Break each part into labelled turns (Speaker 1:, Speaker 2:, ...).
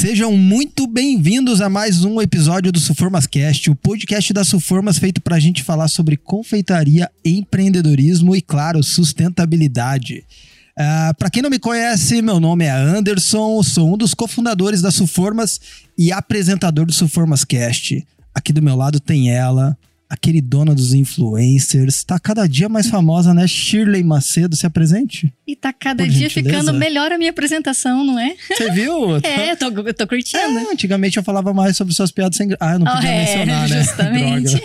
Speaker 1: Sejam muito bem-vindos a mais um episódio do Suformas Cast, o podcast da Suformas feito para a gente falar sobre confeitaria, empreendedorismo e, claro, sustentabilidade. Uh, para quem não me conhece, meu nome é Anderson, sou um dos cofundadores da Suformas e apresentador do Suformas Cast. Aqui do meu lado tem ela, a queridona dos influencers, tá cada dia mais famosa, né? Shirley Macedo, se apresente.
Speaker 2: E tá cada Por dia gentileza. ficando melhor a minha apresentação, não é?
Speaker 1: Você viu?
Speaker 2: é, eu tô, eu tô curtindo. É,
Speaker 1: antigamente eu falava mais sobre suas piadas sem Ah, eu não podia oh, é, mencionar,
Speaker 2: né? Justamente.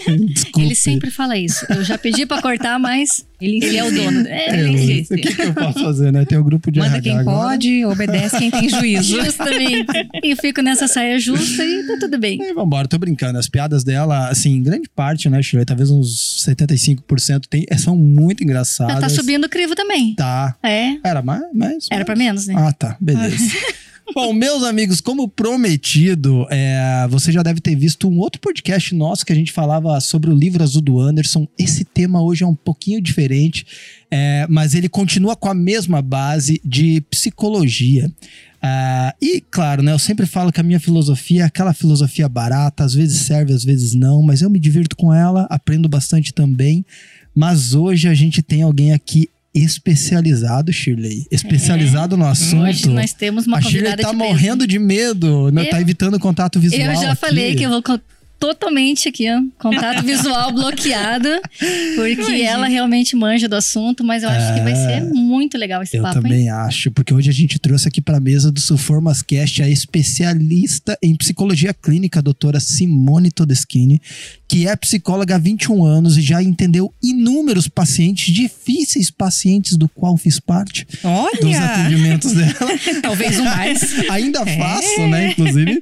Speaker 2: Ele sempre fala isso. Eu já pedi pra cortar, mas ele, ele é o dono. É,
Speaker 1: ele insiste. O que, que eu posso fazer, né? Tem o um grupo de
Speaker 3: Manda
Speaker 1: RH
Speaker 3: quem
Speaker 1: agora.
Speaker 3: pode, obedece quem tem juízo.
Speaker 2: Justamente. E fico nessa saia justa e tá tudo bem.
Speaker 1: E vambora, tô brincando. As piadas dela, assim, grande parte, né, Shirley? Talvez uns 75% tem, é, são muito engraçadas. Ela
Speaker 2: tá subindo o crivo também.
Speaker 1: Tá.
Speaker 2: É.
Speaker 1: Era mais? mais
Speaker 2: Era pra menos, né?
Speaker 1: Ah, tá. Beleza. Bom, meus amigos, como prometido, é, você já deve ter visto um outro podcast nosso que a gente falava sobre o livro azul do Anderson. Esse tema hoje é um pouquinho diferente, é, mas ele continua com a mesma base de psicologia. Uh, e, claro, né, eu sempre falo que a minha filosofia é aquela filosofia barata, às vezes serve, às vezes não, mas eu me divirto com ela, aprendo bastante também. Mas hoje a gente tem alguém aqui especializado, Shirley. Especializado é. no assunto. Hoje
Speaker 2: nós temos uma
Speaker 1: A Shirley tá morrendo de medo, né? tá evitando contato visual.
Speaker 2: Eu já
Speaker 1: aqui.
Speaker 2: falei que eu vou totalmente aqui, ó, contato visual bloqueado, porque ela realmente manja do assunto, mas eu acho é, que vai ser é. muito legal esse
Speaker 1: eu
Speaker 2: papo.
Speaker 1: Eu também
Speaker 2: hein?
Speaker 1: acho, porque hoje a gente trouxe aqui para a mesa do Sulformas Cast a especialista em psicologia clínica, a doutora Simone Todeschini, que é psicóloga há 21 anos e já entendeu inúmeros pacientes, difíceis pacientes do qual fiz parte.
Speaker 3: Olha!
Speaker 1: Dos atendimentos dela.
Speaker 3: Talvez o mais.
Speaker 1: ainda faço, é. né, inclusive.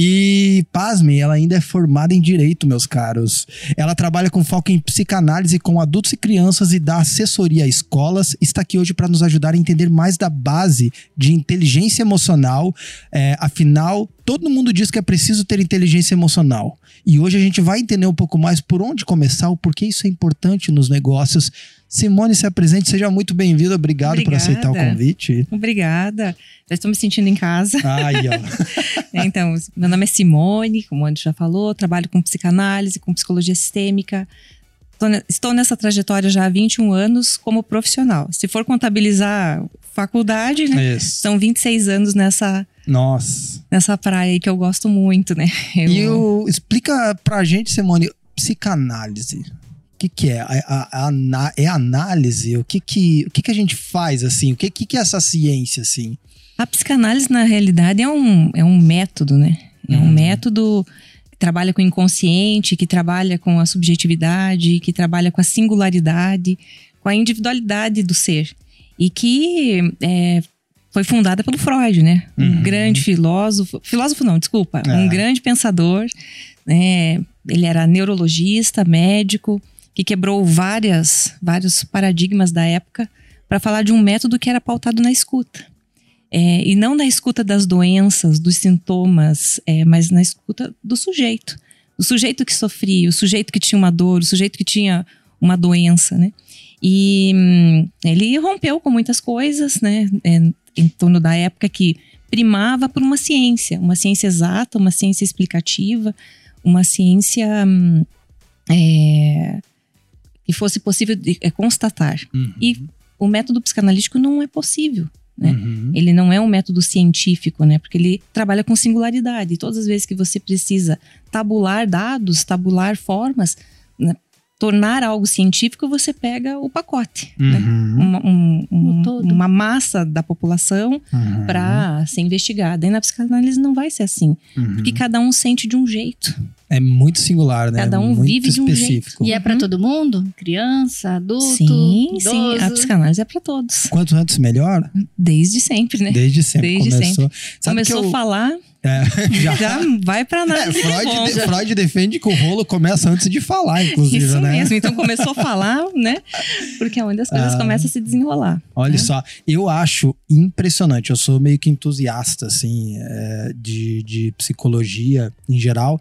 Speaker 1: E, pasme, ela ainda é formada em Direito, meus caros. Ela trabalha com foco em psicanálise com adultos e crianças e dá assessoria a escolas. Está aqui hoje para nos ajudar a entender mais da base de inteligência emocional. É, afinal, todo mundo diz que é preciso ter inteligência emocional. E hoje a gente vai entender um pouco mais por onde começar, o porquê isso é importante nos negócios. Simone, se apresente, seja muito bem-vinda. Obrigado Obrigada. por aceitar o convite.
Speaker 3: Obrigada. Já estou me sentindo em casa.
Speaker 1: Ai, ó.
Speaker 3: então, meu nome é Simone, como o Andy já falou, trabalho com psicanálise, com psicologia sistêmica. Estou nessa trajetória já há 21 anos como profissional. Se for contabilizar faculdade, né? São 26 anos nessa
Speaker 1: nossa.
Speaker 3: Nessa praia aí que eu gosto muito, né?
Speaker 1: Eu... E o, explica pra gente, Simone, psicanálise. O que, que é? A, a, a, é análise? O que que, o que que a gente faz, assim? O que, que, que é essa ciência, assim?
Speaker 3: A psicanálise, na realidade, é um, é um método, né? É um uhum. método que trabalha com o inconsciente, que trabalha com a subjetividade, que trabalha com a singularidade, com a individualidade do ser. E que é, foi fundada pelo Freud, né? Um uhum. grande filósofo, filósofo não, desculpa, é. um grande pensador, né? Ele era neurologista, médico, que quebrou várias, vários paradigmas da época para falar de um método que era pautado na escuta. É, e não na escuta das doenças, dos sintomas, é, mas na escuta do sujeito. O sujeito que sofria, o sujeito que tinha uma dor, o sujeito que tinha uma doença, né? E hum, ele rompeu com muitas coisas, né? É, em torno da época que primava por uma ciência, uma ciência exata, uma ciência explicativa, uma ciência hum, é, que fosse possível de, é, constatar. Uhum. E o método psicanalítico não é possível. Né? Uhum. Ele não é um método científico, né? Porque ele trabalha com singularidade. Todas as vezes que você precisa tabular dados, tabular formas, né? Tornar algo científico, você pega o pacote, né? uhum. né? uma, um, um, uma massa da população uhum. para ser investigada. E na psicanálise não vai ser assim, uhum. porque cada um sente de um jeito.
Speaker 1: É muito singular, né?
Speaker 3: Cada um
Speaker 1: muito
Speaker 3: vive de um
Speaker 1: específico.
Speaker 3: jeito.
Speaker 2: E é para uhum. todo mundo? Criança, adulto,
Speaker 3: Sim,
Speaker 2: idoso.
Speaker 3: sim. A psicanálise é para todos.
Speaker 1: Quanto antes melhor?
Speaker 3: Desde sempre, né?
Speaker 1: Desde sempre.
Speaker 3: Desde
Speaker 1: começou.
Speaker 3: sempre. Começou eu... a falar
Speaker 1: é,
Speaker 3: já. já. vai pra nada. É,
Speaker 1: Freud, de, Freud, defende que o rolo começa antes de falar, inclusive,
Speaker 3: Isso
Speaker 1: né?
Speaker 3: mesmo. Então começou a falar, né? Porque é onde as coisas ah, começam a se desenrolar.
Speaker 1: Olha
Speaker 3: né?
Speaker 1: só, eu acho impressionante. Eu sou meio que entusiasta, assim, é, de, de psicologia em geral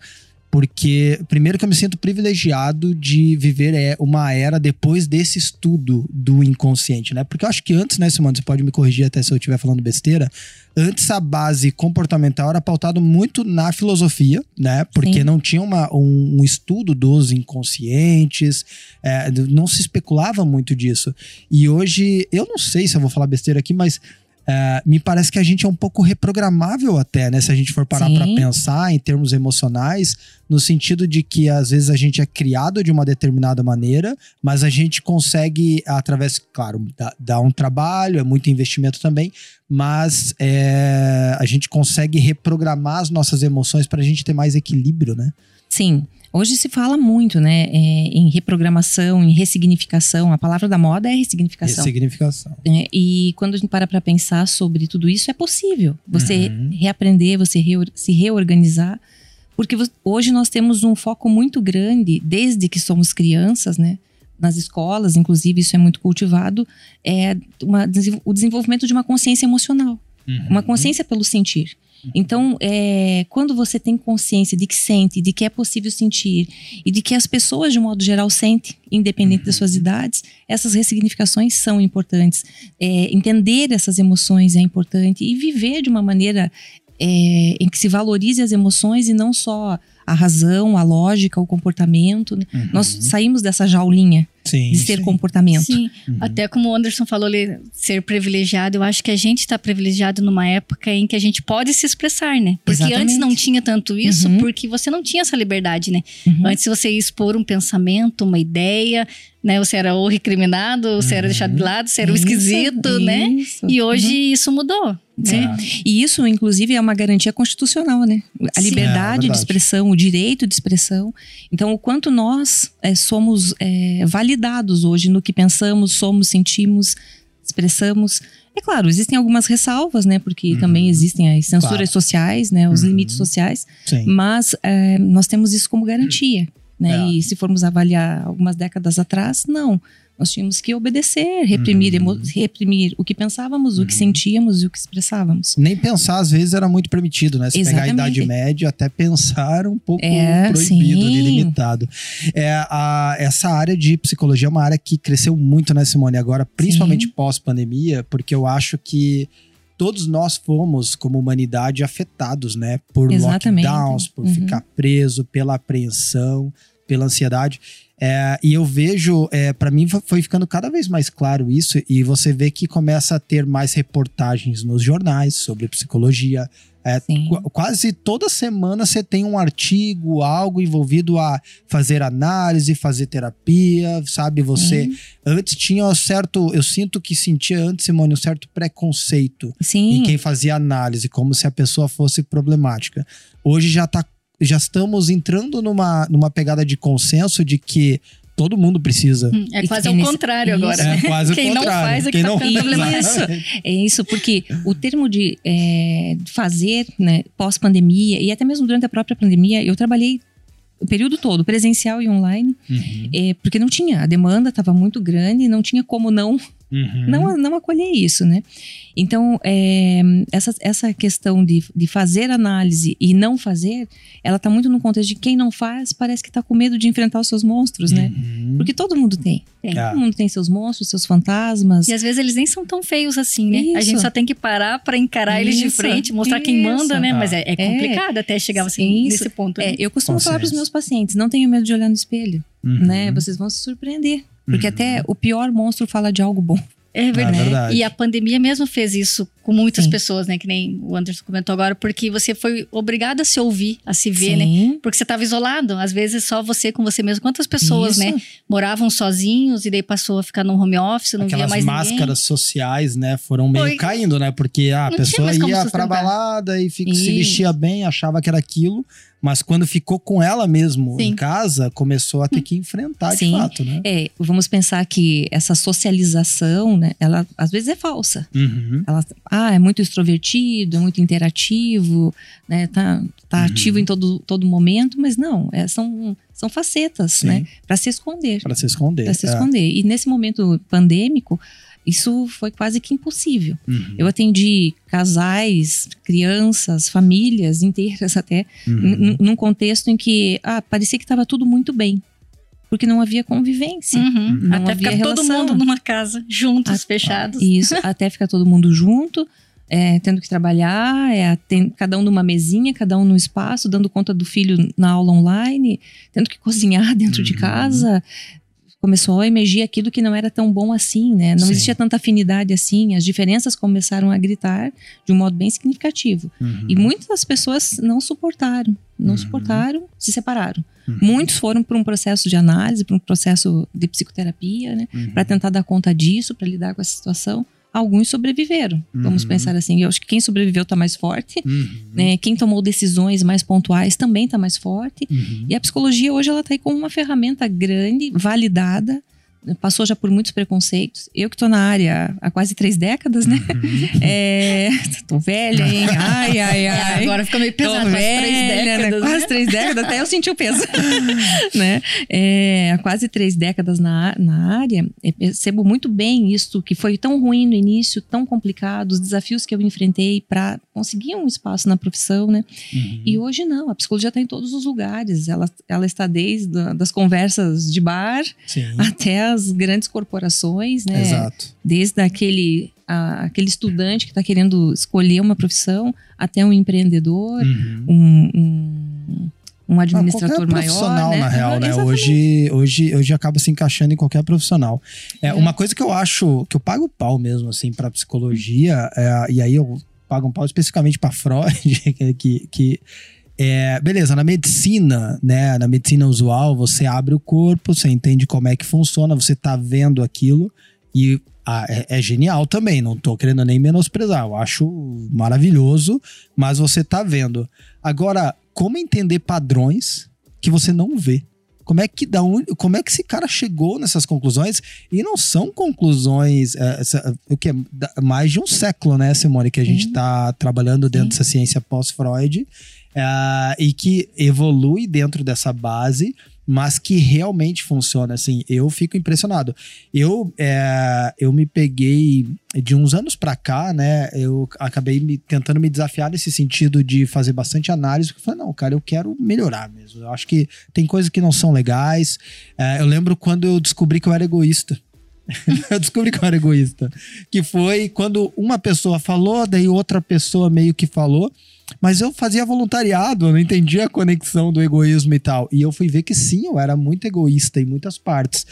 Speaker 1: Porque, primeiro, que eu me sinto privilegiado de viver é, uma era depois desse estudo do inconsciente, né? Porque eu acho que antes, né, Simone, você pode me corrigir até se eu estiver falando besteira. Antes a base comportamental era pautado muito na filosofia, né? Porque
Speaker 3: Sim.
Speaker 1: não tinha uma, um, um estudo dos inconscientes, é, não se especulava muito disso. E hoje, eu não sei se eu vou falar besteira aqui, mas é, me parece que a gente é um pouco reprogramável até, né? Se a gente for parar para pensar em termos emocionais, no sentido de que às vezes a gente é criado de uma determinada maneira, mas a gente consegue, através, claro, dá, dá um trabalho, é muito investimento também, mas é, a gente consegue reprogramar as nossas emoções para a gente ter mais equilíbrio, né?
Speaker 3: Sim. Hoje se fala muito, né, é, em reprogramação, em ressignificação. A palavra da moda é ressignificação.
Speaker 1: Ressignificação.
Speaker 3: É, e quando a gente para para pensar sobre tudo isso, é possível você
Speaker 1: Uhum.
Speaker 3: reaprender, você reor- se reorganizar. Porque hoje nós temos um foco muito grande, desde que somos crianças, né? Nas escolas, inclusive, isso é muito cultivado, é uma o desenvolvimento de uma consciência emocional, uma consciência pelo sentir. Então, é, quando você tem consciência de que sente, de que é possível sentir e de que as pessoas, de um modo geral, sentem, independente das suas idades, essas ressignificações são importantes. É, entender essas emoções é importante e viver de uma maneira é, em que se valorize as emoções e não só a razão, a lógica, o comportamento. né?
Speaker 1: Uhum.
Speaker 3: Nós saímos dessa jaulinha
Speaker 1: Sim,
Speaker 3: de ser
Speaker 1: sim.
Speaker 3: comportamento.
Speaker 2: Sim,
Speaker 1: Uhum.
Speaker 2: até como o Anderson falou ser privilegiado, eu acho que a gente está privilegiado numa época em que a gente pode se expressar, né? Porque
Speaker 3: Exatamente.
Speaker 2: antes não tinha tanto isso,
Speaker 3: Uhum.
Speaker 2: porque você não tinha essa liberdade, né?
Speaker 3: Uhum.
Speaker 2: Antes você ia expor um pensamento, uma ideia, né? Você era ou recriminado, ou você era
Speaker 1: Uhum.
Speaker 2: deixado de lado, você era o
Speaker 3: Isso,
Speaker 2: esquisito, né?
Speaker 3: isso.
Speaker 2: E hoje
Speaker 3: Uhum.
Speaker 2: isso mudou. Né?
Speaker 3: E isso, inclusive, é uma garantia constitucional, né? A
Speaker 2: Sim.
Speaker 1: É,
Speaker 3: liberdade de expressão, o direito de expressão. Então, o quanto nós eh, somos eh, validados hoje no que pensamos, somos, sentimos, expressamos. É claro, existem algumas ressalvas, né? Porque
Speaker 1: Uhum.
Speaker 3: também existem as censuras
Speaker 1: Claro.
Speaker 3: sociais, né? Os
Speaker 1: Uhum.
Speaker 3: limites sociais.
Speaker 1: Sim.
Speaker 3: Mas eh, nós temos isso como garantia, né?
Speaker 1: É.
Speaker 3: E se formos avaliar algumas décadas atrás, não. Nós tínhamos que obedecer, reprimir,
Speaker 1: Uhum.
Speaker 3: reprimir o que pensávamos, o que
Speaker 1: Uhum.
Speaker 3: sentíamos e o que expressávamos.
Speaker 1: Nem pensar, às vezes, era muito permitido, né? Se pegar a
Speaker 3: Exatamente.
Speaker 1: Idade Média, até pensar um pouco
Speaker 3: É,
Speaker 1: proibido,
Speaker 3: sim.
Speaker 1: limitado. É, a, essa área de psicologia é uma área que cresceu muito, né, Simone? Agora, principalmente pós-pandemia, porque eu acho que todos nós fomos, como humanidade, afetados, né? Por
Speaker 3: Exatamente.
Speaker 1: lockdowns, por
Speaker 3: Uhum.
Speaker 1: ficar preso, pela apreensão, pela ansiedade. É, e eu vejo, é, para mim fo- foi ficando cada vez mais claro isso, e você vê que começa a ter mais reportagens nos jornais sobre psicologia. É, qu- quase toda semana você tem um artigo, algo envolvido a fazer análise, fazer terapia, sabe? Você
Speaker 3: Sim.
Speaker 1: antes tinha um certo, eu sinto que sentia antes, Simone, um certo preconceito
Speaker 3: Sim.
Speaker 1: em quem fazia análise, como se a pessoa fosse problemática. Hoje já tá, já estamos entrando numa, numa pegada de consenso de que todo mundo precisa.
Speaker 2: Hum, É
Speaker 3: E
Speaker 2: quase ao
Speaker 3: nesse-
Speaker 2: contrário
Speaker 3: Isso.
Speaker 2: agora,
Speaker 1: É
Speaker 2: né?
Speaker 1: quase o
Speaker 2: Quem não
Speaker 1: contrário.
Speaker 2: faz é que
Speaker 1: Quem
Speaker 2: tá
Speaker 1: não
Speaker 2: ficando
Speaker 1: faz.
Speaker 2: problemático.
Speaker 3: É isso, porque o termo de é, fazer, né, pós-pandemia, e até mesmo durante a própria pandemia, eu trabalhei o período todo, presencial e online,
Speaker 1: Uhum,
Speaker 3: é, porque não tinha, a demanda estava muito grande, não tinha como não
Speaker 1: uhum.
Speaker 3: não, não acolher isso, né? Então, é, essa, essa questão de, de fazer análise e não fazer, ela tá muito no contexto de quem não faz parece que tá com medo de enfrentar os seus monstros, né?
Speaker 1: Uhum.
Speaker 3: Porque todo mundo tem.
Speaker 2: Tem.
Speaker 1: É.
Speaker 3: Todo mundo tem seus monstros, seus fantasmas.
Speaker 2: E às vezes eles nem são tão feios assim, né? A
Speaker 3: Isso.
Speaker 2: gente só tem que parar pra encarar eles de
Speaker 3: Isso,
Speaker 2: frente, mostrar quem manda,
Speaker 3: isso.
Speaker 2: né?
Speaker 1: Ah.
Speaker 2: Mas é, é complicado até chegar assim,
Speaker 3: Isso.
Speaker 2: nesse ponto.
Speaker 3: É,
Speaker 2: né?
Speaker 3: eu costumo falar para os meus pacientes, não tenham medo de olhar no espelho,
Speaker 1: Uhum.
Speaker 3: né? Vocês vão se surpreender. Porque
Speaker 1: Uhum.
Speaker 3: até o pior monstro fala de algo bom.
Speaker 2: É verdade.
Speaker 1: É verdade.
Speaker 2: E a pandemia mesmo fez isso com muitas
Speaker 3: Sim.
Speaker 2: pessoas, né? Que nem o Anderson comentou agora, porque você foi obrigado a se ouvir, a se ver, né?
Speaker 3: Sim.
Speaker 2: Porque você estava isolado, às vezes só você com você mesmo. Quantas pessoas,
Speaker 3: Isso.
Speaker 2: né, moravam sozinhos e daí passou a ficar no home office, não
Speaker 1: Aquelas
Speaker 2: via mais
Speaker 1: máscaras sociais, né, foram meio
Speaker 2: Foi.
Speaker 1: caindo, né? Porque a
Speaker 2: Não tinha
Speaker 1: pessoa ia pra balada e fica- se vestia bem, achava que era aquilo, mas quando ficou com ela mesmo
Speaker 2: Sim.
Speaker 1: em casa, começou a ter que enfrentar de
Speaker 3: Sim.
Speaker 1: fato, né?
Speaker 3: É, vamos pensar que essa socialização, né, ela às vezes é falsa.
Speaker 1: Uhum.
Speaker 3: Ela, ah, é muito extrovertido, é muito interativo, né, tá, tá
Speaker 1: Uhum.
Speaker 3: ativo em todo, todo momento, mas não, é, são, são facetas,
Speaker 1: Sim.
Speaker 3: né, para se esconder.
Speaker 1: Pra se esconder.
Speaker 3: Para se
Speaker 1: é.
Speaker 3: esconder. E nesse momento pandêmico, Isso foi quase que impossível.
Speaker 1: Uhum.
Speaker 3: Eu atendi casais, crianças, famílias inteiras até,
Speaker 1: Uhum.
Speaker 3: num contexto em que ah, parecia que estava tudo muito bem. Porque não havia convivência.
Speaker 2: Uhum.
Speaker 3: Não
Speaker 2: Até
Speaker 3: havia
Speaker 2: ficar todo
Speaker 3: relação.
Speaker 2: mundo numa casa, juntos, fechados.
Speaker 3: Isso, até ficar todo mundo junto, é, tendo que trabalhar, é, tem- cada um numa mesinha, cada um no espaço, dando conta do filho na aula online, tendo que cozinhar dentro de
Speaker 1: Uhum.
Speaker 3: casa. Começou a emergir aquilo que não era tão bom assim, né? Não
Speaker 1: Sim.
Speaker 3: existia tanta afinidade assim, as diferenças começaram a gritar de um modo bem significativo.
Speaker 1: Uhum.
Speaker 3: E muitas pessoas não suportaram, não
Speaker 1: Uhum.
Speaker 3: suportaram, se separaram.
Speaker 1: Uhum.
Speaker 3: Muitos foram para um processo de análise, para um processo de psicoterapia, né?
Speaker 1: Uhum.
Speaker 3: para tentar dar conta disso, para lidar com essa situação. Alguns sobreviveram. Vamos
Speaker 1: Uhum.
Speaker 3: pensar assim. Eu acho que quem sobreviveu está mais forte.
Speaker 1: Uhum.
Speaker 3: né? Quem tomou decisões mais pontuais também está mais forte.
Speaker 1: Uhum.
Speaker 3: E a psicologia hoje ela está aí como uma ferramenta grande, validada. Passou já por muitos preconceitos. Eu que estou na área há quase três décadas, né?
Speaker 1: Uhum.
Speaker 3: É, tô velha, hein? Ai, ai,
Speaker 2: É,
Speaker 3: ai.
Speaker 2: agora fica meio
Speaker 3: Tô
Speaker 2: pesado, quase três
Speaker 3: velha, né?
Speaker 2: décadas.
Speaker 3: Quase
Speaker 2: né?
Speaker 3: três décadas, até eu senti o peso. né? É, há quase três décadas na, na área, eu percebo muito bem isso, que foi tão ruim no início, tão complicado, os desafios que eu enfrentei para conseguir um espaço na profissão, né?
Speaker 1: Uhum.
Speaker 3: E hoje não, a psicologia está em todos os lugares. Ela, ela está desde das conversas de bar
Speaker 1: Sim.
Speaker 3: até as grandes corporações, né?
Speaker 1: Exato.
Speaker 3: Desde aquele, a- aquele estudante que está querendo escolher uma profissão até um empreendedor,
Speaker 1: Uhum.
Speaker 3: um, um, um administrador maior.
Speaker 1: profissional,
Speaker 3: né?
Speaker 1: na real, né?
Speaker 3: Exatamente.
Speaker 1: Hoje, hoje, hoje acaba se encaixando em qualquer profissional. É,
Speaker 3: É.
Speaker 1: Uma coisa que eu acho, que eu pago pau mesmo, assim, pra psicologia, é, e aí eu pago um pau especificamente pra Freud, que, que é, beleza, na medicina, né? Na medicina usual, você abre o corpo, você entende como é que funciona, você tá vendo aquilo e ah, é, é genial também, não tô querendo nem menosprezar, eu acho maravilhoso, mas você tá vendo. Agora, como entender padrões que você não vê? Como é que da onde, como é que esse cara chegou nessas conclusões? E não são conclusões é, essa- o que é mais de um século, né, Simone, que a gente está trabalhando dentro
Speaker 3: Sim.
Speaker 1: dessa ciência pós-Freud é, e que evolui dentro dessa base, mas que realmente funciona. Assim, eu fico impressionado. Eu, é, eu me peguei de uns anos pra cá, né? Eu acabei me, tentando me desafiar nesse sentido de fazer bastante análise, eu falei, não, cara, eu quero melhorar mesmo. Eu acho que tem coisas que não são legais. É, eu lembro quando eu descobri que eu era egoísta. Eu descobri que eu era egoísta. Que foi quando uma pessoa falou, daí outra pessoa meio que falou. Mas eu fazia voluntariado, eu não entendia a conexão do egoísmo e tal. E eu fui ver que sim, eu era muito egoísta em muitas partes.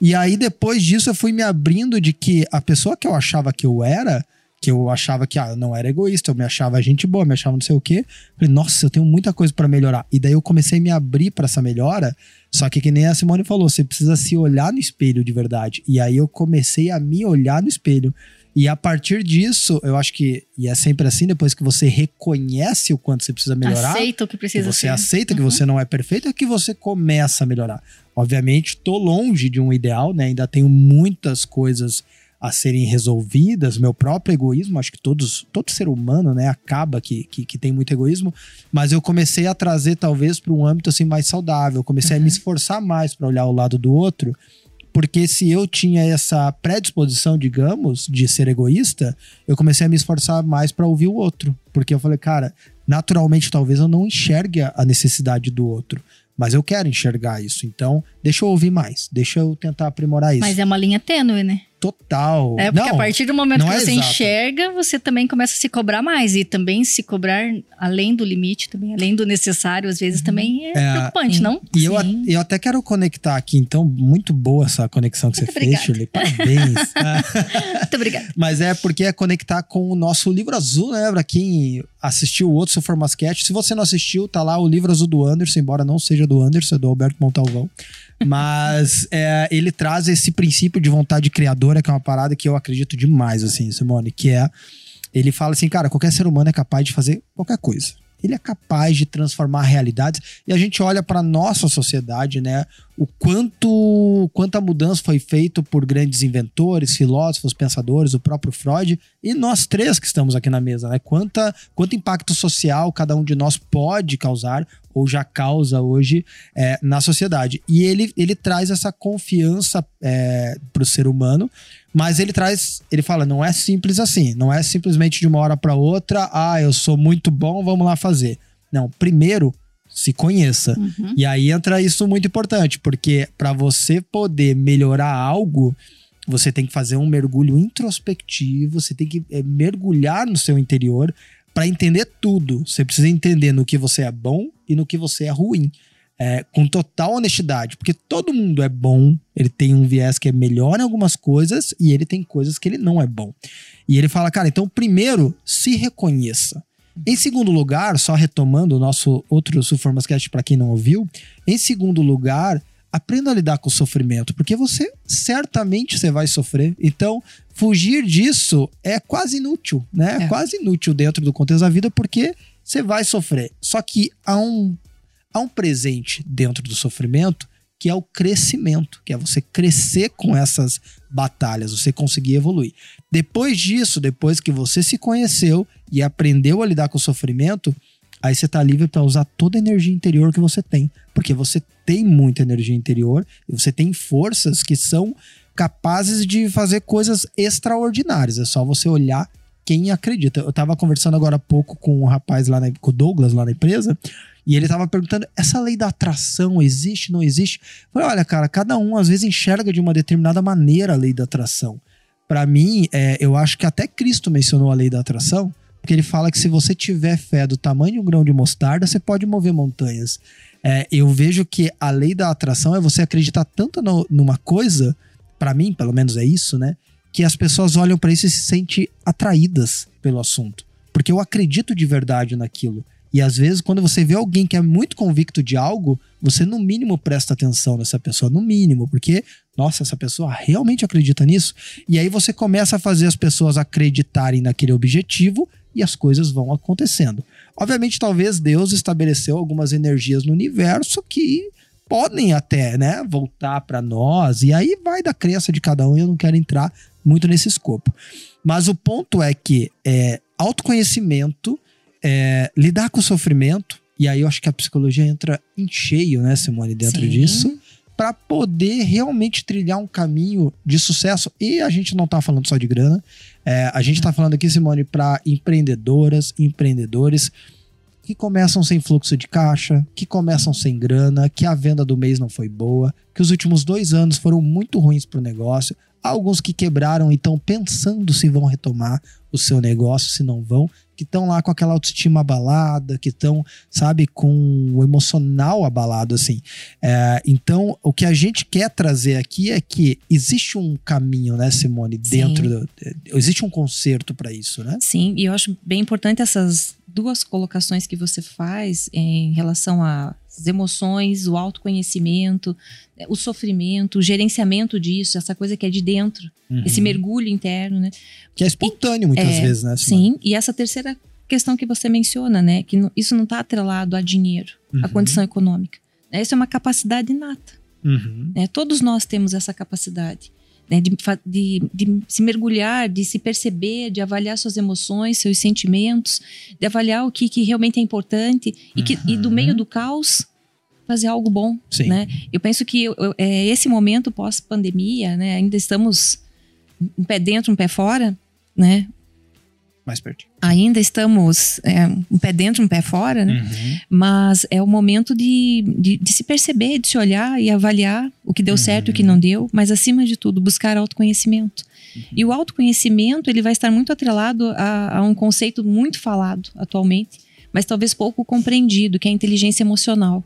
Speaker 1: E aí, depois disso, eu fui me abrindo de que a pessoa que eu achava que eu era, que eu achava que ah, eu não era egoísta, eu me achava gente boa, me achava não sei o quê. Falei, nossa, eu tenho muita coisa pra melhorar. E daí eu comecei a me abrir pra essa melhora. Só que, que nem a Simone falou, você precisa se olhar no espelho de verdade. E aí eu comecei a me olhar no espelho. E a partir disso, eu acho que, e é sempre assim, depois que você reconhece o quanto você precisa melhorar,
Speaker 2: Aceita o que
Speaker 1: que
Speaker 2: precisa
Speaker 1: você
Speaker 2: ser.
Speaker 1: aceita que
Speaker 2: Uhum.
Speaker 1: você não é perfeito, é que você começa a melhorar. Obviamente, tô longe de um ideal, né? Ainda tenho muitas coisas a serem resolvidas, meu próprio egoísmo, acho que todos, todo ser humano, né, acaba que, que, que tem muito egoísmo, mas eu comecei a trazer talvez para um âmbito assim mais saudável, comecei a me esforçar mais para olhar o lado do outro, porque se eu tinha essa predisposição, digamos, de ser egoísta, eu comecei a me esforçar mais para ouvir o outro, porque eu falei, cara, naturalmente talvez eu não enxergue a necessidade do outro, mas eu quero enxergar isso, então deixa eu ouvir mais, deixa eu tentar aprimorar isso.
Speaker 2: Mas é uma linha tênue, né?
Speaker 1: Total.
Speaker 2: É porque
Speaker 1: não,
Speaker 2: a partir do momento que
Speaker 1: é
Speaker 2: você
Speaker 1: exato.
Speaker 2: enxerga, você também começa a se cobrar mais. E também se cobrar além do limite, também, além do necessário, às vezes também é,
Speaker 1: É,
Speaker 2: preocupante, não?
Speaker 1: E eu,
Speaker 3: Sim.
Speaker 1: eu até quero conectar aqui, então, muito boa essa conexão que
Speaker 2: Muito
Speaker 1: você fez,
Speaker 2: obrigada.
Speaker 1: Shirley. Parabéns.
Speaker 2: Muito obrigada.
Speaker 1: Mas é porque é conectar com o nosso livro azul, né? Pra quem assistiu o outro, se for Masquete. Se você não assistiu, tá lá o livro azul do Anderson, embora não seja do Anderson, é do Alberto Montalvão. Mas é, ele traz esse princípio de vontade criadora, que é uma parada que eu acredito demais, assim, Simone, que é. Ele fala assim, cara, qualquer ser humano é capaz de fazer qualquer coisa. Ele é capaz de transformar realidades. E a gente olha para nossa sociedade, né? O quanto quanta mudança foi feita por grandes inventores, filósofos, pensadores, o próprio Freud e nós três que estamos aqui na mesa, né? Quanta, quanto impacto social cada um de nós pode causar ou já causa hoje é, na sociedade. E ele, ele traz essa confiança é, para o ser humano, mas ele traz, ele fala, não é simples assim, não é simplesmente de uma hora para outra, ah, eu sou muito bom, vamos lá fazer. Não, primeiro se conheça. Uhum. E aí entra isso muito importante, porque para você poder melhorar algo, você tem que fazer um mergulho introspectivo, você tem que é, mergulhar no seu interior para entender tudo. Você precisa entender no que você é bom e no que você é ruim. É, com total honestidade, porque todo mundo é bom, ele tem um viés que é melhor em algumas coisas e ele tem coisas que ele não é bom. E ele fala, cara, então primeiro se reconheça. Em segundo lugar, só retomando o nosso outro Suformascast para quem não ouviu, em segundo lugar, aprenda a lidar com o sofrimento, porque você certamente você vai sofrer. Então, fugir disso é quase inútil, né? É. Quase inútil dentro do contexto da vida, porque você vai sofrer. Só que há um, há um presente dentro do sofrimento que é o crescimento, que é você crescer com essas batalhas, você conseguir evoluir. Depois disso, depois que você se conheceu e aprendeu a lidar com o sofrimento, aí você está livre para usar toda a energia interior que você tem, porque você tem muita energia interior e você tem forças que são capazes de fazer coisas extraordinárias. É só você olhar quem acredita. Eu estava conversando agora há pouco com um rapaz lá na, com o Douglas lá na empresa, e ele tava perguntando: essa lei da atração existe, não existe? Eu falei: olha, cara, cada um às vezes enxerga de uma determinada maneira a lei da atração. Para mim, é, eu acho que até Cristo mencionou a lei da atração, porque ele fala que se você tiver fé do tamanho de um grão de mostarda, você pode mover montanhas. É, eu vejo que a lei da atração é você acreditar tanto no, numa coisa, para mim, pelo menos é isso, né? Que as pessoas olham para isso e se sentem atraídas pelo assunto. Porque eu acredito de verdade naquilo. E às vezes, quando você vê alguém que é muito convicto de algo, você no mínimo presta atenção nessa pessoa, no mínimo, porque, nossa, essa pessoa realmente acredita nisso. E aí você começa a fazer as pessoas acreditarem naquele objetivo e as coisas vão acontecendo. Obviamente, talvez Deus estabeleceu algumas energias no universo que podem até, né, voltar para nós, e aí vai da crença de cada um, eu não quero entrar muito nesse escopo. Mas o ponto é que é, autoconhecimento é, lidar com o sofrimento, e aí eu acho que a psicologia entra em cheio, né, Simone, dentro Sim. disso, para poder realmente trilhar um caminho de sucesso. E a gente não tá falando só de grana, é, a gente tá falando aqui, Simone, para empreendedoras, empreendedores que começam sem fluxo de caixa, que começam sem grana, que a venda do mês não foi boa, que os últimos dois anos foram muito ruins para o negócio, alguns que quebraram e estão pensando se vão retomar o seu negócio, se não vão, que estão lá com aquela autoestima abalada, que estão, sabe, com o emocional abalado, assim. É, então, o que a gente quer trazer aqui é que existe um caminho, né, Simone, dentro do, existe um conserto para isso, né?
Speaker 3: Sim, e eu acho bem importante essas duas colocações que você faz em relação às emoções, o autoconhecimento, o sofrimento, o gerenciamento disso, essa coisa que é de dentro, uhum. esse mergulho interno, né?
Speaker 1: Que é espontâneo muitas é, vezes, né?
Speaker 3: Sim, e essa terceira questão que você menciona, né? Que isso não está atrelado a dinheiro, uhum. a condição econômica. Isso é uma capacidade inata. Uhum. Né? Todos nós temos essa capacidade né, de, de, de, se mergulhar, de se perceber, de avaliar suas emoções, seus sentimentos, de avaliar o que, que realmente é importante e, que, uhum. e do meio uhum. do caos fazer algo bom, Sim. né? Eu penso que eu, eu, é esse momento pós-pandemia, né? Ainda estamos um pé dentro, um pé fora, né?
Speaker 1: Mais perto.
Speaker 3: Ainda estamos é, um pé dentro, um pé fora, né? Uhum. Mas é o momento de, de, de, se perceber, de se olhar e avaliar o que deu uhum. certo e o que não deu, mas acima de tudo, buscar autoconhecimento. Uhum. E o autoconhecimento, ele vai estar muito atrelado a, a um conceito muito falado atualmente, mas talvez pouco compreendido, que é a inteligência emocional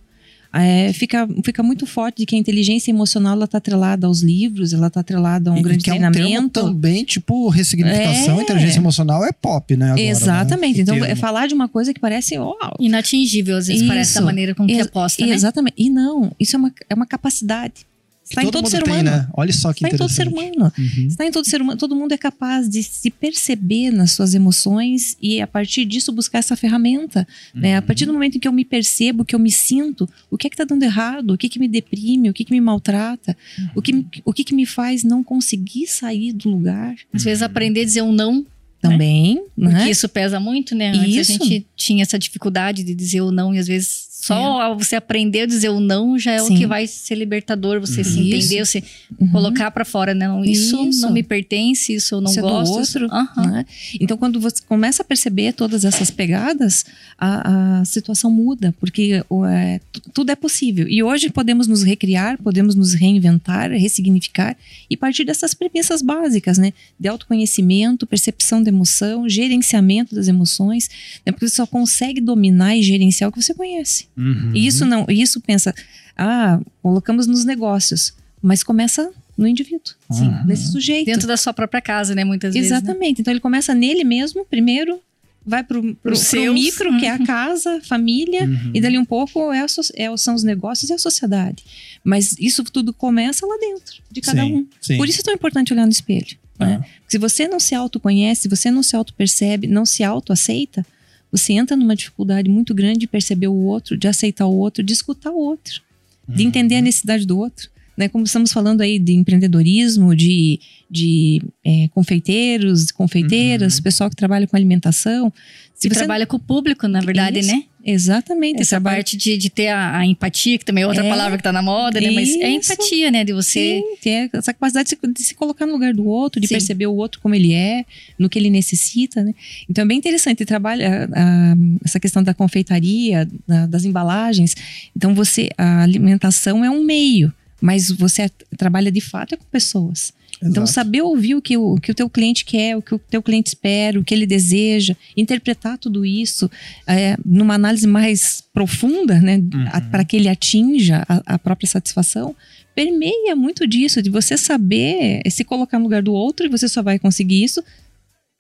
Speaker 3: é, fica, fica muito forte de que a inteligência emocional está atrelada aos livros, ela está atrelada a um e, grande que treinamento. É um
Speaker 1: também, tipo, ressignificação, é. inteligência emocional é pop, né? Agora, né?
Speaker 3: exatamente. Né? Então, é falar de uma coisa que parece oh,
Speaker 2: inatingível, às vezes, isso. parece da maneira como que é posta, né?
Speaker 3: Exatamente. E não, isso é uma, é uma capacidade. Está em
Speaker 1: todo
Speaker 3: ser
Speaker 1: tem,
Speaker 3: humano.
Speaker 1: né? Olha só que
Speaker 3: Está em todo ser humano.
Speaker 1: Uhum.
Speaker 3: Está em todo ser humano. Todo mundo é capaz de se perceber nas suas emoções e, a partir disso, buscar essa ferramenta. né? A partir do momento em que eu me percebo, que eu me sinto, o que é que está dando errado? O que, que me deprime? O que, que me maltrata? O, que, o que, que me faz não conseguir sair do lugar?
Speaker 2: Às vezes aprender a dizer um não,
Speaker 3: Também,
Speaker 2: porque
Speaker 3: né?
Speaker 2: isso pesa muito, né? Antes
Speaker 3: Isso.
Speaker 2: a gente tinha essa dificuldade de dizer o não e às vezes só ao você aprender a dizer o não já é o
Speaker 3: Sim.
Speaker 2: que vai ser libertador, você se
Speaker 3: Isso.
Speaker 2: entender, você
Speaker 3: Uhum.
Speaker 2: colocar pra fora, né? Não, isso,
Speaker 3: Isso.
Speaker 2: não me pertence, isso eu não
Speaker 3: Isso é do
Speaker 2: gosto.
Speaker 3: outro,
Speaker 2: Aham.
Speaker 3: né? Então, quando você começa a perceber todas essas pegadas, a, a situação muda, porque o, é, tu- tudo é possível. E hoje podemos nos recriar, podemos nos reinventar, ressignificar e partir dessas premissas básicas, né? De autoconhecimento, percepção da emoção, gerenciamento das emoções, né? porque você só consegue dominar e gerenciar o que você conhece.
Speaker 1: Uhum.
Speaker 3: E isso não, isso pensa, ah, colocamos nos negócios, mas começa no indivíduo, sim,
Speaker 1: Uhum.
Speaker 3: nesse sujeito.
Speaker 2: Dentro da sua própria casa, né? Muitas vezes. né?
Speaker 3: Exatamente. Então ele começa nele mesmo, primeiro, vai pro, pro, pro
Speaker 2: seus.
Speaker 3: micro, que é a casa, família,
Speaker 1: Uhum.
Speaker 3: e dali um pouco é é- são os negócios e a sociedade. Mas isso tudo começa lá dentro, de cada
Speaker 1: Sim,
Speaker 3: um.
Speaker 1: sim.
Speaker 3: Por isso é tão importante olhar no espelho. Né?
Speaker 1: Ah.
Speaker 3: Porque Se você não se autoconhece, se você não se autopercebe, não se autoaceita, você entra numa dificuldade muito grande de perceber o outro, de aceitar o outro, de escutar o outro, de
Speaker 1: Uhum.
Speaker 3: entender a necessidade do outro. Né? Como estamos falando aí de empreendedorismo, de, de é, confeiteiros, confeiteiras,
Speaker 1: Uhum.
Speaker 3: pessoal que trabalha com alimentação. Se
Speaker 2: Se trabalha com o público, na verdade,
Speaker 3: Isso.
Speaker 2: né?
Speaker 3: Exatamente.
Speaker 2: Essa parte de, de ter a, a empatia, que também é outra
Speaker 3: É.
Speaker 2: palavra que tá na moda, né? Mas é empatia, né? De você.
Speaker 3: Sim, ter essa capacidade de se, de se colocar no lugar do outro, de
Speaker 2: Sim.
Speaker 3: perceber o outro como ele é, no que ele necessita, né? Então é bem interessante trabalha a- essa questão da confeitaria, da- das embalagens. Então você a alimentação é um meio, mas você é- trabalha de fato é com pessoas. Então
Speaker 1: Exato.
Speaker 3: saber ouvir o que o, o que o teu cliente quer, o que o teu cliente espera, o que ele deseja, interpretar tudo isso é, numa análise mais profunda, né,
Speaker 1: Uhum.
Speaker 3: para que ele atinja a, a própria satisfação, permeia muito disso, de você saber eh, se colocar no lugar do outro e você só vai conseguir isso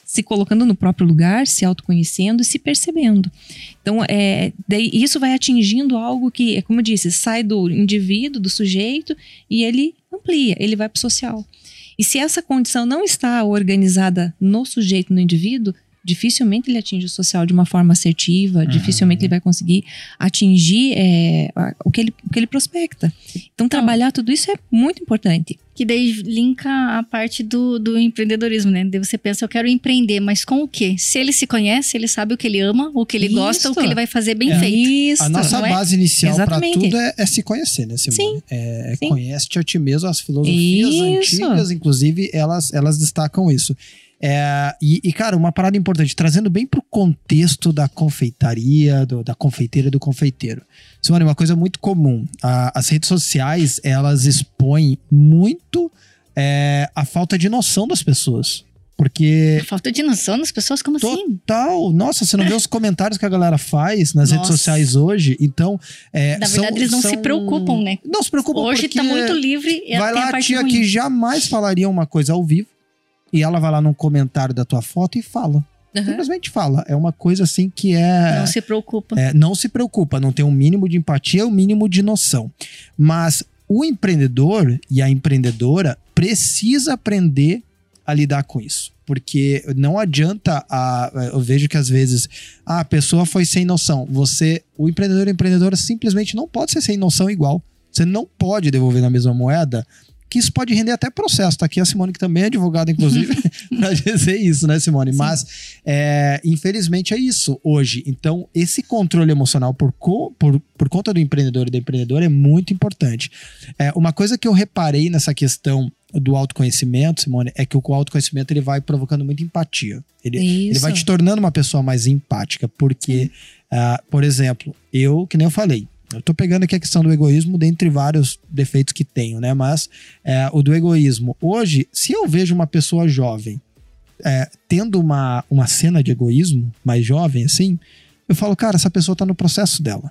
Speaker 3: se colocando no próprio lugar, se autoconhecendo e se percebendo. Então, é, daí isso vai atingindo algo que, é como eu disse, sai do indivíduo, do sujeito, e ele amplia, ele vai para o social. E se essa condição não está organizada no sujeito, no indivíduo, dificilmente ele atinge o social de uma forma assertiva, dificilmente ele vai conseguir atingir é, o, que ele, o que ele prospecta. Então, trabalhar tudo isso é muito importante.
Speaker 2: Que daí linka a parte do, do empreendedorismo, né? Daí você pensa, eu quero empreender, mas com o quê? Se ele se conhece, ele sabe o que ele ama, o que ele gosta, o
Speaker 3: Isso.
Speaker 2: que ele vai fazer bem
Speaker 1: É.
Speaker 2: feito.
Speaker 3: Isso.
Speaker 1: A nossa
Speaker 2: não é?
Speaker 1: base inicial para tudo é, é se conhecer, né, Simone?
Speaker 3: Sim,
Speaker 1: É, é
Speaker 3: sim.
Speaker 1: conhece-te a ti mesmo, as filosofias
Speaker 3: Isso.
Speaker 1: antigas, inclusive, elas, elas destacam isso. É, e, e, cara, uma parada importante, trazendo bem pro contexto da confeitaria, do- da confeiteira e do confeiteiro. Simone, uma coisa muito comum, a- as redes sociais, elas expõem muito é, a falta de noção das pessoas. Porque
Speaker 2: Falta de noção das pessoas, como assim?
Speaker 1: Total. Nossa, você não vê os comentários que a galera faz nas redes
Speaker 2: Nossa.
Speaker 1: sociais hoje. Então, é,
Speaker 2: Na
Speaker 1: são-
Speaker 2: verdade, eles não se
Speaker 1: são-
Speaker 2: preocupam, né?
Speaker 1: Não se preocupam
Speaker 2: Hoje
Speaker 1: porque
Speaker 2: tá muito livre e
Speaker 1: vai lá
Speaker 2: a
Speaker 1: a tia
Speaker 2: ruim.
Speaker 1: que jamais falaria uma coisa ao vivo e ela vai lá num comentário da tua foto e fala. Simplesmente fala. É uma coisa assim que é...
Speaker 2: Não se preocupa.
Speaker 1: É, não se preocupa, não tem um mínimo de empatia, um mínimo de noção. Mas o empreendedor e a empreendedora precisa aprender a lidar com isso. Porque não adianta a, eu vejo que às vezes ah, a pessoa foi sem noção. Você, o empreendedor e a empreendedora simplesmente não pode ser sem noção igual. Você não pode devolver na mesma moeda, que isso pode render até processo. Tá aqui a Simone, que também é advogada, inclusive, para dizer isso, né, Simone? Mas é, infelizmente é isso hoje. Então, esse controle emocional por, co- por, por conta do empreendedor e da empreendedora é muito importante. É, uma coisa que eu reparei nessa questão do autoconhecimento, Simone, é que o autoconhecimento ele vai provocando muita empatia. Ele, ele vai te tornando uma pessoa mais empática, porque, ah, por exemplo, eu, que nem eu falei, eu tô pegando aqui a questão do egoísmo dentre vários defeitos que tenho, né? Mas é, o do egoísmo. Hoje, se eu vejo uma pessoa jovem é, tendo uma, uma cena de egoísmo, mais jovem assim, eu falo, cara, essa pessoa tá no processo dela.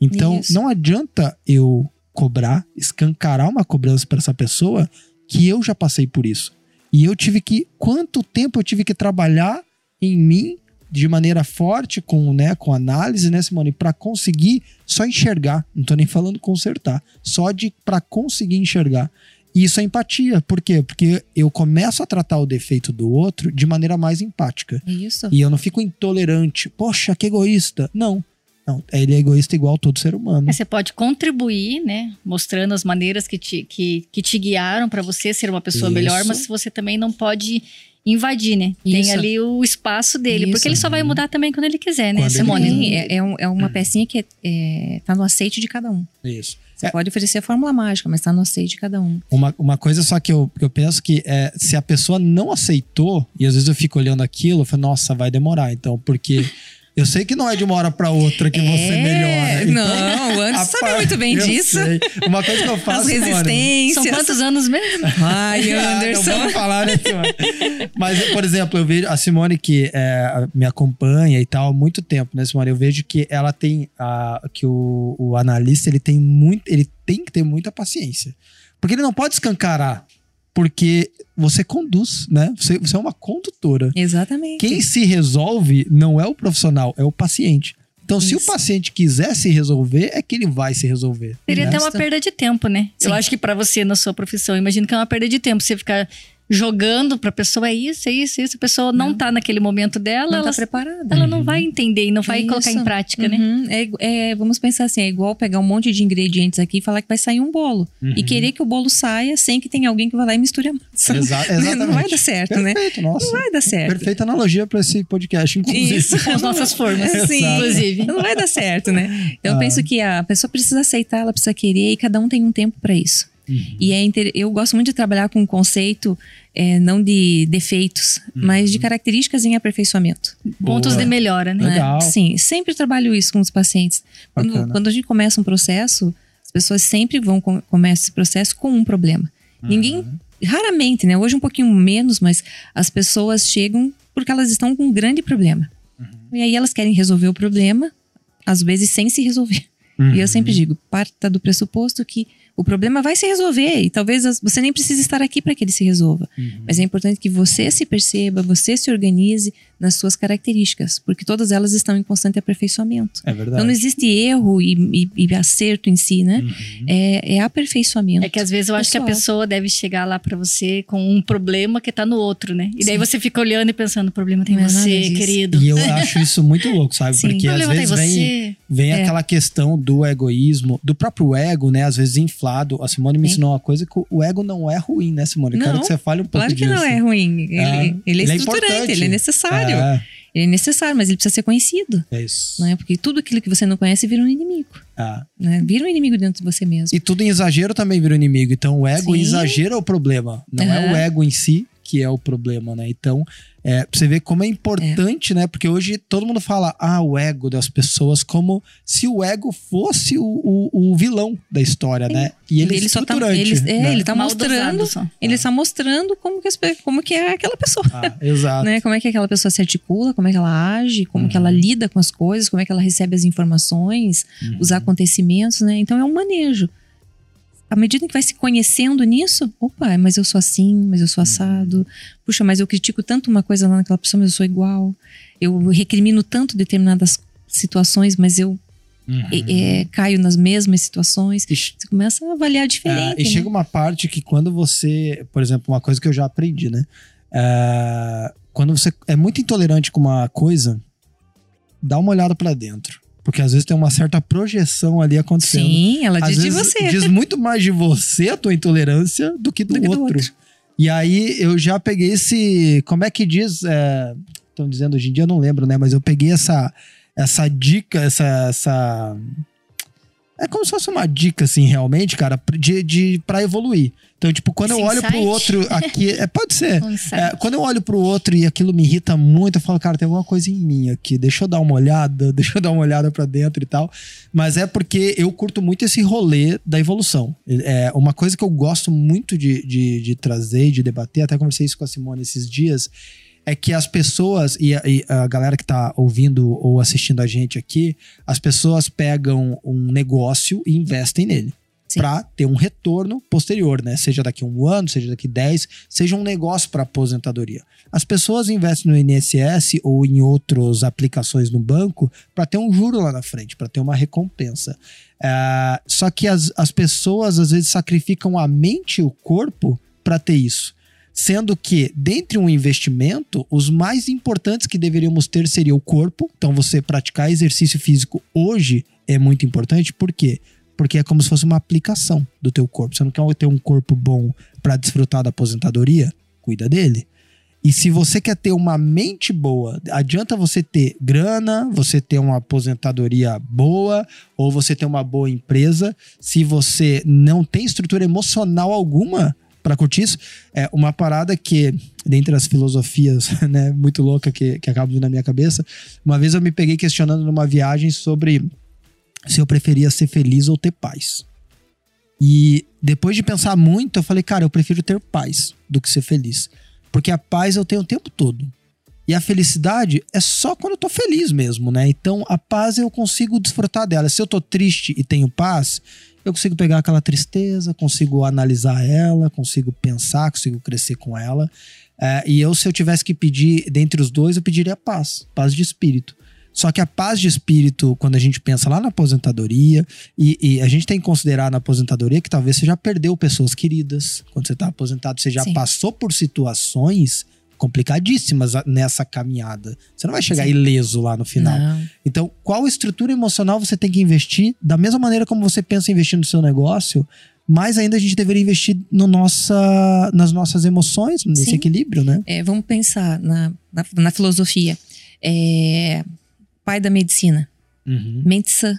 Speaker 1: Então,
Speaker 3: Isso.
Speaker 1: não adianta eu cobrar, escancarar uma cobrança para essa pessoa que eu já passei por isso. E eu tive que. Quanto tempo eu tive que trabalhar em mim de maneira forte com, né, com análise, né, Simone, para conseguir só enxergar. Não tô nem falando consertar, só de para conseguir enxergar. E isso é empatia. Por quê? Porque eu começo a tratar o defeito do outro de maneira mais empática.
Speaker 3: Isso.
Speaker 1: E eu não fico intolerante. Poxa, que egoísta. Não. Não, ele é egoísta igual todo ser humano.
Speaker 2: Mas você pode contribuir, né? Mostrando as maneiras que te, que, que te guiaram para você ser uma pessoa
Speaker 1: Isso.
Speaker 2: melhor, mas você também não pode invadir, né? Tem
Speaker 3: Isso.
Speaker 2: ali o espaço dele,
Speaker 3: Isso.
Speaker 2: porque ele só vai mudar também quando ele quiser, né,
Speaker 1: Quando ele
Speaker 2: Simone?
Speaker 3: Sim, é, é um- é uma pecinha que é, é, tá no aceite de cada um.
Speaker 1: Isso.
Speaker 3: Você
Speaker 1: É.
Speaker 3: pode oferecer a fórmula mágica, mas tá no aceite de cada um.
Speaker 1: Uma, uma coisa só que eu, que eu penso que é, se a pessoa não aceitou, e às vezes eu fico olhando aquilo, eu falo, nossa, vai demorar, então, porque eu sei que não é de uma hora pra outra que você
Speaker 3: É,
Speaker 1: melhora. Então,
Speaker 3: não, o Anderson
Speaker 1: a
Speaker 3: sabe
Speaker 1: par-
Speaker 3: muito bem
Speaker 1: eu
Speaker 3: disso.
Speaker 1: sei. Uma coisa que eu
Speaker 3: As
Speaker 1: faço, Simone,
Speaker 3: resistências.
Speaker 2: São quantos anos mesmo?
Speaker 3: Ai,
Speaker 1: Ah, não
Speaker 3: Anderson.
Speaker 1: vamos falar, né? Mas, por exemplo, eu vejo a Simone que é, me acompanha e tal há muito tempo, né, Simone? Eu vejo que ela tem a, que o, o analista ele tem muito, ele tem que ter muita paciência, porque ele não pode escancarar, porque você conduz, né? Você, você é uma condutora.
Speaker 3: Exatamente.
Speaker 1: Quem se resolve não é o profissional, é o paciente. Então, se o
Speaker 3: Isso.
Speaker 1: paciente quiser se resolver, é que ele vai se resolver.
Speaker 2: Seria
Speaker 1: né?
Speaker 2: até uma perda de tempo, né?
Speaker 3: Sim.
Speaker 2: Eu acho que pra você, na sua profissão, imagino que é uma perda de tempo. Você ficar jogando pra pessoa, é isso, é isso, é isso. A pessoa não,
Speaker 3: Não.
Speaker 2: tá naquele momento dela,
Speaker 3: não
Speaker 2: ela,
Speaker 3: tá preparada.
Speaker 2: ela não vai entender e não vai
Speaker 3: Isso.
Speaker 2: colocar em prática, né?
Speaker 3: Uhum. É, igu- é, vamos pensar assim, é igual pegar um monte de ingredientes aqui e falar que vai sair um bolo.
Speaker 1: Uhum.
Speaker 3: E querer que o bolo saia sem que tenha alguém que vá lá e misture a massa.
Speaker 1: Exa- exatamente.
Speaker 3: Não vai dar certo, né?
Speaker 1: Perfeito, nossa.
Speaker 3: Não vai dar certo.
Speaker 1: Perfeita analogia para esse podcast, inclusive.
Speaker 3: Isso.
Speaker 2: Com as nossas formas,
Speaker 3: Sim.
Speaker 2: inclusive.
Speaker 3: Não vai dar certo, né? Então eu
Speaker 1: Ah.
Speaker 3: penso que a pessoa precisa aceitar, ela precisa querer e cada um tem um tempo para isso.
Speaker 1: Uhum.
Speaker 3: E é inter... eu gosto muito de trabalhar com o conceito é, não de defeitos,
Speaker 1: Uhum.
Speaker 3: mas de características em aperfeiçoamento.
Speaker 2: Pontos
Speaker 1: Boa.
Speaker 2: de melhora, né?
Speaker 1: Legal.
Speaker 3: Sim, sempre trabalho isso com os pacientes. Quando, quando a gente começa um processo, as pessoas sempre vão com, começar esse processo com um problema.
Speaker 1: Uhum.
Speaker 3: Ninguém, raramente, né? Hoje um pouquinho menos, mas as pessoas chegam porque elas estão com um grande problema.
Speaker 1: Uhum.
Speaker 3: E aí elas querem resolver o problema, às vezes sem se resolver. E eu sempre digo, parta do pressuposto que o problema vai se resolver e talvez você nem precise estar aqui para que ele se resolva.
Speaker 1: Uhum.
Speaker 3: Mas é importante que você se perceba, você se organize nas suas características, porque todas elas estão em constante aperfeiçoamento.
Speaker 1: É verdade.
Speaker 3: Então não existe erro e, e- e acerto em si, né?
Speaker 1: Uhum.
Speaker 3: É, é aperfeiçoamento.
Speaker 2: É que às vezes eu acho que a pessoa deve chegar lá pra você com um problema que tá no outro, né? E daí você fica olhando e pensando, o problema tem
Speaker 3: Não é
Speaker 2: você, querido.
Speaker 1: E eu acho isso muito louco, sabe?
Speaker 3: Sim.
Speaker 1: Porque às vezes vem,
Speaker 2: você.
Speaker 1: vem
Speaker 3: É.
Speaker 1: aquela questão do egoísmo, do próprio ego, né? Às vezes inflado. A Simone me
Speaker 3: Sim.
Speaker 1: ensinou uma coisa que o ego não é ruim, né, Simone? Eu Quero
Speaker 3: Não,
Speaker 1: que você fale um pouco
Speaker 3: Claro que
Speaker 1: disso.
Speaker 3: não é ruim. Ele
Speaker 1: É.
Speaker 3: ele é,
Speaker 1: Ele é
Speaker 3: estruturante,
Speaker 1: importante.
Speaker 3: ele é necessário.
Speaker 1: É,
Speaker 3: Ele é necessário, mas ele precisa ser conhecido.
Speaker 1: é isso.
Speaker 3: Não é? Porque tudo aquilo que você não conhece vira um inimigo.
Speaker 1: É.
Speaker 3: Né? Vira um inimigo dentro de você mesmo.
Speaker 1: E tudo em exagero também vira inimigo. Então o ego
Speaker 3: Sim.
Speaker 1: é o problema. Não é
Speaker 3: Aham.
Speaker 1: o ego em si que é o problema, né? Então, é, pra você ver como é importante, né? Porque hoje todo mundo fala, ah, o ego das pessoas, como se o ego fosse o, o, o vilão da história, né? E ele, é
Speaker 3: só tá, ele, é,
Speaker 1: né?
Speaker 3: ele tá
Speaker 2: Mal
Speaker 3: mostrando,
Speaker 2: só.
Speaker 3: ele está mostrando como que, as como que é aquela pessoa.
Speaker 1: Ah, exato.
Speaker 3: Né? Como é que aquela pessoa se articula, como é que ela age, como que ela
Speaker 1: Uhum.
Speaker 3: lida com as coisas, como é que ela recebe as informações,
Speaker 1: Uhum.
Speaker 3: os acontecimentos, né? Então é um manejo. À medida que vai se conhecendo nisso, opa, mas eu sou assim, mas eu sou
Speaker 1: Uhum.
Speaker 3: assado. Puxa, mas eu critico tanto uma coisa lá naquela pessoa, mas eu sou igual. Eu recrimino tanto determinadas situações, mas eu
Speaker 1: Uhum.
Speaker 3: é, é, caio nas mesmas situações.
Speaker 1: E,
Speaker 3: Você começa a avaliar diferente.
Speaker 1: É, e
Speaker 3: né?
Speaker 1: chega uma parte que quando você, por exemplo, uma coisa que eu já aprendi, né? É, quando você é muito intolerante com uma coisa, dá uma olhada pra dentro. Porque às vezes tem uma certa projeção ali acontecendo.
Speaker 3: Sim, ela
Speaker 1: Às
Speaker 3: diz de você.
Speaker 1: diz muito mais de você, a tua intolerância, do que do,
Speaker 3: Do que do
Speaker 1: outro.
Speaker 3: outro.
Speaker 1: E aí eu já peguei esse. Como é que diz? Estão dizendo hoje em dia, eu não lembro, né? Mas eu peguei essa, essa dica, essa, essa. É como se fosse uma dica, assim, realmente, cara, de, de, pra evoluir. Então, tipo, quando
Speaker 2: Esse
Speaker 1: eu olho pro
Speaker 2: insight?
Speaker 1: outro aqui. É, pode ser.
Speaker 2: Um.
Speaker 1: É, quando eu olho pro outro e aquilo me irrita muito, eu falo, cara, tem alguma coisa em mim aqui. Deixa eu dar uma olhada, deixa eu dar uma olhada pra dentro e tal. Mas é porque eu curto muito esse rolê da evolução. É uma coisa que eu gosto muito de, de, de trazer e de debater, até conversei isso com a Simone esses dias, é que as pessoas, e a, e a galera que tá ouvindo ou assistindo a gente aqui, as pessoas pegam um negócio e investem nele. para ter um retorno posterior, né? Seja daqui a um ano, seja daqui 10, seja um negócio para aposentadoria. As pessoas investem no INSS ou em outras aplicações no banco para ter um juro lá na frente, para ter uma recompensa. É, só que as, as pessoas às vezes sacrificam a mente e o corpo para ter isso. Sendo que, dentre um investimento, os mais importantes que deveríamos ter seria o corpo. Então, você praticar exercício físico hoje é muito importante. Por quê? Porque é como se fosse uma aplicação do teu corpo. Você não quer ter um corpo bom para desfrutar da aposentadoria? Cuida dele. E se você quer ter uma mente boa, adianta você ter grana, você ter uma aposentadoria boa, ou você ter uma boa empresa. Se você não tem estrutura emocional alguma, para curtir isso. É uma parada que, dentre as filosofias, né, muito louca que, que vindo na minha cabeça, uma vez eu me peguei questionando numa viagem sobre se eu preferia ser feliz ou ter paz. E depois de pensar muito, eu falei, cara, eu prefiro ter paz do que ser feliz. Porque a paz eu tenho o tempo todo. E a felicidade é só quando eu tô feliz mesmo, né? Então a paz eu consigo desfrutar dela. Se eu tô triste e tenho paz, eu consigo pegar aquela tristeza, consigo analisar ela, consigo pensar, consigo crescer com ela. É, e eu, se eu tivesse que pedir dentre os dois, eu pediria paz, paz de espírito. Só que a paz de espírito, quando a gente pensa lá na aposentadoria, e, e, a gente tem que considerar na aposentadoria que talvez você já perdeu pessoas queridas. Quando você está aposentado, você já Sim. passou por situações complicadíssimas nessa caminhada. Você não vai chegar Sim. ileso lá no final. Não. Então, qual estrutura emocional você tem que investir? Da mesma maneira como você pensa em investir no seu negócio, mais ainda a gente deveria investir no nossa, nas nossas emoções, nesse Sim. equilíbrio, né?
Speaker 3: É, vamos pensar na, na, na filosofia. É, pai da medicina. Uhum. Mente sã,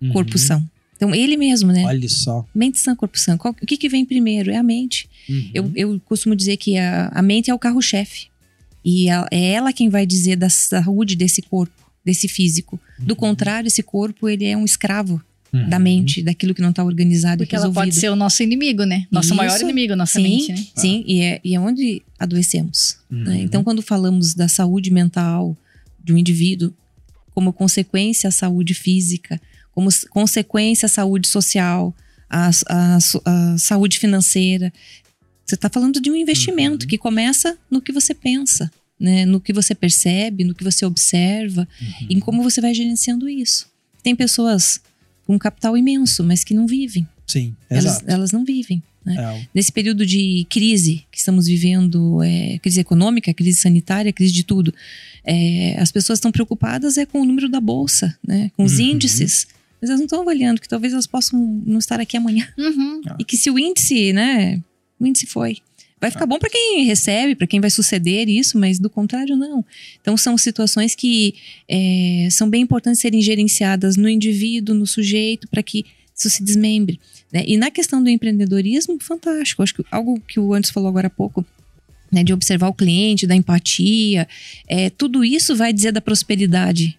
Speaker 3: uhum. corpo são. Então, ele mesmo, né?
Speaker 1: Olha só.
Speaker 3: Mente sã, corpo sã. Qual, o que, que vem primeiro? É a mente. Uhum. Eu, eu costumo dizer que a, a mente é o carro-chefe. E a, é ela quem vai dizer da saúde desse corpo, desse físico. Do uhum. contrário, esse corpo, ele é um escravo uhum. da mente, daquilo que não está organizado
Speaker 2: Porque ela pode ser o nosso inimigo, né? Nosso Isso. maior inimigo, nossa sim, mente, né?
Speaker 3: Sim, ah. e, é, e é onde adoecemos. Né? Uhum. Então, quando falamos da saúde mental de um indivíduo, como consequência a saúde física, como consequência a saúde social, a, a, saúde financeira. Você está falando de um investimento uhum. que começa no que você pensa, né? no que você percebe, no que você observa, uhum. em como você vai gerenciando isso. Tem pessoas com capital imenso, mas que não vivem.
Speaker 1: Sim,
Speaker 3: elas, elas não vivem. Né? É. Nesse período de crise que estamos vivendo, é, crise econômica, crise sanitária, crise de tudo, é, as pessoas estão preocupadas é com o número da bolsa, né? com os uhum. índices mas elas não estão avaliando que talvez elas possam não estar aqui amanhã.
Speaker 2: Uhum.
Speaker 3: E que se o índice, né? O índice foi. Vai ficar ah. bom para quem recebe, para quem vai suceder isso, mas do contrário, não. Então, são situações que é, são bem importantes serem gerenciadas no indivíduo, no sujeito, para que isso se desmembre. Né? E na questão do empreendedorismo, fantástico. Acho que algo que o Anderson falou agora há pouco, né, de observar o cliente, da empatia, é, tudo isso vai dizer da prosperidade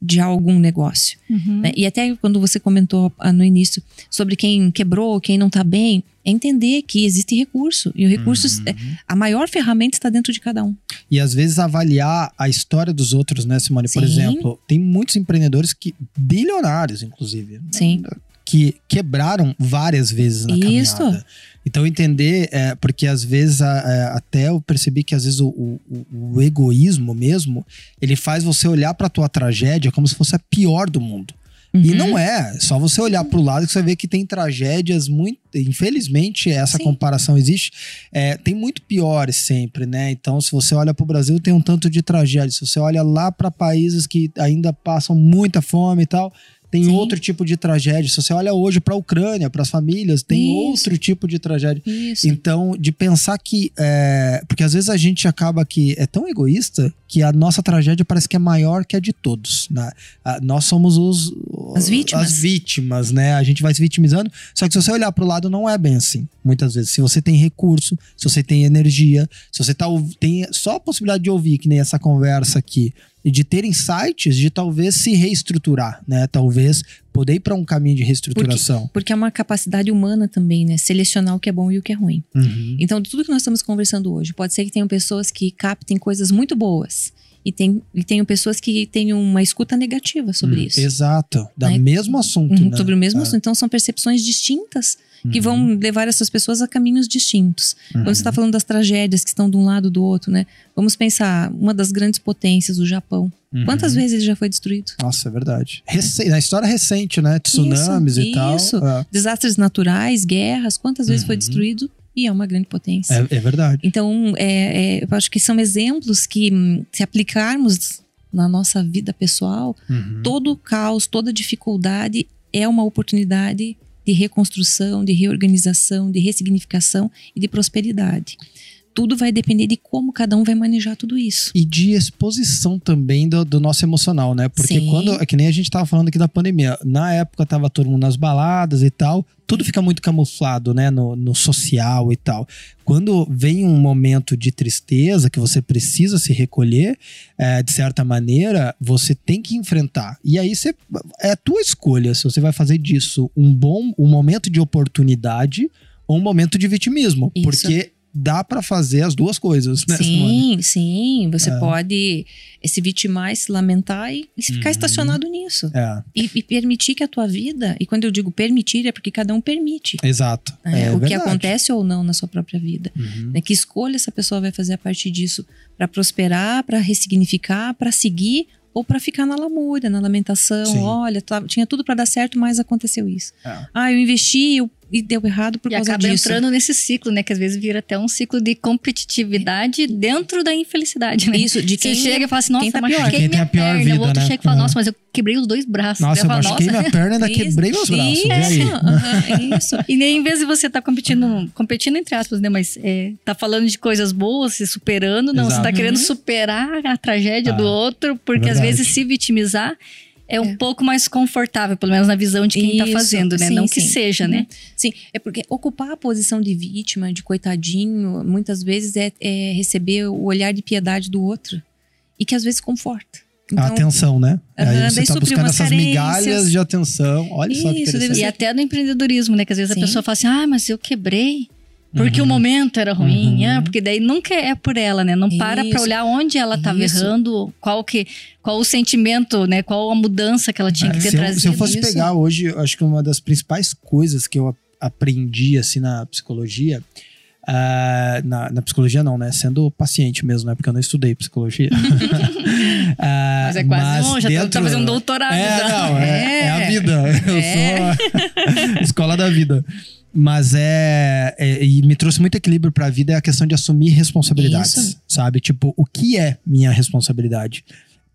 Speaker 3: de algum negócio. Uhum. Né? E até quando você comentou ah, no início sobre quem quebrou, quem não está bem, é entender que existe recurso. E o recurso, uhum. É, a maior ferramenta está dentro de cada um.
Speaker 1: E às vezes avaliar a história dos outros, né, Simone? Por Sim. exemplo, tem muitos empreendedores que, bilionários, inclusive.
Speaker 3: Sim.
Speaker 1: Né? Que quebraram várias vezes na Isso. caminhada. Então entender, é, porque às vezes a, a, é, até eu percebi que às vezes o, o, o, egoísmo mesmo, ele faz você olhar para tua tragédia como se fosse a pior do mundo. Uhum. E não é, só você olhar para o lado que você vê que tem tragédias muito, infelizmente essa Sim. comparação existe, é, tem muito piores sempre, né? Então se você olha para o Brasil tem um tanto de tragédia, se você olha lá para países que ainda passam muita fome e tal, tem Sim. outro tipo de tragédia. Se você olha hoje para a Ucrânia, para as famílias, tem Isso. outro tipo de tragédia. Isso. Então, de pensar que. É, porque às vezes a gente acaba que é tão egoísta que a nossa tragédia parece que é maior que a de todos. Né? nós somos os.
Speaker 3: As vítimas.
Speaker 1: As vítimas, né? A gente vai se vitimizando. Só que se você olhar para o lado, não é bem assim. Muitas vezes. Se você tem recurso, se você tem energia, se você tá, tem só a possibilidade de ouvir, que nem essa conversa aqui de ter insights de talvez se reestruturar, né? Talvez poder ir para um caminho de reestruturação.
Speaker 3: Porque, porque, é uma capacidade humana também, né? Selecionar o que é bom e o que é ruim. Uhum. Então, tudo que nós estamos conversando hoje, pode ser que tenham pessoas que captem coisas muito boas E tem, e tenho pessoas que têm uma escuta negativa sobre
Speaker 1: Hum,
Speaker 3: isso.
Speaker 1: Exato. Da
Speaker 3: Né?
Speaker 1: mesmo assunto,
Speaker 3: Uhum,
Speaker 1: né?
Speaker 3: Sobre o mesmo
Speaker 1: É.
Speaker 3: assunto. Então são percepções distintas que
Speaker 1: Uhum.
Speaker 3: vão levar essas pessoas a caminhos distintos.
Speaker 1: Uhum.
Speaker 3: Quando você está falando das tragédias que estão de um lado do outro, né? Vamos pensar, uma das grandes potências, o Japão.
Speaker 1: Uhum.
Speaker 3: Quantas vezes ele já foi destruído?
Speaker 1: Nossa, é verdade. Na história recente, né? Tsunamis
Speaker 3: Isso,
Speaker 1: e tal.
Speaker 3: isso.
Speaker 1: É.
Speaker 3: Desastres naturais, guerras, quantas vezes foi
Speaker 1: Uhum.
Speaker 3: destruído? E é uma grande potência.
Speaker 1: É, é verdade.
Speaker 3: Então, é, é, eu acho que são exemplos que, hum, se aplicarmos na nossa vida pessoal,
Speaker 1: Uhum.
Speaker 3: todo caos, toda dificuldade é uma oportunidade de reconstrução, de reorganização, de ressignificação e de prosperidade. Tudo vai depender de como cada um vai manejar tudo isso.
Speaker 1: E de exposição também do, do nosso emocional, né? Porque
Speaker 3: Sim.
Speaker 1: quando. É que nem a gente tava falando aqui da pandemia. Na época tava todo mundo nas baladas e tal. Tudo fica muito camuflado, né? No, no social e tal. Quando vem um momento de tristeza que você precisa se recolher, é, de certa maneira, você tem que enfrentar. E aí você, é a tua escolha se você vai fazer disso um bom um momento de oportunidade ou um momento de vitimismo.
Speaker 3: Isso.
Speaker 1: Porque dá pra fazer as duas coisas, né? Simone?
Speaker 3: Sim, sim. Você
Speaker 1: É.
Speaker 3: pode se vitimar, se lamentar e, e ficar
Speaker 1: Uhum.
Speaker 3: estacionado nisso.
Speaker 1: É,
Speaker 3: E, e permitir que a tua vida, e quando eu digo permitir, é porque cada um permite.
Speaker 1: exato.
Speaker 3: né,
Speaker 1: É
Speaker 3: o que
Speaker 1: verdade.
Speaker 3: acontece ou não na sua própria vida.
Speaker 1: Uhum.
Speaker 3: né? Que escolha essa pessoa vai fazer a partir disso para prosperar, para ressignificar, para seguir ou para ficar na lamúria, na lamentação.
Speaker 1: Sim.
Speaker 3: Olha, tá- tinha tudo para dar certo, mas aconteceu isso.
Speaker 1: É.
Speaker 3: Ah, eu investi eu- e deu errado por
Speaker 2: E
Speaker 3: causa
Speaker 2: acaba
Speaker 3: disso.
Speaker 2: entrando nesse ciclo, né? Que às vezes vira até um ciclo de competitividade dentro da infelicidade, né?
Speaker 3: Isso, de quem
Speaker 2: Você chega e fala assim, nossa,
Speaker 3: quem tá pior.
Speaker 1: Quem
Speaker 2: minha
Speaker 1: tem a pior
Speaker 2: perna.
Speaker 1: vida,
Speaker 2: o outro
Speaker 1: né?
Speaker 2: chega e fala,
Speaker 1: Uhum.
Speaker 2: nossa, mas eu quebrei os dois braços.
Speaker 1: Nossa, eu
Speaker 2: fala,
Speaker 1: machuquei minha perna e ainda quebrei meus braços. E aí?
Speaker 3: Isso, aham, isso.
Speaker 2: E nem em vez de você estar competindo, competindo entre aspas, né? Mas é, tá falando de coisas boas, se superando, não. Você
Speaker 1: Exato.
Speaker 2: tá querendo
Speaker 3: Uhum.
Speaker 2: superar a tragédia
Speaker 1: Ah,
Speaker 2: do outro, porque às
Speaker 1: verdade.
Speaker 2: vezes se vitimizar é um
Speaker 3: É.
Speaker 2: pouco mais confortável, pelo menos na visão de quem tá
Speaker 3: Isso,
Speaker 2: fazendo, né?
Speaker 3: sim,
Speaker 2: não que
Speaker 3: sim.
Speaker 2: seja, né?
Speaker 3: Sim, é porque ocupar a posição de vítima, de coitadinho, muitas vezes é, é receber o olhar de piedade do outro. E que às vezes conforta.
Speaker 1: A atenção, né?
Speaker 3: Aham,
Speaker 1: aí você tá
Speaker 3: suprir
Speaker 1: buscando essas
Speaker 3: carências.
Speaker 1: migalhas de atenção. Olha só que
Speaker 3: Isso, deve
Speaker 1: interessante.
Speaker 2: E até no empreendedorismo, né? Que às vezes
Speaker 3: Sim.
Speaker 2: a pessoa fala assim, ah, mas eu quebrei. Porque
Speaker 1: Uhum.
Speaker 2: o momento era ruim,
Speaker 1: Uhum.
Speaker 2: ah, porque daí nunca é por ela, né? Não para pra
Speaker 3: Isso.
Speaker 2: olhar onde ela tava
Speaker 3: Isso.
Speaker 2: errando, qual que, qual o sentimento, né? Qual a mudança que ela tinha que ter
Speaker 1: se, eu,
Speaker 2: trazido.
Speaker 1: se eu fosse
Speaker 3: isso.
Speaker 1: pegar hoje, eu acho que uma das principais coisas que eu aprendi assim na psicologia, ah, na, na psicologia não, né? Sendo paciente mesmo, né? Porque eu não estudei psicologia. Ah,
Speaker 2: Mas é quase um, já tá fazendo um doutorado
Speaker 1: É,
Speaker 2: já.
Speaker 1: não, é, é a vida. Eu
Speaker 2: É.
Speaker 1: sou a escola da vida. Mas é, é- E me trouxe muito equilíbrio pra vida é a questão de assumir responsabilidades.
Speaker 3: Isso.
Speaker 1: Sabe? Tipo, o que é minha responsabilidade?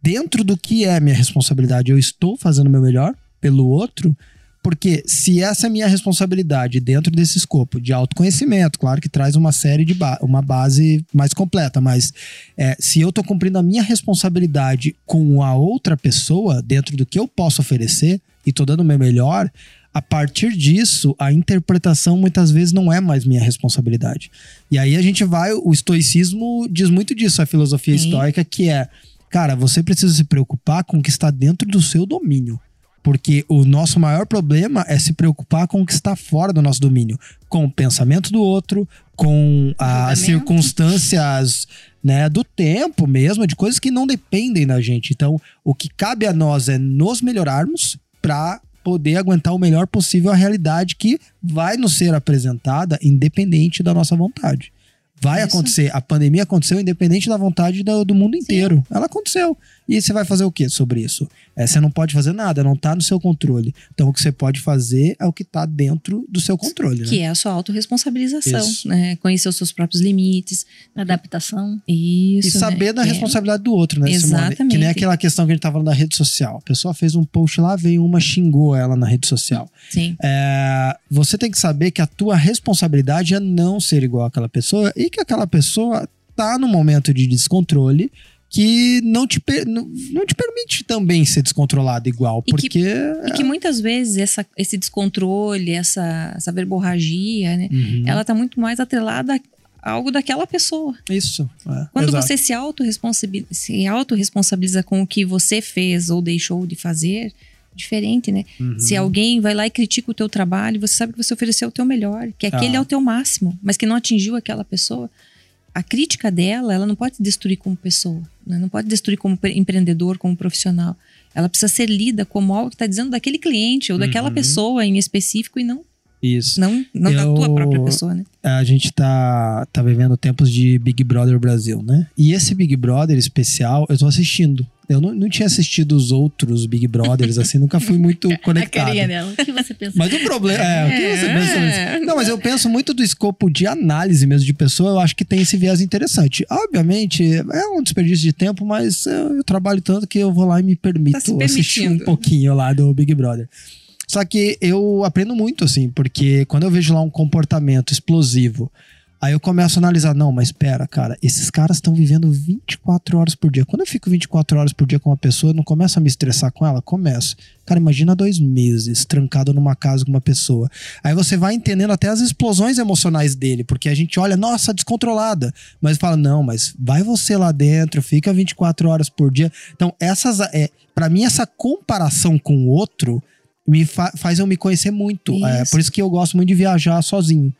Speaker 1: Dentro do que é minha responsabilidade, eu estou fazendo o meu melhor pelo outro? Porque se essa é minha responsabilidade dentro desse escopo de autoconhecimento, claro que traz uma série de ba uma base mais completa, mas é, se eu tô cumprindo a minha responsabilidade com a outra pessoa dentro do que eu posso oferecer e tô dando o meu melhor, a partir disso, a interpretação muitas vezes não é mais minha responsabilidade. E aí a gente vai, o estoicismo diz muito disso, a filosofia
Speaker 3: Sim.
Speaker 1: estoica, que é, cara, você precisa se preocupar com o que está dentro do seu domínio. Porque o nosso maior problema é se preocupar com o que está fora do nosso domínio, com o pensamento do outro, com as circunstâncias né, do tempo mesmo, de coisas que não dependem da gente. Então, o que cabe a nós é nos melhorarmos para poder aguentar o melhor possível a realidade que vai nos ser apresentada independente da nossa vontade. Vai
Speaker 3: Isso.
Speaker 1: acontecer. A pandemia aconteceu independente da vontade do, do mundo inteiro. Ela aconteceu. E você vai fazer o que sobre isso? É, você não pode fazer nada, não tá no seu controle. Então o que você pode fazer é o que tá dentro do seu controle.
Speaker 3: Que
Speaker 1: né?
Speaker 3: é a sua autorresponsabilização, né? Conhecer os seus próprios limites.
Speaker 2: Adaptação.
Speaker 3: Isso.
Speaker 1: E saber
Speaker 3: né?
Speaker 1: da
Speaker 3: É.
Speaker 1: responsabilidade do outro, né, Simone?
Speaker 3: Exatamente.
Speaker 1: Que nem aquela questão que a gente tava falando da rede social. A pessoa fez um post lá, veio uma, xingou ela na rede social.
Speaker 3: Sim.
Speaker 1: É, você tem que saber que a tua responsabilidade é não ser igual àquela pessoa e que aquela pessoa tá num momento de descontrole que não te, não, não te permite também ser descontrolado igual,
Speaker 3: E que-
Speaker 1: porque...
Speaker 3: E que muitas vezes essa, esse descontrole, essa, essa verborragia, né?
Speaker 1: Uhum.
Speaker 3: Ela tá muito mais atrelada a algo daquela pessoa.
Speaker 1: Isso. é,
Speaker 3: Quando
Speaker 1: exato.
Speaker 3: você se autorresponsabiliza, se autorresponsabiliza com o que você fez ou deixou de fazer, diferente, né?
Speaker 1: Uhum.
Speaker 3: Se alguém vai lá e critica o teu trabalho, você sabe que você ofereceu o teu melhor, que aquele
Speaker 1: Ah.
Speaker 3: é o teu máximo, mas que não atingiu aquela pessoa. A crítica dela, ela não pode te destruir como pessoa. Né? Não pode destruir como empreendedor, como profissional. Ela precisa ser lida como algo que está dizendo daquele cliente ou daquela
Speaker 1: Uhum.
Speaker 3: pessoa em específico e não,
Speaker 1: Isso.
Speaker 3: não, não da
Speaker 1: Eu-
Speaker 3: tua própria pessoa, né?
Speaker 1: a gente tá, tá vivendo tempos de Big Brother Brasil, né? E esse Big Brother especial, eu tô assistindo. Eu não, não tinha assistido os outros Big Brothers, assim, nunca fui muito
Speaker 2: A
Speaker 1: conectado.
Speaker 2: carinha dela. O que você pensa?
Speaker 1: Mas o problema. É, o que você
Speaker 3: É.
Speaker 1: pensa sobre isso? Não, mas eu penso muito do escopo de análise mesmo de pessoa, eu acho que tem esse viés interessante. Obviamente, é um desperdício de tempo, mas eu, eu trabalho tanto que eu vou lá e me permito
Speaker 3: Tá
Speaker 1: assistir um pouquinho lá do Big Brother. Só que eu aprendo muito, assim, porque quando eu vejo lá um comportamento explosivo, aí eu começo a analisar, não, mas espera, cara, esses caras estão vivendo 24 horas por dia. Quando eu fico 24 horas por dia com uma pessoa, eu não começo a me estressar com ela? Começo. Cara, imagina dois meses trancado numa casa com uma pessoa. Aí você vai entendendo até as explosões emocionais dele, porque a gente olha, nossa, descontrolada. Mas fala, não, mas vai você lá dentro, fica 24 horas por dia. Então, essas. É, para mim, essa comparação com o outro me fa- faz eu me conhecer muito. É,
Speaker 3: Isso.
Speaker 1: por isso que eu gosto muito de viajar sozinho.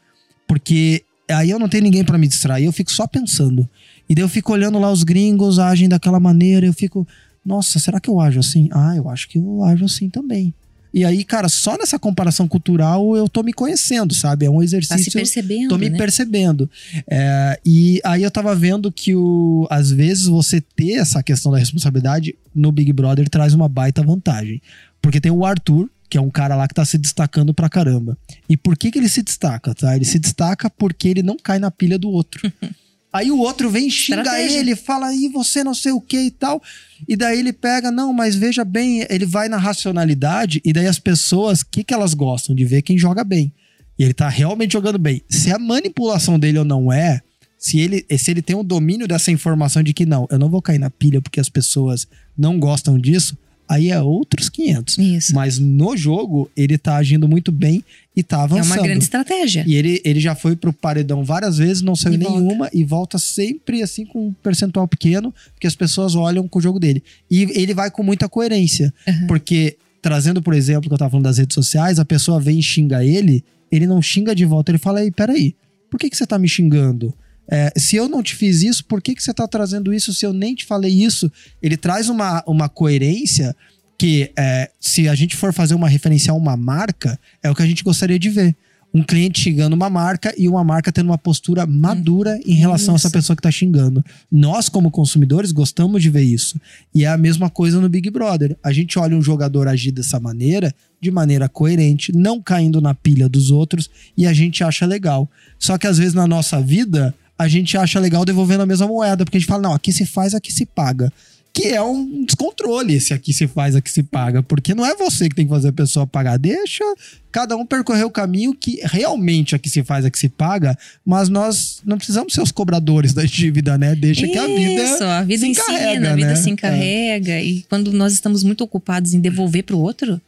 Speaker 1: Porque aí eu não tenho ninguém pra me distrair, eu fico só pensando. E daí eu fico olhando lá os gringos agem daquela maneira, eu fico, nossa, será que eu ajo assim? Ah, eu acho que eu ajo assim também. E aí, cara, só nessa comparação cultural eu tô me conhecendo, sabe? É um
Speaker 3: Tá se
Speaker 1: exercício.
Speaker 3: percebendo,
Speaker 1: Tô me
Speaker 3: né?
Speaker 1: percebendo. É, e aí eu tava vendo que o, às vezes você ter essa questão da responsabilidade no Big Brother traz uma baita vantagem. Porque tem o Arthur, que é um cara lá que tá se destacando pra caramba. E por que que ele se destaca, tá? Ele se destaca porque ele não cai na pilha do outro. Aí o outro vem, xinga
Speaker 3: Estratégia.
Speaker 1: ele, fala aí você não sei o que e tal. E daí ele pega, não, mas veja bem, ele vai na racionalidade e daí as pessoas, o que, que elas gostam? De ver quem joga bem. E ele tá realmente jogando bem. Se a manipulação dele ou não é, se ele, se ele tem o domínio dessa informação de que não, eu não vou cair na pilha porque as pessoas não gostam disso, aí é outros 500.
Speaker 3: Isso.
Speaker 1: Mas no jogo, ele tá agindo muito bem e tá
Speaker 3: É
Speaker 1: avançando.
Speaker 3: uma grande estratégia.
Speaker 1: E ele, ele já foi pro paredão várias vezes, não saiu
Speaker 3: E volta.
Speaker 1: nenhuma e volta sempre assim com um percentual pequeno, porque as pessoas olham com o jogo dele. E ele vai com muita coerência,
Speaker 3: Uhum.
Speaker 1: porque trazendo, por exemplo, que eu tava falando das redes sociais, a pessoa vem e xinga ele, ele não xinga de volta, ele fala: "Ei, peraí, por que que você tá me xingando?" É, se eu não te fiz isso, por que, que você tá trazendo isso se eu nem te falei isso? Ele traz uma, uma coerência que, é, se a gente for fazer uma referência a uma marca, é o que a gente gostaria de ver. Um cliente xingando uma marca e uma marca tendo uma postura madura em relação a essa
Speaker 3: Isso.
Speaker 1: pessoa que tá xingando. Nós, como consumidores, gostamos de ver isso. E é a mesma coisa no Big Brother. A gente olha um jogador agir dessa maneira, de maneira coerente, não caindo na pilha dos outros, e a gente acha legal. Só que às vezes na nossa vida, a gente acha legal devolvendo a mesma moeda, porque a gente fala, não, aqui se faz, aqui se paga. Que é um descontrole esse aqui se faz, aqui se paga. Porque não é você que tem que fazer a pessoa pagar. Deixa cada um percorrer o caminho que realmente aqui se faz, aqui se paga. Mas nós não precisamos ser os cobradores da dívida, né? Deixa que a vida.
Speaker 3: Isso, a vida
Speaker 1: se
Speaker 3: ensina,
Speaker 1: encarrega,
Speaker 3: a vida
Speaker 1: né?
Speaker 3: se encarrega. E quando nós estamos muito ocupados em devolver pro outro,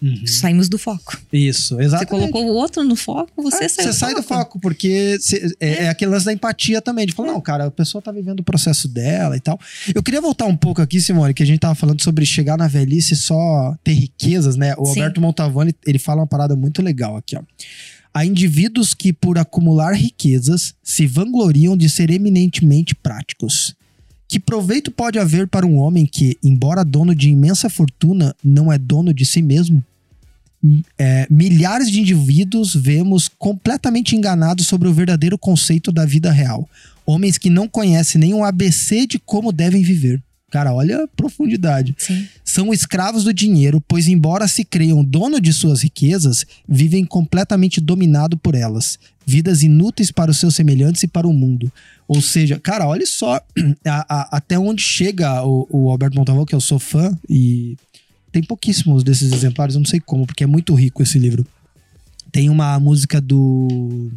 Speaker 1: Uhum.
Speaker 3: saímos do foco.
Speaker 1: Isso,
Speaker 3: Você
Speaker 1: exatamente.
Speaker 3: colocou o outro no foco, você
Speaker 1: É,
Speaker 3: saiu
Speaker 1: você
Speaker 3: do
Speaker 1: sai do
Speaker 3: foco.
Speaker 1: foco, porque cê- é, é aquele lance da empatia também, de falar, não, cara, a pessoa tá vivendo o processo dela e tal. Eu queria voltar um pouco aqui, Simone, que a gente tava falando sobre chegar na velhice e só ter riquezas, né? O
Speaker 3: Sim.
Speaker 1: Alberto Montavani, ele fala uma parada muito legal aqui, ó. Há indivíduos que, por acumular riquezas, se vangloriam de ser eminentemente práticos. Que proveito pode haver para um homem que, embora dono de imensa fortuna, não é dono de si mesmo? É, milhares de indivíduos vemos completamente enganados sobre o verdadeiro conceito da vida real. Homens que não conhecem nem o ABC de como devem viver. Cara, olha a profundidade.
Speaker 3: Sim.
Speaker 1: São escravos do dinheiro, pois, embora se creiam dono de suas riquezas, vivem completamente dominados por elas. Vidas inúteis para os seus semelhantes e para o mundo. Ou seja, cara, olha só a- a- até onde chega o, o Alberto Montalvão, que eu sou fã, e tem pouquíssimos desses exemplares, eu não sei como, porque é muito rico esse livro. Tem uma música do.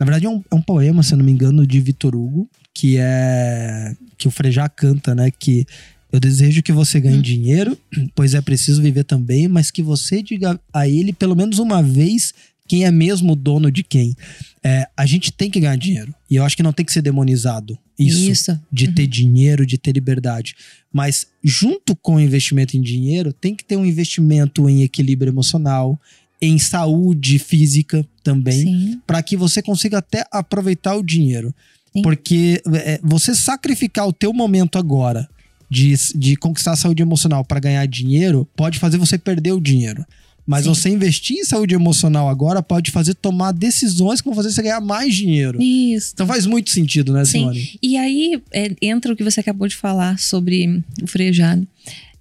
Speaker 1: Na verdade, é um, é um poema, se eu não me engano, de Vitor Hugo, que é. que o Frejá canta, né? Que eu desejo que você ganhe dinheiro, pois é preciso viver também, mas que você diga a ele pelo menos uma vez quem é mesmo o dono de quem. É, a gente tem que ganhar dinheiro. E eu acho que não tem que ser demonizado. Isso
Speaker 3: Isso.
Speaker 1: de ter dinheiro, de ter liberdade. Mas junto com o investimento em dinheiro, tem que ter um investimento em equilíbrio emocional, em saúde física também, para que você consiga até aproveitar o dinheiro.
Speaker 3: Sim.
Speaker 1: Porque é, você sacrificar o teu momento agora de, de conquistar a saúde emocional para ganhar dinheiro pode fazer você perder o dinheiro. Mas
Speaker 3: Sim.
Speaker 1: você investir em saúde emocional agora pode fazer tomar decisões que vão fazer você ganhar mais dinheiro.
Speaker 3: Isso.
Speaker 1: Então faz muito sentido, né,
Speaker 3: Sim.
Speaker 1: Simone?
Speaker 3: E aí é, entra o que você acabou de falar sobre o frejado.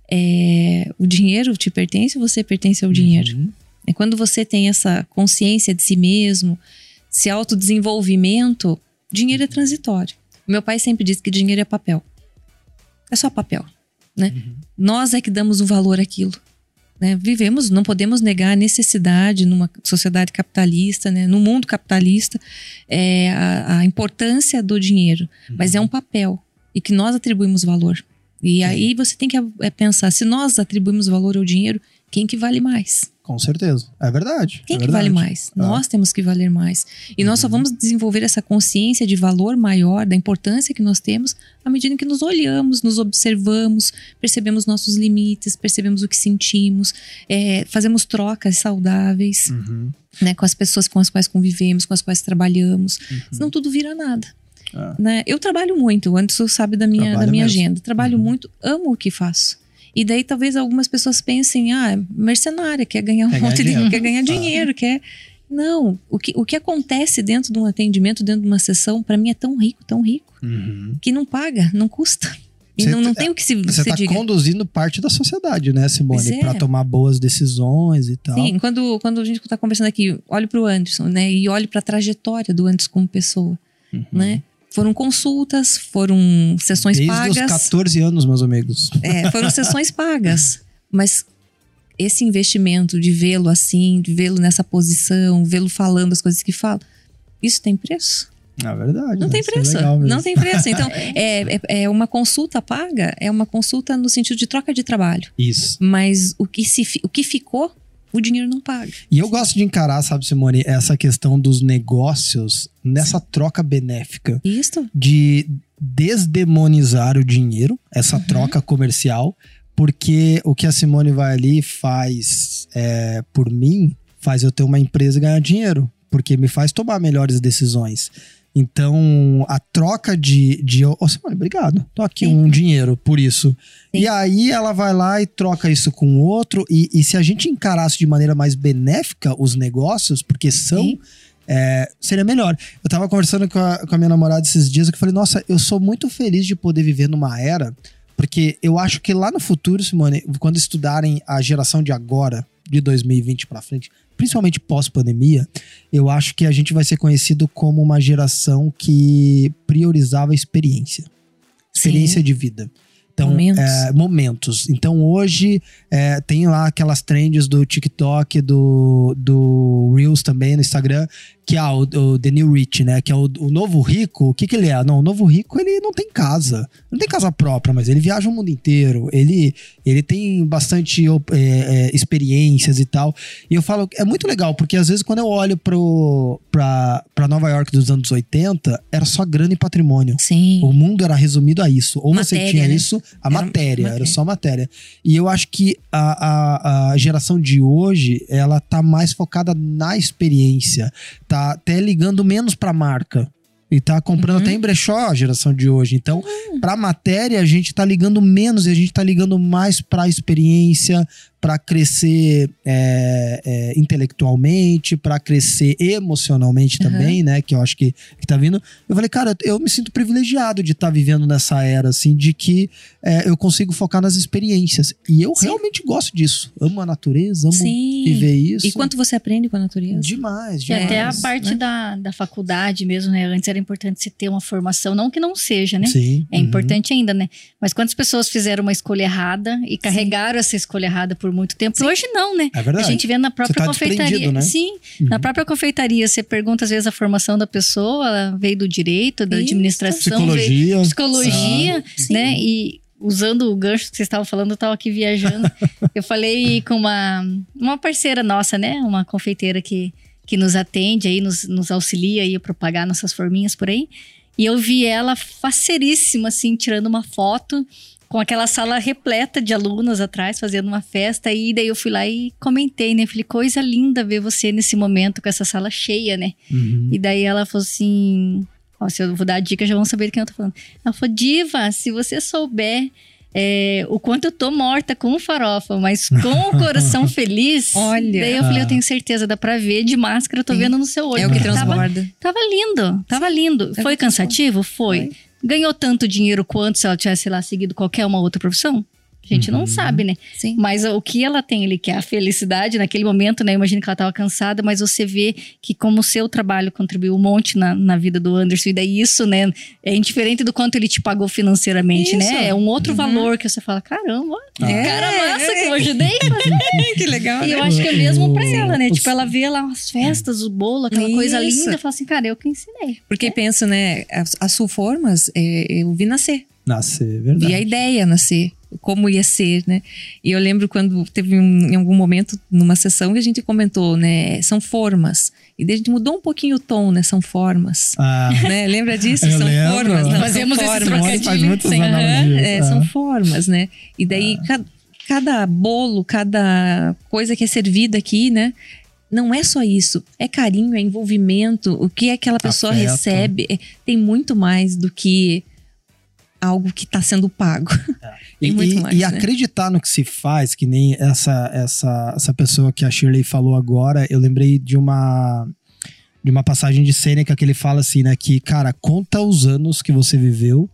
Speaker 3: É, o dinheiro te pertence ou você pertence ao dinheiro?
Speaker 1: Uhum.
Speaker 3: É quando você tem essa consciência de si mesmo, esse autodesenvolvimento, dinheiro é transitório. Meu pai sempre disse que dinheiro é papel. É só papel, né? Nós é que damos o valor àquilo. Né? Vivemos, não podemos negar a necessidade numa sociedade capitalista, né? no mundo capitalista, é, a, a importância do dinheiro. Mas é um papel e que nós atribuímos valor. E aí você tem que é, pensar, se nós atribuímos valor ao dinheiro, quem que vale mais?
Speaker 1: Com certeza. É verdade.
Speaker 3: Quem
Speaker 1: é
Speaker 3: que
Speaker 1: verdade.
Speaker 3: vale mais?
Speaker 1: Ah.
Speaker 3: Nós temos que valer mais. E nós só vamos desenvolver essa consciência de valor maior, da importância que nós temos, à medida que nos olhamos, nos observamos, percebemos nossos limites, percebemos o que sentimos, é, fazemos trocas saudáveis
Speaker 1: Uhum.
Speaker 3: né, com as pessoas com as quais convivemos, com as quais trabalhamos.
Speaker 1: Uhum.
Speaker 3: Senão tudo vira nada.
Speaker 1: Ah.
Speaker 3: Né? Eu trabalho muito, o Anderson sabe da minha,
Speaker 1: Trabalha
Speaker 3: da minha
Speaker 1: mesmo.
Speaker 3: agenda. Trabalho
Speaker 1: Uhum.
Speaker 3: muito, amo o que faço. E daí talvez algumas pessoas pensem, ah, mercenária, quer ganhar um
Speaker 1: Quer ganhar
Speaker 3: monte
Speaker 1: dinheiro.
Speaker 3: de. quer ganhar
Speaker 1: Ah.
Speaker 3: dinheiro, quer. Não, o que, o que acontece dentro de um atendimento, dentro de uma sessão, para mim é tão rico, tão rico,
Speaker 1: Uhum.
Speaker 3: que não paga, não custa. E
Speaker 1: Você
Speaker 3: não, não
Speaker 1: tá-
Speaker 3: tem o que se,
Speaker 1: Você tá
Speaker 3: diga.
Speaker 1: conduzindo parte da sociedade, né, Simone?
Speaker 3: É.
Speaker 1: Pra tomar boas decisões e tal.
Speaker 3: Sim, quando, quando a gente tá conversando aqui, olho pro Anderson, né? E olho pra trajetória do Anderson como pessoa,
Speaker 1: Uhum.
Speaker 3: né? Foram consultas, foram sessões
Speaker 1: Desde os
Speaker 3: pagas.
Speaker 1: 14 anos, meus amigos.
Speaker 3: É, foram sessões pagas. Mas esse investimento de vê-lo assim, de vê-lo nessa posição, vê-lo falando as coisas que fala, isso tem preço?
Speaker 1: É verdade.
Speaker 3: Não tem
Speaker 1: é
Speaker 3: preço. não tem preço. Então, é, é, é uma consulta paga, é uma consulta no sentido de troca de trabalho.
Speaker 1: Isso.
Speaker 3: Mas o que, se, o que ficou, o dinheiro não paga.
Speaker 1: E eu gosto de encarar, sabe, Simone, essa questão dos negócios nessa troca benéfica.
Speaker 3: Isso?
Speaker 1: de desdemonizar o dinheiro, essa
Speaker 3: Uhum.
Speaker 1: troca comercial, porque o que a Simone vai ali faz é, por mim, faz eu ter uma empresa e ganhar dinheiro, porque me faz tomar melhores decisões. Então, a troca de. de Ô, Simone, obrigado. Tô aqui
Speaker 3: Sim.
Speaker 1: um dinheiro por isso.
Speaker 3: Sim.
Speaker 1: E aí ela vai lá e troca isso com outro. E, e se a gente encarasse de maneira mais benéfica os negócios, porque são é, seria melhor. Eu tava conversando com a, com a minha namorada esses dias que eu falei, nossa, eu sou muito feliz de poder viver numa era, porque eu acho que lá no futuro, Simone, quando estudarem a geração de agora, de 2020 pra frente, principalmente pós-pandemia, eu acho que a gente vai ser conhecido como uma geração que priorizava a experiência. Experiência
Speaker 3: Sim.
Speaker 1: de vida. Então,
Speaker 3: Momentos.
Speaker 1: é, momentos. Então, hoje, é, tem lá aquelas trends do TikTok, do, do Reels também no Instagram, que é o, o The New Rich, né? Que é o, o novo rico. O que, que ele é? Não, o novo rico, ele não tem casa. Não tem casa própria, mas ele viaja o mundo inteiro. Ele, ele tem bastante é, é, experiências e tal. E eu falo, é muito legal, porque às vezes quando eu olho pro, pra, pra Nova York dos anos 80, era só grana e patrimônio.
Speaker 3: Sim.
Speaker 1: O mundo era resumido a isso. Ou você
Speaker 3: Matéria,
Speaker 1: tinha
Speaker 3: né?
Speaker 1: isso, a
Speaker 3: Era
Speaker 1: matéria, era só matéria. E eu acho que a, a, a geração de hoje, ela tá mais focada na experiência. Tá até ligando menos pra marca. E tá comprando
Speaker 3: Uhum.
Speaker 1: até em brechó a geração de hoje. Então, pra matéria, a gente tá ligando menos e a gente tá ligando mais pra experiência, pra crescer é, é, intelectualmente, pra crescer emocionalmente
Speaker 3: Uhum.
Speaker 1: também, né? Que eu acho que, que tá vindo. Eu falei, cara, eu me sinto privilegiado de estar vivendo nessa era, assim, de que é, eu consigo focar nas experiências. E eu
Speaker 3: Sim.
Speaker 1: realmente gosto disso. Amo a natureza, amo
Speaker 3: Sim.
Speaker 1: viver isso.
Speaker 3: E quanto você aprende com a natureza?
Speaker 1: Demais,
Speaker 2: E
Speaker 1: demais.
Speaker 2: até a parte
Speaker 3: né?
Speaker 2: da, da faculdade mesmo, né? Antes era importante você ter uma formação, não que não seja, né?
Speaker 1: Sim.
Speaker 2: É
Speaker 1: uhum.
Speaker 2: importante ainda, né? Mas quantas pessoas fizeram uma escolha errada e carregaram essa escolha errada por muito tempo? Hoje não, né?
Speaker 1: É verdade.
Speaker 2: A gente vê na própria
Speaker 1: tá
Speaker 2: confeitaria.
Speaker 1: né?
Speaker 2: Sim,
Speaker 1: Uhum.
Speaker 2: na própria confeitaria, você pergunta às vezes a formação da pessoa, ela veio do direito, da
Speaker 3: Isso.
Speaker 2: administração,
Speaker 1: Psicologia.
Speaker 2: psicologia,
Speaker 3: Sim.
Speaker 2: né? E usando o gancho que vocês estavam falando, eu estava aqui viajando. eu falei com uma, uma parceira nossa, né? Uma confeiteira que, que nos atende aí, nos, nos auxilia aí a propagar nossas forminhas por aí. E eu vi ela faceríssima, assim, tirando uma foto com aquela sala repleta de alunas atrás, fazendo uma festa. E daí eu fui lá e comentei, né? Falei, coisa linda ver você nesse momento com essa sala cheia, né?
Speaker 1: Uhum.
Speaker 2: E daí ela falou assim: Ó, se eu vou dar a dica, já vão saber de quem eu tô falando. Ela falou, Diva, se você souber é, o quanto eu tô morta com farofa, mas com o coração feliz.
Speaker 3: Olha.
Speaker 2: Daí eu falei, eu tenho certeza, dá pra ver de máscara, eu tô
Speaker 3: Sim.
Speaker 2: vendo no seu olho.
Speaker 3: É o que
Speaker 2: Tava-
Speaker 3: transborda.
Speaker 2: Tava lindo, tava lindo. Foi cansativo? Foi.
Speaker 3: Foi.
Speaker 2: Ganhou tanto dinheiro quanto se ela tivesse, sei lá, seguido qualquer uma outra profissão? A gente
Speaker 1: Uhum.
Speaker 2: não sabe, né?
Speaker 3: Sim.
Speaker 2: Mas o que ela tem ali, que é a felicidade naquele momento, né? Eu imagino que ela tava cansada, mas você vê que como o seu trabalho contribuiu um monte na, na vida do Anderson, e daí isso, né? É indiferente do quanto ele te pagou financeiramente,
Speaker 3: Isso.
Speaker 2: né? É um outro
Speaker 3: Uhum.
Speaker 2: valor que você fala, caramba,
Speaker 3: É.
Speaker 2: cara massa que eu ajudei.
Speaker 3: que legal.
Speaker 2: E
Speaker 3: né?
Speaker 2: eu acho que é mesmo pra ela, né?
Speaker 1: os-
Speaker 2: Tipo, ela vê lá as festas, o bolo, aquela coisa
Speaker 3: Isso.
Speaker 2: linda, e fala assim, cara, eu que ensinei.
Speaker 3: Porque penso, né? As, as sulformas, é, eu vi nascer.
Speaker 1: Nascer, verdade.
Speaker 3: Vi a ideia nascer, como ia ser, né? E eu lembro quando teve um, em algum momento, numa sessão, que a gente comentou, né? São formas. E daí a gente mudou um pouquinho o tom, né? São formas.
Speaker 1: Ah,
Speaker 3: né? Lembra disso?
Speaker 1: Eu
Speaker 3: são
Speaker 1: lembro.
Speaker 3: formas. Não,
Speaker 2: Fazemos
Speaker 3: são
Speaker 2: esse
Speaker 3: formas.
Speaker 2: trocadilho.
Speaker 1: faz muitas
Speaker 2: Sim,
Speaker 1: analogias.
Speaker 3: É,
Speaker 1: ah.
Speaker 3: são formas, né? E daí cada, cada bolo, cada coisa que é servida aqui, né? Não é só isso, é carinho, é envolvimento, o que aquela pessoa
Speaker 1: Afeto.
Speaker 3: recebe é- tem muito mais do que algo que está sendo pago.
Speaker 1: E,
Speaker 3: Tem muito
Speaker 1: e-
Speaker 3: mais,
Speaker 1: e
Speaker 3: né?
Speaker 1: acreditar no que se faz, que nem essa, essa, essa pessoa que a Shirley falou agora, eu lembrei de uma de uma passagem de Sêneca que ele fala assim, né, que cara, conta os anos que você viveu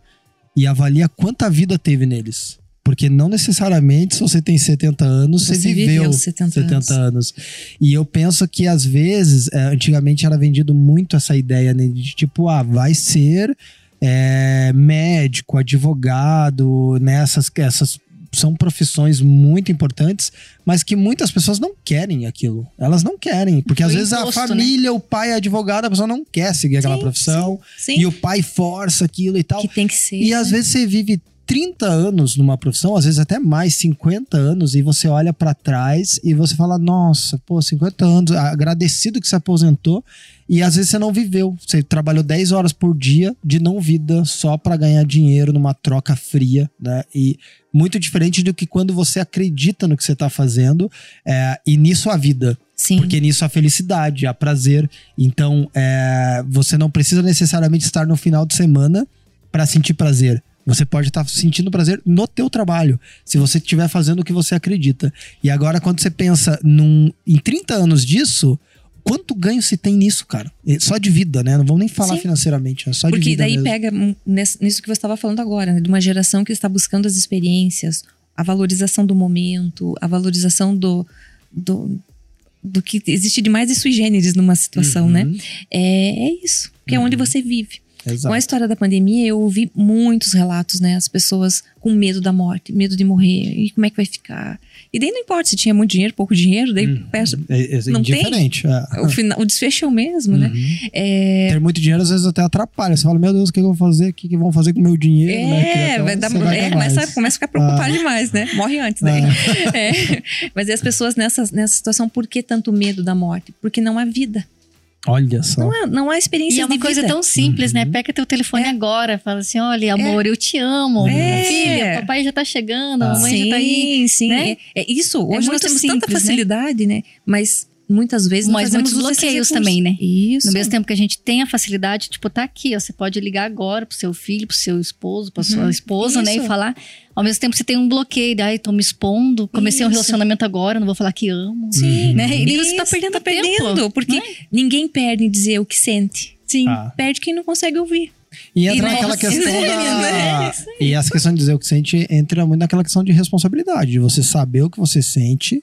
Speaker 1: e avalia quanta vida teve neles. Porque não necessariamente se você tem 70 anos, você,
Speaker 3: Você
Speaker 1: viveu,
Speaker 3: viveu 70
Speaker 1: 70 anos. E eu penso que às vezes, é, antigamente era vendido muito essa ideia né, de tipo, ah, vai ser é, médico, advogado, né? Essas, essas são profissões muito importantes, mas que muitas pessoas não querem aquilo. Elas não querem, porque às
Speaker 2: Foi
Speaker 1: vezes a
Speaker 2: imposto, né?
Speaker 1: família, o pai é advogado, a pessoa não quer seguir aquela
Speaker 3: Sim,
Speaker 1: profissão,
Speaker 3: Sim,
Speaker 1: e o pai força aquilo e tal.
Speaker 3: que tem que ser.
Speaker 1: E às
Speaker 3: né?
Speaker 1: vezes você vive 30 anos numa profissão, às vezes até mais, 50 anos, e você olha pra trás e você fala: Nossa, pô, 50 anos, agradecido que se aposentou, e às vezes você não viveu. Você trabalhou 10 horas por dia de não vida só pra ganhar dinheiro numa troca fria, né? E muito diferente do que quando você acredita no que você tá fazendo, é, e nisso a vida.
Speaker 3: Sim.
Speaker 1: Porque nisso há felicidade, há prazer. Então, é, você não precisa necessariamente estar no final de semana para sentir prazer. Você pode estar sentindo prazer no teu trabalho, se você estiver fazendo o que você acredita. E agora, quando você pensa num, em 30 anos disso, quanto ganho se tem nisso, cara? E Só de vida, né? Não vamos nem falar
Speaker 3: Sim.
Speaker 1: financeiramente, é só de
Speaker 3: Porque
Speaker 1: vida
Speaker 3: daí
Speaker 1: mesmo.
Speaker 3: pega nisso que você estava falando agora, né? De uma geração que está buscando as experiências, a valorização do momento, a valorização do, do, do que existe de mais sui generis numa situação,
Speaker 1: Uhum.
Speaker 3: né? É, é isso, que é onde você vive. Com a
Speaker 1: Exato.
Speaker 3: história da pandemia, eu ouvi muitos relatos, né? As pessoas com medo da morte, medo de morrer, e como é que vai ficar? E daí não importa se tinha muito dinheiro, pouco dinheiro, daí
Speaker 1: Uhum.
Speaker 3: peço-
Speaker 1: É, é
Speaker 3: não tem?
Speaker 1: indiferente. é.
Speaker 3: o, final, o desfecho é o mesmo, né?
Speaker 1: Uhum.
Speaker 3: É,
Speaker 1: Ter muito dinheiro às vezes até atrapalha. Você fala, meu Deus, o que eu vou fazer? O que que vão fazer com o meu dinheiro? né?
Speaker 3: É,
Speaker 1: até
Speaker 3: vai dar, é, começa, começa a ficar preocupado
Speaker 1: Ah.
Speaker 3: demais, né? Morre antes daí. É. Mas e as pessoas nessa, nessa situação, por que tanto medo da morte? Porque não há vida.
Speaker 1: Olha só.
Speaker 3: Não há, não há experiência
Speaker 2: E é uma
Speaker 3: de
Speaker 2: coisa
Speaker 3: vida.
Speaker 2: tão simples, né? Pega teu telefone
Speaker 3: É.
Speaker 2: agora, fala assim: olha, amor, eu te amo.
Speaker 3: É.
Speaker 2: Filha, papai já tá chegando, a
Speaker 1: Ah.
Speaker 2: mamãe
Speaker 3: sim,
Speaker 2: já tá aí.
Speaker 3: sim.
Speaker 2: né?
Speaker 3: É, é isso, hoje nós temos tanta
Speaker 2: simples, né?
Speaker 3: facilidade, né? Mas muitas vezes não
Speaker 2: Mas
Speaker 3: fazemos
Speaker 2: muitos bloqueios também, né?
Speaker 3: Isso.
Speaker 2: No mesmo tempo que a gente tem a facilidade, tipo, tá aqui, ó. Você pode ligar agora pro seu filho, pro seu esposo, pra sua
Speaker 3: Uhum.
Speaker 2: esposa, né? E
Speaker 3: Isso.
Speaker 2: falar. Ao mesmo tempo você tem um bloqueio, daí, ai, tô me expondo, comecei um
Speaker 3: Isso.
Speaker 2: relacionamento agora, não vou falar que amo.
Speaker 3: Sim.
Speaker 2: Né? E daí você tá
Speaker 3: Isso,
Speaker 2: perdendo
Speaker 3: tá
Speaker 2: tempo,
Speaker 3: perdendo, porque
Speaker 2: né?
Speaker 3: ninguém perde em dizer o que sente.
Speaker 2: Sim.
Speaker 1: Ah.
Speaker 3: Perde quem não consegue ouvir.
Speaker 1: E entra
Speaker 3: E
Speaker 1: naquela questão
Speaker 3: né?
Speaker 1: da. E essa questão de dizer o que sente entra muito naquela questão de responsabilidade, de você saber o que você sente,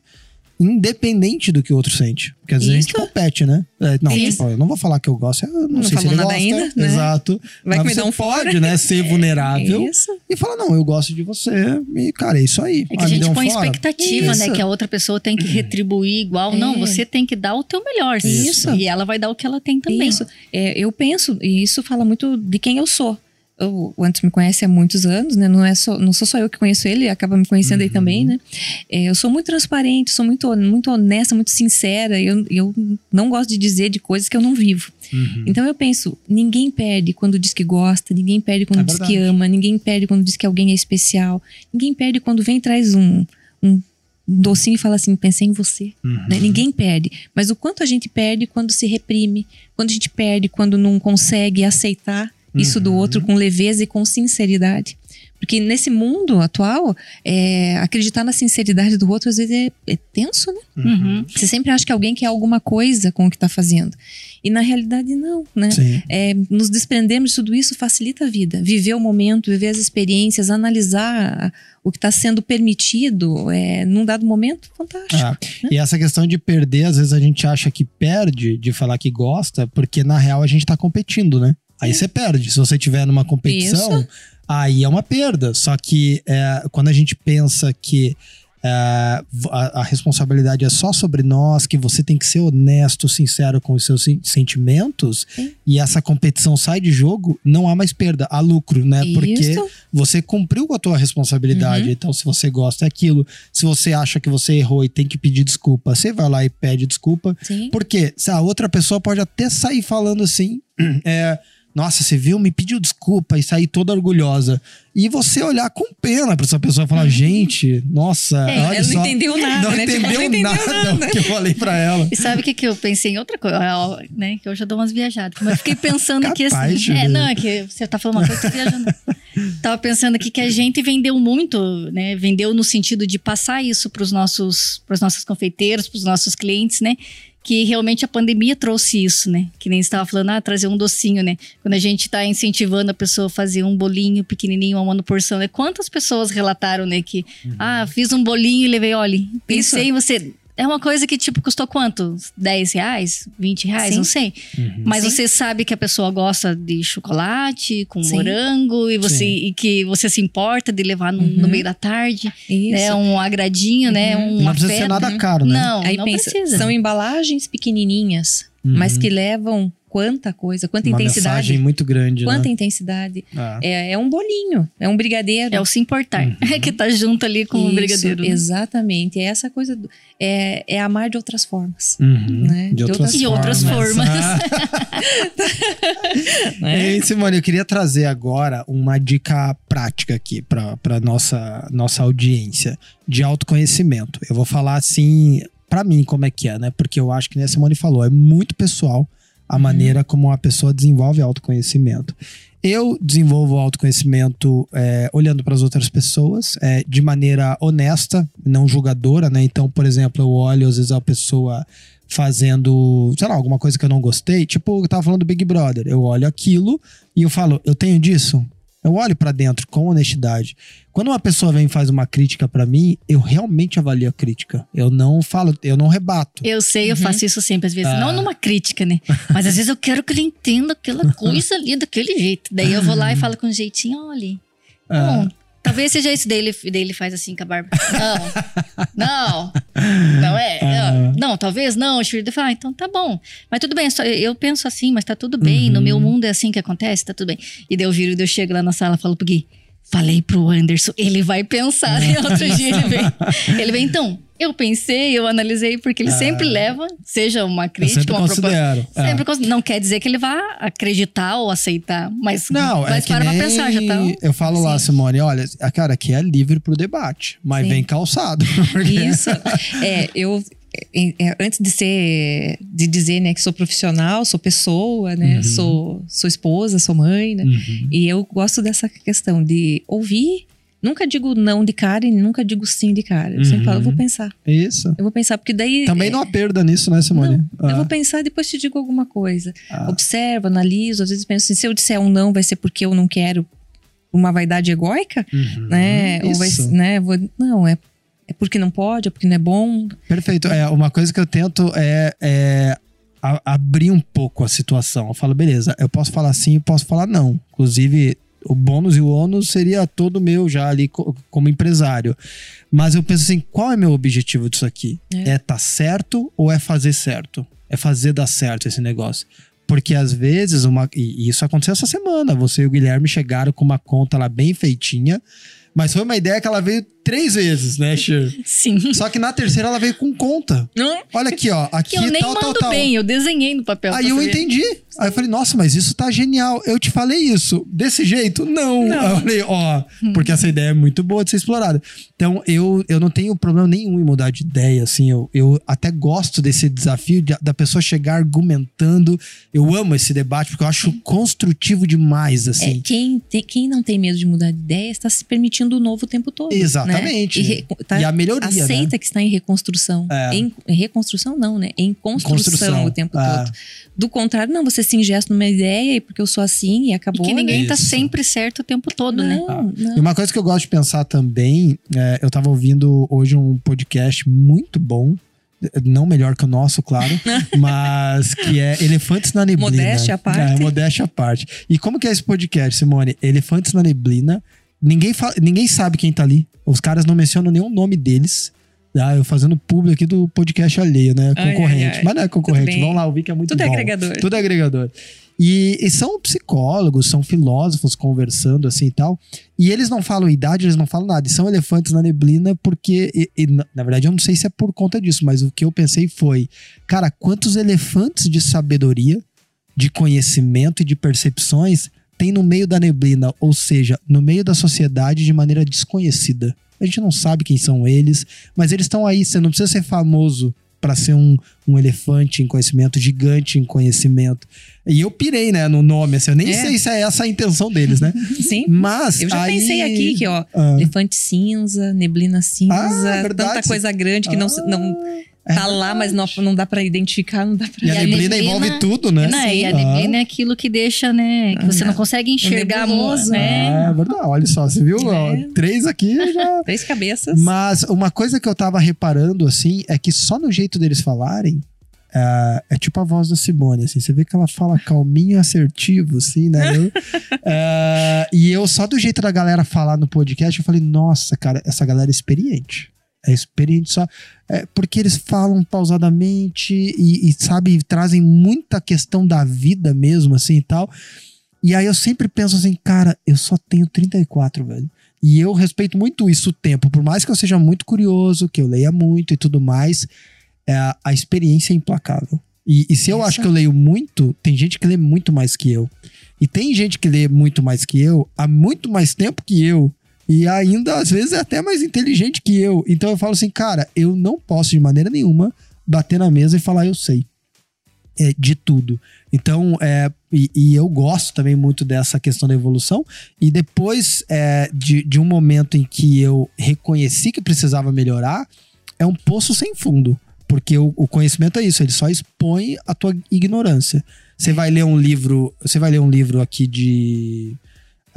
Speaker 1: independente do que o outro sente. Porque às vezes a gente
Speaker 3: Isso.
Speaker 1: compete, né? É, não,
Speaker 3: Isso.
Speaker 1: tipo, eu não vou falar que eu gosto, eu não,
Speaker 3: Não
Speaker 1: sei se ele gosta.
Speaker 3: ainda, né?
Speaker 1: Exato.
Speaker 3: Vai
Speaker 1: Mas
Speaker 3: que me dá um
Speaker 1: pode,
Speaker 3: fora.
Speaker 1: né, ser vulnerável
Speaker 3: Isso.
Speaker 1: e falar, não, eu gosto de você e, cara, é isso aí.
Speaker 2: É que
Speaker 1: Ah,
Speaker 2: a gente põe
Speaker 1: fora.
Speaker 2: expectativa, né?
Speaker 3: Isso.
Speaker 2: Que a outra pessoa tem que retribuir igual. Não,
Speaker 3: É.
Speaker 2: você tem que dar o teu melhor.
Speaker 3: Isso.
Speaker 2: E ela vai dar o que ela tem também.
Speaker 3: Isso. É, eu penso, e isso fala muito de quem eu sou. O Anderson me conhece há muitos anos, né? Não, é só, não sou só eu que conheço ele, acaba me conhecendo aí também, né? É, eu sou muito transparente, sou muito, muito honesta, muito sincera. Eu, eu não gosto de dizer de coisas que eu não vivo.
Speaker 1: Uhum.
Speaker 3: Então eu penso, ninguém perde quando diz que gosta, ninguém perde quando
Speaker 1: É
Speaker 3: diz
Speaker 1: verdade.
Speaker 3: que ama, ninguém perde quando diz que alguém é especial, ninguém perde quando vem e traz um, um docinho e fala assim, pensei em você.
Speaker 1: Uhum.
Speaker 3: né? Ninguém perde. Mas o quanto a gente perde quando se reprime, quando a gente perde quando não consegue aceitar isso do
Speaker 1: Uhum.
Speaker 3: outro com leveza e com sinceridade. Porque nesse mundo atual, é, acreditar na sinceridade do outro às vezes é, é tenso, né?
Speaker 2: Uhum.
Speaker 3: Você sempre acha que alguém quer alguma coisa com o que está fazendo. E na realidade, não, né? É, nos desprendermos de tudo isso facilita a vida. Viver o momento, viver as experiências, analisar o que está sendo permitido é, num dado momento, fantástico.
Speaker 1: Ah, e essa questão de perder, às vezes a gente acha que perde de falar que gosta, porque na real a gente tá competindo, né? Aí você perde. Se você tiver numa competição, aí é uma perda. Só que é, quando a gente pensa que é, a, a responsabilidade é só sobre nós, que você tem que ser honesto, sincero com os seus sen- sentimentos,
Speaker 3: Sim.
Speaker 1: e essa competição sai de jogo, não há mais perda, há lucro, né? Porque
Speaker 3: Isso.
Speaker 1: você cumpriu com a tua responsabilidade.
Speaker 3: Uhum.
Speaker 1: Então, se você gosta é aquilo. Se você acha que você errou e tem que pedir desculpa, você vai lá e pede desculpa.
Speaker 3: Sim.
Speaker 1: Porque se a outra pessoa pode até sair falando assim, é, nossa, você viu, me pediu desculpa e sair toda orgulhosa. E você olhar com pena pra essa pessoa e falar, gente, nossa,
Speaker 2: É,
Speaker 1: olha
Speaker 3: Ela
Speaker 1: só.
Speaker 3: não entendeu nada,
Speaker 1: não
Speaker 3: né? Tipo,
Speaker 1: entendeu nada o que eu falei pra ela.
Speaker 2: E sabe o que, que eu pensei em outra coisa, né? Que eu já dou umas viajadas. Mas eu fiquei pensando aqui
Speaker 1: Capaz,
Speaker 2: assim. É, não, é que você tá falando uma coisa, eu tô viajando. Tava pensando aqui que a gente vendeu muito, né? Vendeu no sentido de passar isso pros nossos, pros nossos confeiteiros, pros nossos clientes, né? Que realmente a pandemia trouxe isso, né? Que nem você estava falando, ah, trazer um docinho, né? Quando a gente tá incentivando a pessoa a fazer um bolinho pequenininho, uma porção, né? Quantas pessoas relataram, né? Que, ah, fiz um bolinho e levei, olha, pensei em você. É uma coisa que, tipo, custou quanto? 10 reais? 20 reais?
Speaker 3: Sim.
Speaker 2: Não sei. Mas
Speaker 3: Sim.
Speaker 2: você sabe que a pessoa gosta de chocolate, com
Speaker 3: Sim.
Speaker 2: morango, e, você,
Speaker 1: Sim.
Speaker 2: e que você se importa de levar no, no
Speaker 3: Uhum.
Speaker 2: meio da tarde,
Speaker 3: Isso.
Speaker 2: né? Um agradinho, né? Um
Speaker 1: Não
Speaker 2: afeto.
Speaker 1: precisa ser nada caro, né?
Speaker 2: Não,
Speaker 3: Aí
Speaker 2: não
Speaker 3: pensa,
Speaker 2: precisa.
Speaker 3: são embalagens pequenininhas,
Speaker 1: Uhum.
Speaker 3: mas que levam quanta coisa, quanta
Speaker 1: Uma
Speaker 3: intensidade.
Speaker 1: mensagem muito grande,
Speaker 3: Quanta
Speaker 1: né?
Speaker 3: intensidade.
Speaker 1: Ah.
Speaker 3: É, é um bolinho, é um brigadeiro.
Speaker 2: É o se importar, que tá junto ali com o brigadeiro. né?
Speaker 3: Exatamente. É essa coisa. do- é, é amar de outras formas.
Speaker 1: Uhum.
Speaker 3: Né?
Speaker 1: De
Speaker 3: De
Speaker 1: outras
Speaker 3: outras
Speaker 2: E outras formas.
Speaker 1: Ah.
Speaker 3: Né?
Speaker 1: Ei, Simone, eu queria trazer agora uma dica prática aqui para nossa nossa audiência de autoconhecimento. Eu vou falar assim, para mim como é que é, né? Porque eu acho que nem a Simone falou, é muito pessoal a maneira como a pessoa desenvolve autoconhecimento. Eu desenvolvo autoconhecimento é, olhando para as outras pessoas é, de maneira honesta, não julgadora, né? Então, por exemplo, eu olho às vezes a pessoa fazendo, sei lá, alguma coisa que eu não gostei. Tipo, eu tava falando do Big Brother. Eu olho aquilo e eu falo, eu tenho disso? Eu olho pra dentro com honestidade. Quando uma pessoa vem e faz uma crítica pra mim, eu realmente avalio a crítica. Eu não falo, eu não rebato.
Speaker 2: Eu sei, eu faço isso sempre, às vezes.
Speaker 1: Ah.
Speaker 2: Não numa crítica, né? Mas às vezes eu quero que ele entenda aquela coisa ali daquele jeito. Daí eu vou lá e falo com um jeitinho, olha.
Speaker 1: Ah.
Speaker 2: Talvez seja isso dele, daí ele faz assim com a barba. Não, não, não é.
Speaker 1: Ah.
Speaker 2: Não, talvez não. O Shirley fala, ah, então tá bom. Mas tudo bem, só- eu penso assim, mas tá tudo bem. No
Speaker 1: Uhum.
Speaker 2: meu mundo é assim que acontece, tá tudo bem. E daí eu viro, daí eu chego lá na sala e falo pro Gui, falei pro Anderson, ele vai pensar. E outro dia ele vem, ele vem, então, eu pensei, eu analisei, porque ele sempre leva, seja uma
Speaker 1: Ah.
Speaker 2: Crítica,
Speaker 1: sempre
Speaker 2: uma proposta.
Speaker 1: considero. É.
Speaker 2: Sempre cons- Não quer dizer que ele vá acreditar ou aceitar, mas,
Speaker 1: Não, é
Speaker 2: mas
Speaker 1: que
Speaker 2: para pra pensar, já tá.
Speaker 1: eu falo lá, Simone, olha, cara aqui é livre pro debate, mas
Speaker 3: Sim.
Speaker 1: vem calçado. porque-
Speaker 3: Isso. É, eu. É, antes de ser de dizer né que sou profissional sou pessoa né
Speaker 1: Uhum.
Speaker 3: sou sou esposa sou mãe né
Speaker 1: Uhum.
Speaker 3: e eu gosto dessa questão de ouvir nunca digo não de cara e nunca digo sim de cara eu sempre
Speaker 1: Uhum.
Speaker 3: falo eu vou pensar
Speaker 1: Isso.
Speaker 3: eu vou pensar porque daí
Speaker 1: Também
Speaker 3: é,
Speaker 1: não há perda nisso, né, Simone?
Speaker 3: eu
Speaker 1: Ah,
Speaker 3: vou pensar e depois te digo alguma coisa
Speaker 1: ah.
Speaker 3: observo analiso às vezes penso assim, se eu disser um não vai ser porque eu não quero uma vaidade egóica
Speaker 1: Uhum.
Speaker 3: né ou vai
Speaker 1: Isso.
Speaker 3: né vou, não é é porque não pode é porque não é bom
Speaker 1: Perfeito. É, uma coisa que eu tento é, é a- abrir um pouco a situação. Eu falo, beleza, eu posso falar sim e posso falar não. Inclusive, o bônus e o ônus seria todo meu já ali co- como empresário. Mas eu penso assim, qual é meu objetivo disso aqui?
Speaker 3: É.
Speaker 1: É tá certo ou é fazer certo? É fazer dar certo esse negócio. Porque às vezes, uma, e isso aconteceu essa semana, você e o Guilherme chegaram com uma conta lá bem feitinha, mas foi uma ideia que ela veio três vezes, né, Cher?
Speaker 2: Sim.
Speaker 1: Só que na terceira ela veio com conta.
Speaker 3: Não?
Speaker 1: Olha aqui, ó. Aqui
Speaker 2: Que eu nem
Speaker 1: tal,
Speaker 2: mando
Speaker 1: tal, tal.
Speaker 2: bem, eu desenhei no papel.
Speaker 1: Aí eu
Speaker 2: saber.
Speaker 1: entendi. Aí eu falei, nossa, mas isso tá genial. Eu te falei isso. Desse jeito? Não. Aí eu falei, ó, porque essa ideia é muito boa de ser explorada. Então, eu, eu não tenho problema nenhum em mudar de ideia, assim. Eu, eu até gosto desse desafio de- da pessoa chegar argumentando. Eu amo esse debate, porque eu acho construtivo demais,
Speaker 3: É,
Speaker 1: assim.
Speaker 3: quem, tem- quem não tem medo de mudar de ideia está se permitindo o novo o tempo todo.
Speaker 1: Exatamente.
Speaker 3: Né? E, tá-
Speaker 1: E a melhoria,
Speaker 3: Aceita
Speaker 1: né?
Speaker 3: que está em reconstrução.
Speaker 1: É.
Speaker 3: Em, em reconstrução, não, né? Em construção,
Speaker 1: Construção,
Speaker 3: o tempo
Speaker 1: é.
Speaker 3: todo. Do contrário, não, você se ingesta numa ideia e porque eu sou assim e
Speaker 2: E
Speaker 3: acabou.
Speaker 2: que ninguém tá
Speaker 1: Isso.
Speaker 2: sempre certo o tempo todo, né?
Speaker 3: não, não.
Speaker 1: E uma coisa que eu gosto de pensar também, é, eu tava ouvindo hoje um podcast muito bom, não melhor que o nosso, claro, mas que é Elefantes na Neblina.
Speaker 3: Modéstia à parte.
Speaker 1: É, modéstia à parte. E como que é esse podcast, Simone? Elefantes na Neblina. Ninguém, fala, ninguém sabe quem tá ali. Os caras não mencionam nenhum nome deles. Ah, eu fazendo público aqui do podcast alheio, né?
Speaker 3: Ai,
Speaker 1: Concorrente.
Speaker 3: ai, ai.
Speaker 1: Mas não é concorrente. Vamos lá ouvir que é muito
Speaker 3: Tudo é
Speaker 1: bom.
Speaker 3: agregador.
Speaker 1: Tudo é agregador. E, e são psicólogos, são filósofos conversando assim e tal. E eles não falam idade, eles não falam nada. E são elefantes na neblina porque. e- e, na verdade, eu não sei se é por conta disso, mas o que eu pensei foi: cara, quantos elefantes de sabedoria, de conhecimento e de percepções tem no meio da neblina? Ou seja, no meio da sociedade de maneira desconhecida. A gente não sabe quem são eles, mas eles estão aí. Você não precisa ser famoso para ser um, um elefante em conhecimento, gigante em conhecimento. E eu pirei, né, no nome, assim, eu nem
Speaker 3: É.
Speaker 1: sei se é essa a intenção deles, né?
Speaker 3: Sim.
Speaker 1: Mas.
Speaker 3: Eu já
Speaker 1: aí-
Speaker 3: pensei aqui que, ó,
Speaker 1: Ah.
Speaker 3: elefante cinza, neblina cinza,
Speaker 1: Ah, verdade.
Speaker 3: tanta coisa grande que não,
Speaker 1: Ah,
Speaker 3: não
Speaker 1: é
Speaker 3: tá lá, mas não, não dá pra identificar, não dá pra
Speaker 1: E a
Speaker 2: E a
Speaker 1: neblina,
Speaker 2: neblina-
Speaker 1: envolve tudo, né?
Speaker 2: Não, e a
Speaker 1: Ah.
Speaker 2: neblina é aquilo que deixa, né? Que você
Speaker 3: Ah,
Speaker 2: não consegue enxergar,
Speaker 3: nebuloso.
Speaker 2: né?
Speaker 1: É verdade, olha só, você viu?
Speaker 3: É.
Speaker 1: três aqui já.
Speaker 3: Três cabeças.
Speaker 1: Mas uma coisa que eu tava reparando, assim, é que só no jeito deles falarem. É, é tipo a voz da Simone, assim. Você vê que ela fala calminho e assertivo, assim, né? Eu- é, e eu, só do jeito da galera falar no podcast, eu falei, nossa, cara, essa galera é experiente. É experiente só. É, porque eles falam pausadamente e, e, sabe, trazem muita questão da vida mesmo, assim e tal. E aí eu sempre penso assim, cara, eu só tenho 34, velho. E eu respeito muito isso o tempo. Por mais que eu seja muito curioso, que eu leia muito e tudo mais, é, a experiência é implacável. E, e se eu
Speaker 3: Isso.
Speaker 1: acho que eu leio muito, tem gente que lê muito mais que eu. E tem gente que lê muito mais que eu há muito mais tempo que eu. E ainda, às vezes, é até mais inteligente que eu. Então eu falo assim, cara, eu não posso de maneira nenhuma bater na mesa e falar, eu sei. É, de tudo. Então, é, e, e eu gosto também muito dessa questão da evolução. E depois é, de, de um momento em que eu reconheci que precisava melhorar, é um poço sem fundo. Porque o, o conhecimento é isso, ele só expõe a tua ignorância. Você vai ler um livro, você vai ler um livro aqui de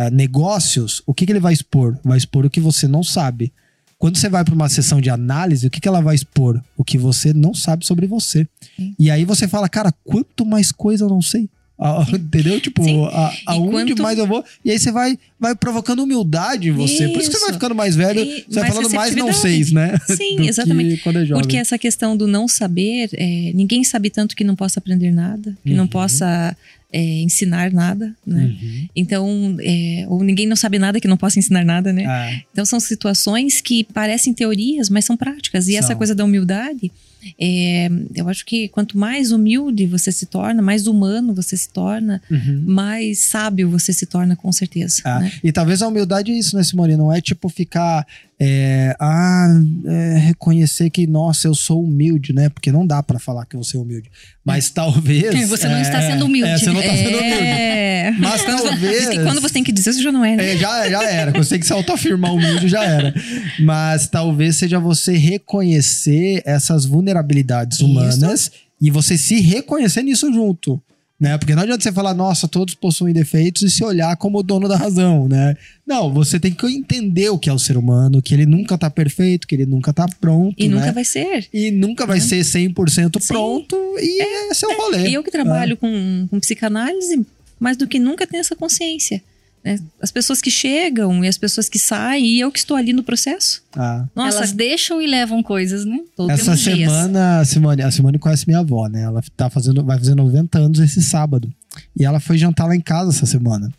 Speaker 1: ah, negócios, o que, que ele vai expor? Vai expor o que você não sabe. Quando você vai para uma sessão de análise, o que, que ela vai expor? O que você não sabe sobre você.
Speaker 3: Sim.
Speaker 1: E aí você fala, cara, quanto mais coisa eu não sei. Ah, Entendeu? Tipo,
Speaker 3: Sim.
Speaker 1: a- aonde
Speaker 3: quanto-
Speaker 1: mais eu vou. E aí você vai, vai provocando humildade em você. Por isso que você vai
Speaker 3: Isso.
Speaker 1: ficando mais velho,
Speaker 3: E
Speaker 1: você vai falando mais não seis, né?
Speaker 3: Sim, exatamente.
Speaker 1: é.
Speaker 3: Porque essa questão do não saber, é, ninguém sabe tanto que não possa aprender nada, que não
Speaker 1: Uhum.
Speaker 3: possa é, ensinar nada, né?
Speaker 1: Uhum.
Speaker 3: Então, é, ou ninguém não sabe nada que não possa ensinar nada, né?
Speaker 1: Ah,
Speaker 3: Então são situações que parecem teorias, mas são práticas. E essa
Speaker 1: São.
Speaker 3: coisa da humildade, é, eu acho que quanto mais humilde você se torna, mais humano você se torna,
Speaker 1: uhum.
Speaker 3: mais sábio você se torna, com certeza.
Speaker 1: Ah,
Speaker 3: né?
Speaker 1: E talvez a humildade é isso, né, Simone? Não é tipo ficar. É, ah, é, reconhecer que, nossa, eu sou humilde, né? Porque não dá pra falar que você é humilde. Mas talvez.
Speaker 2: Você não
Speaker 1: é,
Speaker 2: está sendo humilde.
Speaker 1: É, você não tá sendo humilde.
Speaker 3: É.
Speaker 1: Mas talvez.
Speaker 3: Quando você tem que dizer, você já não é, né?
Speaker 1: É, já, já era. Quando você tem que se autoafirmar humilde, já era. Mas talvez seja você reconhecer essas vulnerabilidades
Speaker 3: Isso.
Speaker 1: humanas e você se reconhecer nisso junto. Né? Porque não adianta você falar, nossa, todos possuem defeitos e se olhar como o dono da razão, né? Não, você tem que entender o que é o ser humano, que ele nunca tá perfeito, que ele nunca tá pronto,
Speaker 3: E
Speaker 1: né?
Speaker 3: nunca vai ser.
Speaker 1: E nunca vai ser 100%
Speaker 3: Sim.
Speaker 1: pronto e esse é o rolê.
Speaker 3: Eu que trabalho com, com psicanálise, mais do que nunca tenho essa consciência. Né? As pessoas que chegam e as pessoas que saem, e eu que estou ali no processo.
Speaker 1: Ah.
Speaker 3: Nossa,
Speaker 2: Elas deixam e levam coisas, né?
Speaker 3: todos
Speaker 1: Essa semana, a Simone, a Simone conhece minha avó, né? Ela tá fazendo, vai fazer 90 anos esse sábado. E ela foi jantar lá em casa essa semana.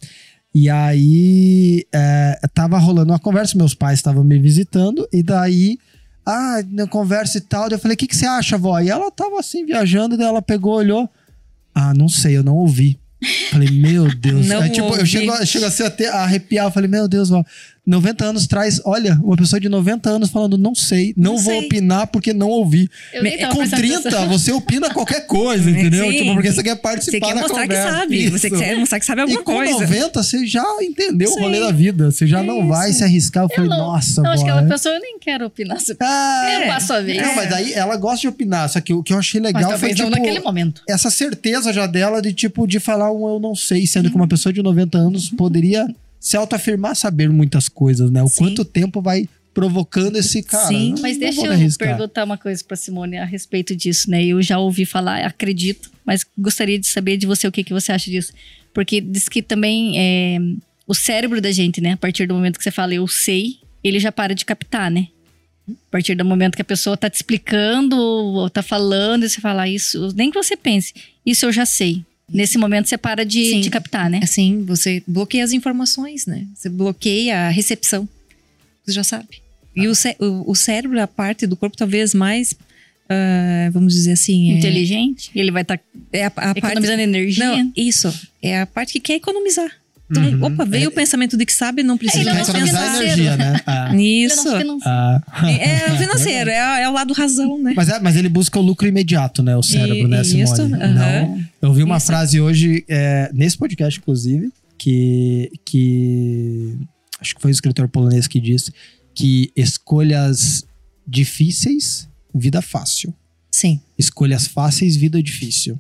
Speaker 1: E aí é, tava rolando uma conversa, meus pais estavam me visitando, e daí, ah, na conversa e tal, eu falei, o que, que você acha, vó? E ela tava assim, viajando, daí ela pegou, olhou, ah, não sei, eu não ouvi. Falei, meu Deus. Aí, tipo, eu chego, chego assim até a arrepiar. Eu falei, meu Deus, vó. 90 anos traz, olha, uma pessoa de 90 anos falando, não sei, não,
Speaker 3: Não
Speaker 1: vou
Speaker 3: sei.
Speaker 1: opinar porque não ouvi.
Speaker 2: Eu
Speaker 1: Com
Speaker 2: prestando
Speaker 1: 30,
Speaker 2: atenção.
Speaker 1: você opina qualquer coisa, entendeu?
Speaker 3: Sim.
Speaker 1: Tipo, porque você quer
Speaker 3: Você
Speaker 1: participar
Speaker 3: quer
Speaker 1: da
Speaker 3: mostrar que
Speaker 1: conversa.
Speaker 3: sabe. Você
Speaker 1: Isso.
Speaker 3: quer mostrar que sabe alguma
Speaker 1: e com
Speaker 3: coisa.
Speaker 1: 90, você já entendeu o
Speaker 3: Sim.
Speaker 1: rolê da vida. Você já não vai se arriscar. Eu falei,
Speaker 2: não,
Speaker 1: nossa,
Speaker 2: não, acho que aquela
Speaker 1: é-
Speaker 2: pessoa eu nem quero opinar.
Speaker 1: Ah,
Speaker 2: Eu passo a vez.
Speaker 1: Não, mas daí ela gosta de opinar. Só que o que eu achei legal foi, tipo,
Speaker 2: naquele momento.
Speaker 1: essa certeza já dela de, tipo, de falar um eu não sei, sendo que uma pessoa de 90 anos poderia se autoafirmar saber muitas coisas, né? O
Speaker 3: Sim.
Speaker 1: quanto tempo vai provocando esse cara.
Speaker 3: Sim.
Speaker 2: Mas
Speaker 1: não
Speaker 2: deixa eu
Speaker 1: arriscar.
Speaker 2: perguntar uma coisa pra Simone a respeito disso, né? Eu já ouvi falar, acredito, mas gostaria de saber de você o que, que você acha disso. Porque diz que também é, o cérebro da gente, né? A partir do momento que você fala eu sei, ele já para de captar, né? A partir do momento que a pessoa tá te explicando ou tá falando, e você fala "Ah, isso, nem que você pense, isso eu já sei. Nesse momento você para de,
Speaker 3: Sim.
Speaker 2: de captar, né?
Speaker 3: Assim, você bloqueia as informações, né? Você bloqueia a recepção. Você já sabe. E o, cé- o, cérebro é a parte do corpo talvez mais, ah, vamos dizer assim... é-
Speaker 2: Inteligente, ele vai estar
Speaker 3: É a, a parte...
Speaker 2: economizando energia.
Speaker 3: Não, isso. É a parte que quer economizar. Então,
Speaker 1: Uhum.
Speaker 3: opa, veio
Speaker 1: É-
Speaker 3: o pensamento de que sabe, não precisa
Speaker 2: é
Speaker 3: mais pensar.
Speaker 2: financeiro.
Speaker 1: energia, né? Ah.
Speaker 2: É
Speaker 3: Isso.
Speaker 2: financeiro.
Speaker 1: Ah.
Speaker 3: É o financeiro, é, é o lado razão, né?
Speaker 1: Mas, é- mas ele busca o lucro imediato, né? O cérebro, né,
Speaker 3: Isso,
Speaker 1: Simone?
Speaker 3: aham.
Speaker 1: Não. Eu vi uma
Speaker 3: Isso.
Speaker 1: frase hoje, é, nesse podcast, inclusive, que, que. Acho que foi o escritor polonês que disse que escolhas difíceis, vida fácil.
Speaker 3: Sim.
Speaker 1: Escolhas fáceis, vida difícil.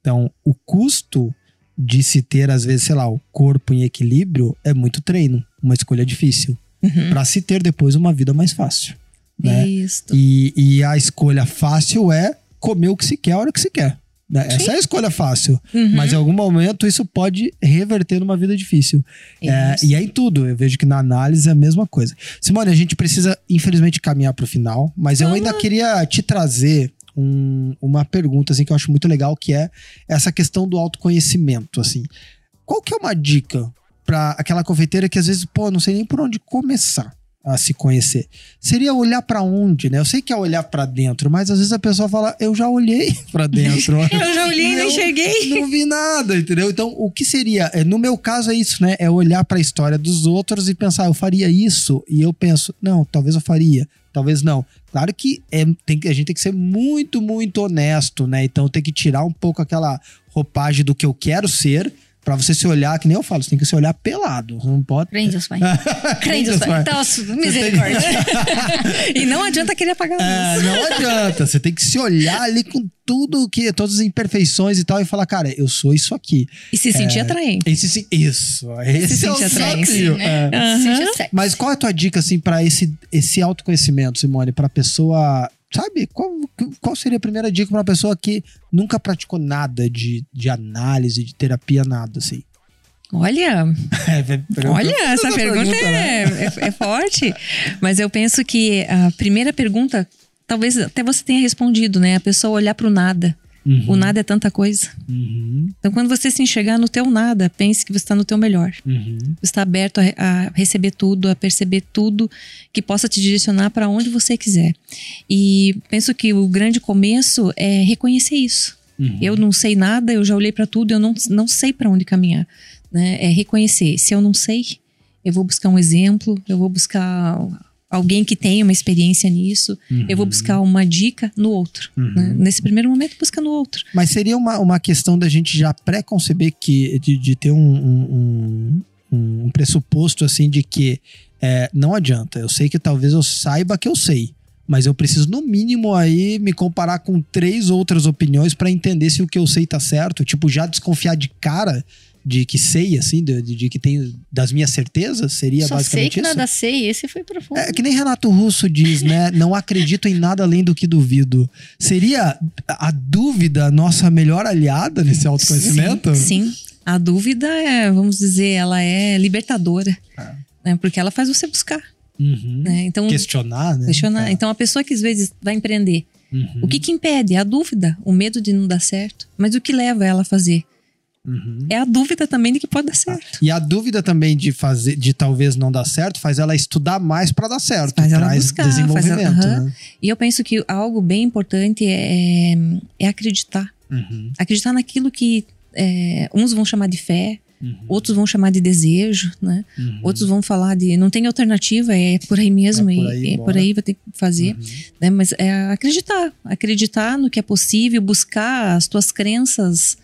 Speaker 1: Então, o custo de se ter, às vezes, sei lá, o corpo em equilíbrio é muito treino, uma escolha difícil.
Speaker 3: Uhum.
Speaker 1: Pra se ter depois uma vida mais fácil. Né?
Speaker 3: Isso.
Speaker 1: E, e a escolha fácil é comer o que se quer a hora que se quer. né? Essa é a escolha fácil.
Speaker 3: Uhum.
Speaker 1: Mas em algum momento isso pode reverter numa vida difícil. É, e é em tudo. Eu vejo que na análise é a mesma coisa. Simone, a gente precisa, infelizmente, caminhar para o final. Mas eu ainda queria te trazer um- uma pergunta assim, que eu acho muito legal, que é essa questão do autoconhecimento. Assim. Qual que é uma dica para aquela confeiteira que às vezes, pô, não sei nem por onde começar a se conhecer? Seria olhar para onde, né? Eu sei que é olhar para dentro, mas às vezes a pessoa fala, eu já olhei para dentro.
Speaker 3: Eu já olhei e não enxerguei.
Speaker 1: Não vi nada, entendeu? Então, o que seria? É, No meu caso é isso, né? É olhar para a história dos outros e pensar, eu faria isso, e eu penso, não, talvez eu faria, talvez não. Claro que é, tem, a gente tem que ser muito, muito honesto, né? Então tem que tirar um pouco aquela roupagem do que eu quero ser. Pra você se olhar, que nem eu falo, você tem que se olhar pelado. Você não pode.
Speaker 2: Crente Deus Pai. Crente Deus Pai. Então, misericórdia.
Speaker 3: E não adianta querer apagar a
Speaker 1: É,
Speaker 3: luz.
Speaker 1: não adianta. Você tem que se olhar ali com tudo que, todas as imperfeições e tal, e falar, cara, eu sou isso aqui.
Speaker 3: E se sentir atraente.
Speaker 1: Esse isso. Esse
Speaker 3: Se
Speaker 1: é o
Speaker 3: atraente,
Speaker 1: desafio.
Speaker 2: né?
Speaker 1: É.
Speaker 2: Seja sexy.
Speaker 1: Mas qual é a tua dica, assim, pra esse, esse autoconhecimento, Simone? Pra pessoa. Sabe? Qual, qual seria a primeira dica pra uma pessoa que nunca praticou nada de, de análise, de terapia, nada, assim?
Speaker 3: Olha,
Speaker 1: É, pergunta-
Speaker 3: olha, essa pergunta,
Speaker 1: né?
Speaker 3: é, é, é forte. Mas eu penso que a primeira pergunta, talvez até você tenha respondido, né? A pessoa olhar pro nada.
Speaker 1: Uhum,
Speaker 3: O nada é tanta coisa.
Speaker 1: uhum,
Speaker 3: Então, quando você se enxergar no teu nada, pense que você está no teu melhor.
Speaker 1: uhum.
Speaker 3: Você está aberto a, a receber tudo, a perceber tudo que possa te direcionar para onde você quiser. E penso que o grande começo é reconhecer isso.
Speaker 1: Uhum.
Speaker 3: Eu não sei nada, eu já olhei para tudo, eu não, não sei para onde caminhar. Né? É reconhecer. Se eu não sei, eu vou buscar um exemplo, eu vou buscar alguém que tenha uma experiência nisso, eu vou buscar uma dica no outro.
Speaker 1: Uhum.
Speaker 3: né? Nesse primeiro momento, busca no outro.
Speaker 1: Mas seria uma, uma questão da gente já pré-conceber que, de, de ter um, um, um- um pressuposto assim de que é, não adianta. Eu sei que talvez eu saiba que eu sei. Mas eu preciso, no mínimo, aí me comparar com três outras opiniões pra entender se o que eu sei tá certo. Tipo, já desconfiar de cara de que sei, assim, de, de- que tenho das minhas certezas, seria
Speaker 2: Só sei
Speaker 1: basicamente
Speaker 2: que
Speaker 1: isso.
Speaker 2: nada sei. Esse foi profundo.
Speaker 1: É que nem Renato Russo diz, né? Não acredito em nada além do que duvido. Seria a dúvida a nossa melhor aliada nesse autoconhecimento?
Speaker 3: Sim, sim. A dúvida é, vamos dizer, ela é libertadora. né? Porque ela faz você buscar.
Speaker 1: Uhum.
Speaker 3: Né? Então,
Speaker 1: Questionar, né?
Speaker 3: questionar.
Speaker 1: É.
Speaker 3: Então, a pessoa que às vezes vai empreender,
Speaker 1: Uhum.
Speaker 3: o que que impede? A dúvida, o medo de não dar certo. Mas o que leva ela a fazer?
Speaker 1: Uhum.
Speaker 3: É a dúvida também de que pode dar certo.
Speaker 1: E a dúvida também de fazer, de talvez não dar certo, faz ela estudar mais para dar certo.
Speaker 3: Faz ela
Speaker 1: traz
Speaker 3: buscar, faz
Speaker 1: desenvolvimento.
Speaker 3: ela- aham.
Speaker 1: né?
Speaker 3: E eu penso que algo bem importante é, é acreditar.
Speaker 1: Uhum,
Speaker 3: Acreditar naquilo que é, uns vão chamar de fé,
Speaker 1: uhum,
Speaker 3: outros vão chamar de desejo, né?
Speaker 1: uhum.
Speaker 3: Outros vão falar de não tem alternativa, é por aí mesmo,
Speaker 1: É por aí,
Speaker 3: é por aí vai ter que fazer.
Speaker 1: Uhum.
Speaker 3: né? Mas é acreditar, acreditar no que é possível, buscar as tuas crenças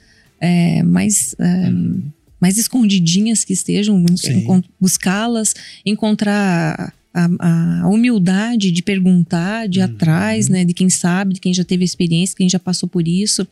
Speaker 3: é, mais é, mais escondidinhas que estejam, buscá-las, encontrar a, a humildade de perguntar, de
Speaker 1: Uhum.
Speaker 3: atrás, né, de quem sabe, de quem já teve experiência, quem já passou por isso,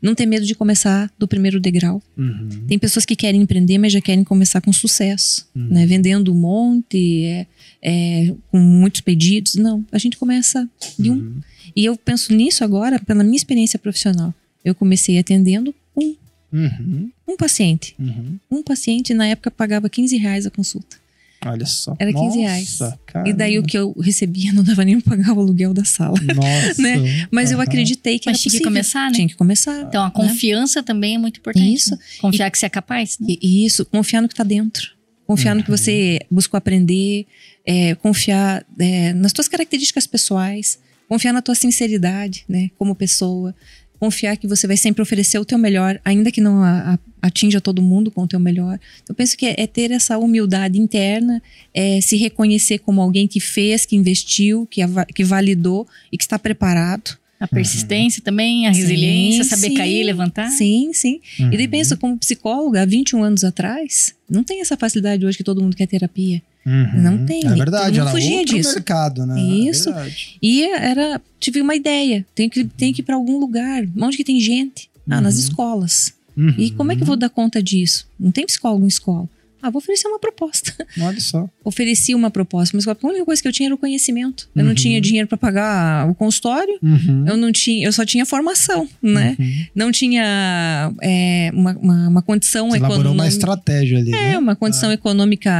Speaker 3: não ter medo de começar do primeiro degrau.
Speaker 1: Uhum.
Speaker 3: Tem pessoas que querem empreender, mas já querem começar com sucesso,
Speaker 1: Uhum.
Speaker 3: né? Vendendo um monte, é, é, com muitos pedidos. Não, a gente começa de um.
Speaker 1: Uhum.
Speaker 3: E eu penso nisso agora pela minha experiência profissional. Eu comecei atendendo um,
Speaker 1: Uhum.
Speaker 3: um paciente.
Speaker 1: Uhum.
Speaker 3: Um paciente, na época, pagava 15 reais a consulta.
Speaker 1: Olha só.
Speaker 3: Era 15
Speaker 1: Nossa,
Speaker 3: reais.
Speaker 1: caramba.
Speaker 3: E daí o que eu recebia não dava nem pra pagar o aluguel da sala.
Speaker 1: Nossa.
Speaker 3: né? Mas eu
Speaker 1: Aham.
Speaker 3: acreditei que
Speaker 2: Mas
Speaker 3: era
Speaker 2: tinha que
Speaker 3: possível.
Speaker 2: começar, né?
Speaker 3: Tinha que começar.
Speaker 2: Então, a
Speaker 3: né?
Speaker 2: confiança também é muito importante.
Speaker 3: Isso.
Speaker 2: né? Confiar que você é capaz. né?
Speaker 3: E, e isso, confiar no que tá dentro. Confiar no que você buscou aprender, é, confiar é, nas tuas características pessoais, confiar na tua sinceridade, né, como pessoa, confiar que você vai sempre oferecer o teu melhor, ainda que não a- a- atinja todo mundo com o teu melhor. Eu penso que é, é ter essa humildade interna, é se reconhecer como alguém que fez, que investiu, que, que validou e que está preparado.
Speaker 2: A persistência também, a
Speaker 3: Sim,
Speaker 2: resiliência, saber
Speaker 3: sim.
Speaker 2: cair, levantar.
Speaker 3: Sim, sim.
Speaker 1: Uhum.
Speaker 3: E daí pensa, como psicóloga, há 21 anos atrás, não tem essa facilidade hoje que todo mundo quer terapia.
Speaker 1: Uhum.
Speaker 3: Não tem,
Speaker 1: É verdade, era
Speaker 3: fugia disso.
Speaker 1: mercado, né?
Speaker 3: Isso.
Speaker 1: É.
Speaker 3: E era, tive uma ideia, tem que, tem que ir para algum lugar. Onde que tem gente? Ah, nas
Speaker 1: Uhum.
Speaker 3: escolas.
Speaker 1: Uhum.
Speaker 3: E como é que eu vou dar conta disso? Não tem psicólogo em escola. Ah, vou oferecer uma proposta.
Speaker 1: Olha só.
Speaker 3: Ofereci uma proposta, mas a única coisa que eu tinha era o conhecimento. Eu não
Speaker 1: Uhum.
Speaker 3: tinha dinheiro para pagar o consultório,
Speaker 1: Uhum.
Speaker 3: eu não tinha, eu só tinha formação, né?
Speaker 1: Uhum.
Speaker 3: Não tinha é, uma, uma, uma condição
Speaker 1: Você elaborou uma
Speaker 3: econômica.
Speaker 1: estratégia ali,
Speaker 3: É,
Speaker 1: né?
Speaker 3: uma condição econômica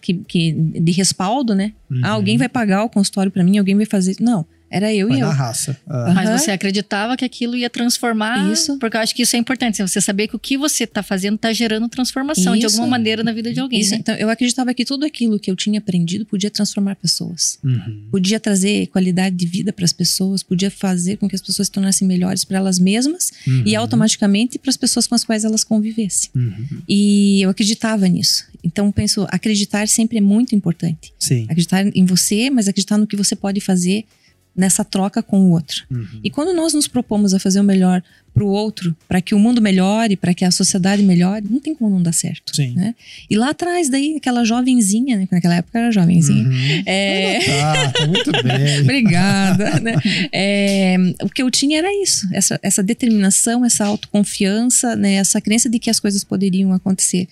Speaker 3: que, que, de respaldo, né?
Speaker 1: Uhum.
Speaker 3: Ah, alguém vai pagar o consultório para mim, alguém vai fazer. Não, era eu
Speaker 1: Foi
Speaker 3: e eu.
Speaker 1: na raça. Ah.
Speaker 2: Mas você acreditava que aquilo ia transformar.
Speaker 3: Isso.
Speaker 2: Porque eu acho que isso é importante. Você saber que o que você está fazendo está gerando transformação de
Speaker 3: Isso.
Speaker 2: alguma maneira na vida de alguém.
Speaker 3: Isso,
Speaker 2: né?
Speaker 3: então, eu acreditava que tudo aquilo que eu tinha aprendido podia transformar pessoas.
Speaker 1: Uhum.
Speaker 3: Podia trazer qualidade de vida para as pessoas, podia fazer com que as pessoas se tornassem melhores para elas mesmas
Speaker 1: Uhum.
Speaker 3: e automaticamente para as pessoas com as quais elas convivessem.
Speaker 1: Uhum.
Speaker 3: E eu acreditava nisso. Então, penso, acreditar sempre é muito importante.
Speaker 1: Sim.
Speaker 3: Acreditar em você, mas acreditar no que você pode fazer nessa troca com o outro.
Speaker 1: Uhum.
Speaker 3: E quando nós nos propomos a fazer o melhor para o outro, para que o mundo melhore, para que a sociedade melhore, não tem como não dar certo.
Speaker 1: Sim.
Speaker 3: Né? E lá atrás, daí, aquela jovenzinha, né? Naquela época era jovenzinha.
Speaker 1: Uhum.
Speaker 3: É,
Speaker 1: Tá, tá muito bem.
Speaker 3: Obrigada. né? É, o que eu tinha era isso, essa, essa determinação, essa autoconfiança, né? essa crença de que as coisas poderiam acontecer.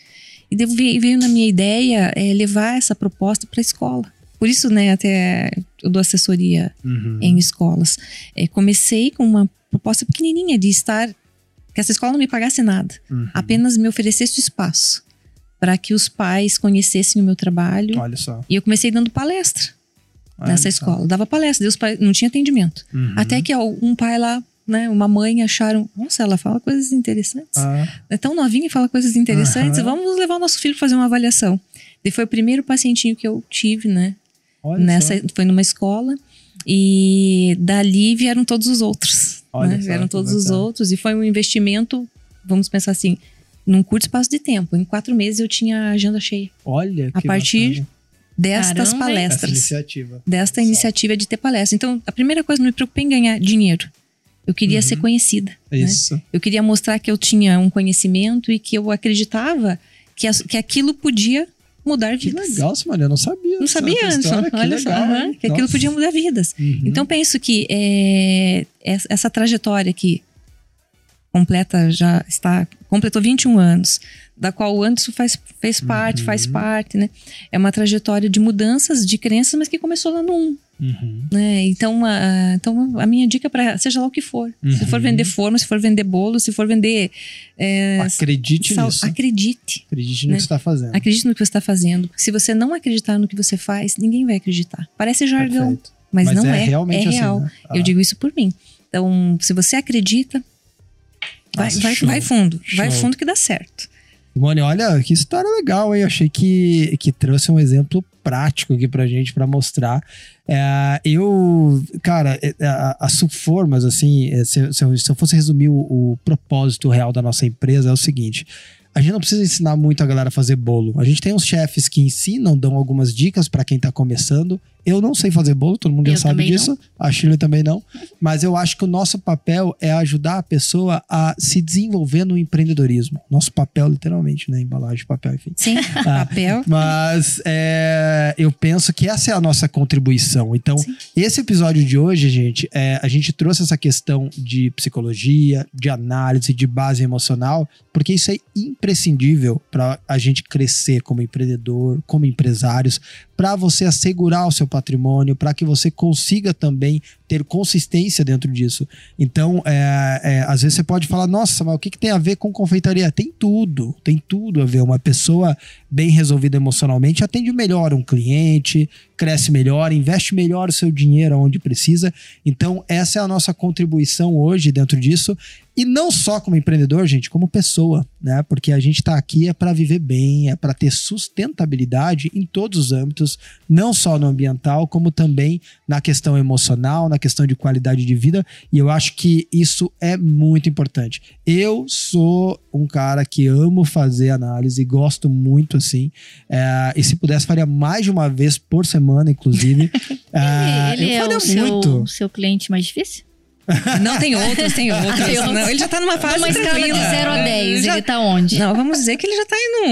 Speaker 3: E veio na minha ideia é, levar essa proposta para a escola. Por isso, né, até eu dou assessoria
Speaker 1: Uhum.
Speaker 3: em escolas. É, comecei com uma proposta pequenininha de estar, que essa escola não me pagasse nada,
Speaker 1: Uhum.
Speaker 3: apenas me oferecesse o espaço para que os pais conhecessem o meu trabalho.
Speaker 1: Olha só.
Speaker 3: E eu comecei dando palestra
Speaker 1: Olha
Speaker 3: nessa
Speaker 1: só.
Speaker 3: escola. Eu dava palestra, pais, não tinha atendimento.
Speaker 1: Uhum.
Speaker 3: Até que um pai lá, né, uma mãe acharam, nossa, ela fala coisas interessantes.
Speaker 1: Ah,
Speaker 3: É tão novinha e fala coisas interessantes.
Speaker 1: Aham.
Speaker 3: Vamos levar o nosso filho para fazer uma avaliação. E foi o primeiro pacientinho que eu tive, né?
Speaker 1: Olha
Speaker 3: nessa,
Speaker 1: só.
Speaker 3: foi numa escola. E dali vieram todos os outros.
Speaker 1: Olha
Speaker 3: né?
Speaker 1: só,
Speaker 3: Vieram todos os outros. E foi um investimento, vamos pensar assim, num curto espaço de tempo. Em quatro meses eu tinha a agenda cheia.
Speaker 1: Olha
Speaker 3: A
Speaker 1: que
Speaker 3: partir
Speaker 1: bacana.
Speaker 3: Destas
Speaker 2: Caramba,
Speaker 3: palestras.
Speaker 1: iniciativa.
Speaker 3: desta iniciativa de ter palestra. Então, a primeira coisa, não me preocupei em ganhar dinheiro. Eu queria
Speaker 1: Uhum.
Speaker 3: ser conhecida. né?
Speaker 1: Isso.
Speaker 3: Eu queria mostrar que eu tinha um conhecimento e que eu acreditava que, as- que aquilo podia mudar
Speaker 1: Que
Speaker 3: vidas.
Speaker 1: legal, Simone. Eu não sabia.
Speaker 3: Não sabia antes.
Speaker 1: Que
Speaker 3: olha só,
Speaker 1: hein?
Speaker 3: que aquilo podia mudar vidas.
Speaker 1: Uhum.
Speaker 3: Então penso que é, essa- essa trajetória que completa já está completou 21 anos, da qual o Anderson faz, fez parte, faz
Speaker 1: Uhum.
Speaker 3: parte, né? É uma trajetória de mudanças de crenças, mas que começou lá no 1,
Speaker 1: Uhum.
Speaker 3: né? Então, a, então a minha dica para seja lá o que for, se
Speaker 1: Uhum.
Speaker 3: for vender forma, se for vender bolo, se for vender é,
Speaker 1: Acredite
Speaker 3: sal-
Speaker 1: nisso.
Speaker 3: acredite,
Speaker 1: Acredite no
Speaker 3: né?
Speaker 1: que você está fazendo.
Speaker 3: acredite no que você está fazendo. Se você não acreditar no que você faz, ninguém vai acreditar. Parece jargão,
Speaker 1: Perfeito.
Speaker 3: mas, não
Speaker 1: é,
Speaker 3: é,
Speaker 1: realmente
Speaker 3: é
Speaker 1: assim,
Speaker 3: real.
Speaker 1: né? Ah,
Speaker 3: Eu digo isso por mim. Então, se você acredita, Vai,
Speaker 1: Nossa,
Speaker 3: vai, vai fundo. Vai
Speaker 1: Show.
Speaker 3: fundo que dá certo.
Speaker 1: Simone, olha que história legal, hein? Eu achei que, que trouxe um exemplo prático aqui pra gente, pra mostrar. É, eu, cara, é, a, a Sulformas, assim, é, se, se eu, se eu fosse resumir o, o propósito real da nossa empresa, é o seguinte. A gente não precisa ensinar muito a galera a fazer bolo. A gente tem uns chefes que ensinam, dão algumas dicas pra quem tá começando. Eu não sei fazer bolo, todo mundo já
Speaker 2: Eu
Speaker 1: sabe
Speaker 2: também
Speaker 1: disso. A Shirley também não. Mas eu acho que o nosso papel é ajudar a pessoa a se desenvolver no empreendedorismo. Nosso papel, literalmente, né? Embalagem, papel, enfim.
Speaker 3: Sim, papel.
Speaker 1: Mas é, eu penso que essa é a nossa contribuição. Então, esse episódio de hoje, gente, é, a gente trouxe essa questão de psicologia, de análise, de base emocional, porque isso é imprescindível para a gente crescer como empreendedor, como empresários, para você assegurar o seu patrimônio, para que você consiga também ter consistência dentro disso. Então, é, é, às vezes você pode falar, nossa, mas o que, que tem a ver com confeitaria? Tem tudo, tem tudo a ver. Uma pessoa bem resolvida emocionalmente atende melhor um cliente, cresce melhor, investe melhor o seu dinheiro onde precisa. Então, essa é a nossa contribuição hoje dentro disso. E não só como empreendedor, gente, como pessoa, né? Porque a gente está aqui é para viver bem, é para ter sustentabilidade em todos os âmbitos, não só no ambiental, como também na questão emocional, na questão de qualidade de vida. E eu acho que isso é muito importante. Eu sou um cara que amo fazer análise, gosto muito assim. É, e se pudesse, faria mais de uma vez por semana, inclusive. É,
Speaker 2: ele
Speaker 1: eu
Speaker 2: é o seu,
Speaker 1: muito.
Speaker 2: seu cliente mais difícil?
Speaker 3: Não, tem outros, tem outros.
Speaker 2: Tem
Speaker 3: Não, ele já tá numa fase
Speaker 2: Numa escala de
Speaker 3: tranquila.
Speaker 2: 0 a 10,
Speaker 3: Já-
Speaker 2: ele tá onde?
Speaker 3: Não, vamos dizer que ele já tá em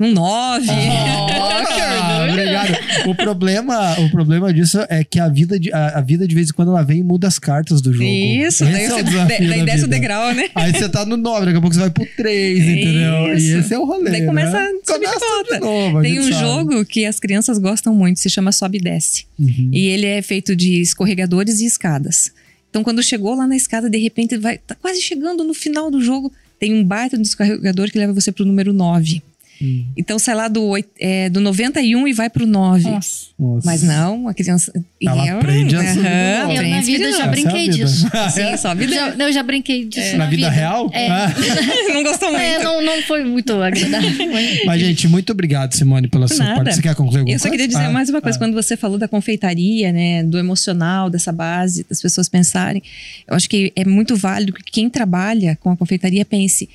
Speaker 3: um, um 9.
Speaker 1: Ah, obrigado. O problema, o problema disso é que a vida, de, a, a vida de vez em quando ela vem e muda as cartas do jogo.
Speaker 3: Isso,
Speaker 1: Esse
Speaker 3: daí,
Speaker 1: é o
Speaker 3: você,
Speaker 1: desafio
Speaker 3: daí
Speaker 1: da
Speaker 3: desce o degrau, né?
Speaker 1: Aí você tá no 9, daqui a pouco você vai pro 3, entendeu? E
Speaker 3: Isso.
Speaker 1: esse é o rolê.
Speaker 3: Daí começa
Speaker 1: né?
Speaker 3: a subir de
Speaker 1: Começa
Speaker 3: volta.
Speaker 1: de novo, a
Speaker 3: Tem um
Speaker 1: sabe.
Speaker 3: jogo que as crianças gostam muito, se chama Sobe e Desce.
Speaker 1: Uhum.
Speaker 3: E ele é feito de escorregadores e escadas. Então, quando chegou lá na escada, de repente, vai, tá quase chegando no final do jogo, tem um baita de escorregador que leva você pro número 9.
Speaker 1: Hum.
Speaker 3: Então, sai lá do, oit- é, do 91 e vai pro 9.
Speaker 2: Nossa.
Speaker 1: Nossa.
Speaker 3: Mas não, a criança.
Speaker 1: Ela
Speaker 3: é um-
Speaker 1: aprende a
Speaker 3: Aham,
Speaker 1: novo.
Speaker 2: Eu na
Speaker 3: a
Speaker 2: vida já
Speaker 1: é a
Speaker 2: brinquei
Speaker 1: vida.
Speaker 2: disso.
Speaker 3: Sim, sobe e
Speaker 2: Já, eu já brinquei disso.
Speaker 1: Na vida real?
Speaker 2: É.
Speaker 1: Ah.
Speaker 3: Não gostou muito.
Speaker 2: É, não, não foi muito agradável. mas-
Speaker 1: gente, muito obrigado, Simone, pela sua
Speaker 3: nada.
Speaker 1: parte. Você quer concluir alguma
Speaker 3: Eu só
Speaker 1: coisa?
Speaker 3: queria dizer
Speaker 1: Ah,
Speaker 3: mais uma coisa.
Speaker 1: ah.
Speaker 3: Quando você falou da confeitaria, né, do emocional, dessa base, das pessoas pensarem, eu acho que é muito válido que quem trabalha com a confeitaria pense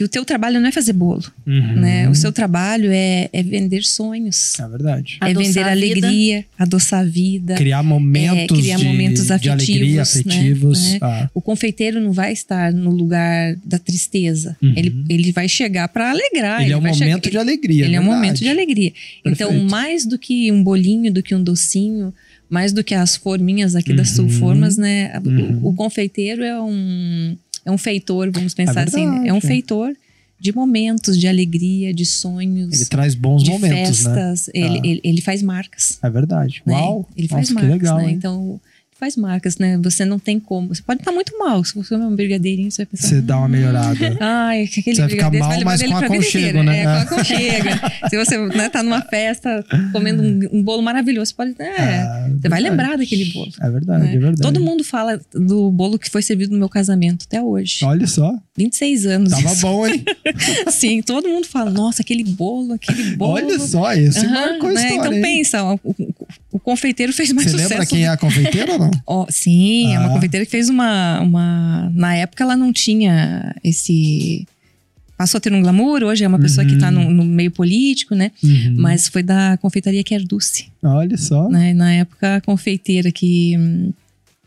Speaker 3: que o teu trabalho não é fazer bolo,
Speaker 1: Uhum.
Speaker 3: né? O seu trabalho é, é vender sonhos,
Speaker 1: É verdade.
Speaker 3: é
Speaker 2: Adoçar
Speaker 3: vender
Speaker 2: a vida.
Speaker 3: alegria, adoçar a vida.
Speaker 1: Criar momentos,
Speaker 3: É, criar
Speaker 1: de,
Speaker 3: momentos
Speaker 1: de alegria,
Speaker 3: afetivos, né?
Speaker 1: afetivos.
Speaker 3: Né?
Speaker 1: Ah,
Speaker 3: O confeiteiro não vai estar no lugar da tristeza.
Speaker 1: Uhum.
Speaker 3: Ele, ele vai chegar para alegrar.
Speaker 1: ele é um
Speaker 3: vai
Speaker 1: momento
Speaker 3: chegar-
Speaker 1: de alegria.
Speaker 3: ele é um momento de alegria. Então,
Speaker 1: Perfeito.
Speaker 3: mais do que um bolinho, do que um docinho, mais do que as forminhas aqui das
Speaker 1: Uhum.
Speaker 3: sulformas, né? O-
Speaker 1: Uhum.
Speaker 3: O, confeiteiro é um, é um feitor, vamos pensar assim.
Speaker 1: verdade.
Speaker 3: né? É um feitor de momentos, de alegria, de sonhos,
Speaker 1: Ele traz bons
Speaker 3: de
Speaker 1: momentos, né?
Speaker 3: festas. Ele,
Speaker 1: Ah.
Speaker 3: ele, ele faz marcas.
Speaker 1: É verdade.
Speaker 3: né?
Speaker 1: Uau.
Speaker 3: Ele faz
Speaker 1: Nossa, que
Speaker 3: marcas,
Speaker 1: legal,
Speaker 3: né? Então, faz marcas, né? Você não tem como. Você pode estar muito mal. Se você comer um brigadeirinho, você vai pensar.
Speaker 1: Você dá uma melhorada.
Speaker 3: Ai, que aquele
Speaker 1: Você vai ficar mal,
Speaker 3: vai levar
Speaker 1: mas com aconchego,
Speaker 3: inteira.
Speaker 1: né?
Speaker 3: É, com aconchego. Se você né, tá numa festa comendo um, um bolo maravilhoso, você pode. É,
Speaker 1: Ah,
Speaker 3: você vai lembrar daquele bolo.
Speaker 1: É verdade,
Speaker 3: né?
Speaker 1: é verdade.
Speaker 3: Todo mundo fala do bolo que foi servido no meu casamento até hoje.
Speaker 1: Olha só.
Speaker 3: 26 anos.
Speaker 1: Tava
Speaker 3: isso.
Speaker 1: bom, hein?
Speaker 3: Sim, todo mundo fala, nossa, aquele bolo, aquele bolo.
Speaker 1: Olha só, esse
Speaker 3: Aham,
Speaker 1: marcou a
Speaker 3: né?
Speaker 1: história.
Speaker 3: Então
Speaker 1: hein?
Speaker 3: pensa, o, o- o confeiteiro fez mais
Speaker 1: Você
Speaker 3: sucesso.
Speaker 1: lembra quem é a confeiteira ou não?
Speaker 3: Ó, sim, é uma
Speaker 1: Ah.
Speaker 3: confeiteira que fez uma, uma. Na época ela não tinha esse. Passou a ter um glamour, hoje é uma pessoa que
Speaker 1: Uhum.
Speaker 3: tá no, no meio político, né?
Speaker 1: Uhum.
Speaker 3: Mas foi da confeitaria Querduce.
Speaker 1: Olha só.
Speaker 3: Né? Na época, a confeiteira que, hum,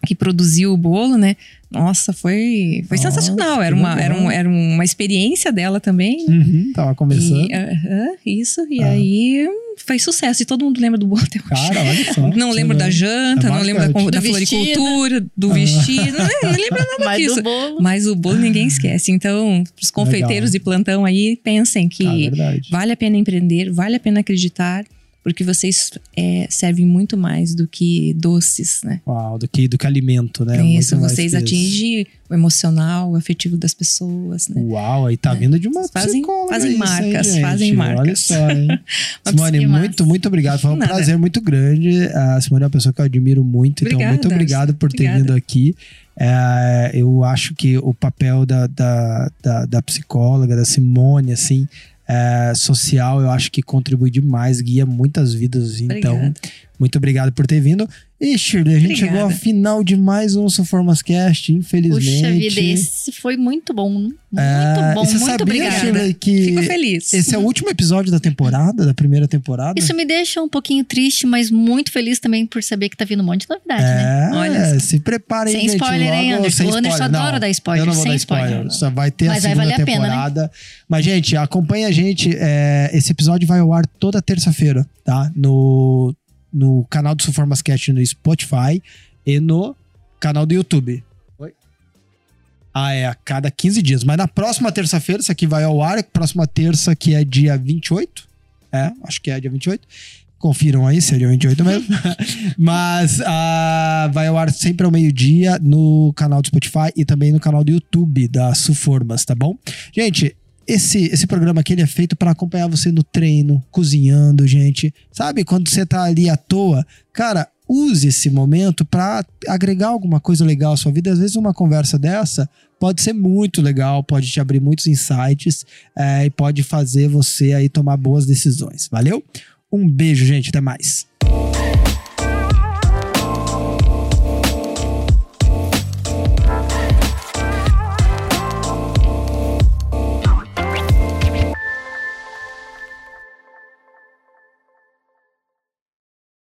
Speaker 3: que produziu o bolo, né? Nossa, foi, foi
Speaker 1: Nossa,
Speaker 3: sensacional. Era uma,
Speaker 1: legal.
Speaker 3: era, um- era uma experiência dela também. né?
Speaker 1: Uhum, tava começando.
Speaker 3: E, aham, isso, e
Speaker 1: Ah.
Speaker 3: aí fez sucesso. E todo mundo lembra do bolo até hoje.
Speaker 1: Cara, olha só.
Speaker 3: Não lembro da janta,
Speaker 1: É
Speaker 3: não lembro da, da floricultura, do
Speaker 1: Ah.
Speaker 3: vestido, não, não lembro nada
Speaker 2: Mas
Speaker 3: disso.
Speaker 2: do bolo.
Speaker 3: Mas o bolo ninguém esquece. Então, os confeiteiros de plantão aí, pensem que
Speaker 1: Ah,
Speaker 3: vale a pena empreender, vale a pena acreditar, porque vocês é, servem muito mais do que doces, né?
Speaker 1: Uau, do que, do que alimento, né?
Speaker 3: É
Speaker 1: Muito
Speaker 3: isso,
Speaker 1: mais
Speaker 3: vocês atingem o emocional, o afetivo das pessoas, né?
Speaker 1: Uau, aí tá vindo de uma
Speaker 3: Fazem- fazem marcas, fazem
Speaker 1: Olha
Speaker 3: marcas.
Speaker 1: só, hein? Simone, muito, muito obrigado. Foi um
Speaker 3: Nada.
Speaker 1: prazer muito grande. A Simone é uma pessoa que eu admiro muito. então,
Speaker 3: Obrigada,
Speaker 1: muito obrigado por ter
Speaker 3: Obrigada.
Speaker 1: vindo aqui. É, eu acho que o papel da, da, da, da psicóloga, da Simone, assim, é, social, eu acho que contribui demais, guia muitas vidas. Então,
Speaker 3: Obrigada.
Speaker 1: muito obrigado por ter vindo. E Shirley, a gente
Speaker 3: Obrigada.
Speaker 1: chegou ao final de mais um Suformascast, infelizmente.
Speaker 2: Puxa vida, esse foi muito bom. Muito
Speaker 1: É,
Speaker 2: bom,
Speaker 1: você
Speaker 2: muito
Speaker 1: sabia,
Speaker 2: obrigada.
Speaker 1: Shirley, que
Speaker 3: Fico feliz.
Speaker 1: esse é o último episódio da temporada, da primeira temporada?
Speaker 2: Isso me deixa um pouquinho triste, mas muito feliz também por saber que tá vindo um monte de novidade, né?
Speaker 1: É,
Speaker 3: Olha
Speaker 1: se preparem,
Speaker 2: Sem
Speaker 1: gente.
Speaker 2: spoiler, hein, Anderson? O Anderson adora dar spoiler,
Speaker 1: Eu não vou
Speaker 2: sem
Speaker 1: dar spoiler.
Speaker 2: spoiler.
Speaker 1: Só vai ter
Speaker 2: Mas
Speaker 1: a
Speaker 2: vai
Speaker 1: segunda
Speaker 2: valer a pena, né?
Speaker 1: temporada. Mas, gente, acompanha a gente. é, esse episódio vai ao ar toda terça-feira, tá? No, no canal do Suformascast no Spotify e no canal do YouTube. Oi? Ah, é, a cada 15 dias. Mas na próxima terça-feira, isso aqui vai ao ar. Próxima terça, que é dia 28. É, acho que é dia 28. Confiram aí se é dia 28 mesmo. Mas ah, vai ao ar sempre ao meio-dia no canal do Spotify e também no canal do YouTube da Suformas, tá bom? Gente, esse, esse programa aqui ele é feito para acompanhar você no treino, cozinhando, gente. Sabe, quando você tá ali à toa, cara, use esse momento para agregar alguma coisa legal à sua vida. Às vezes uma conversa dessa pode ser muito legal, pode te abrir muitos insights é, e pode fazer você aí tomar boas decisões. Valeu? Um beijo, gente. Até mais.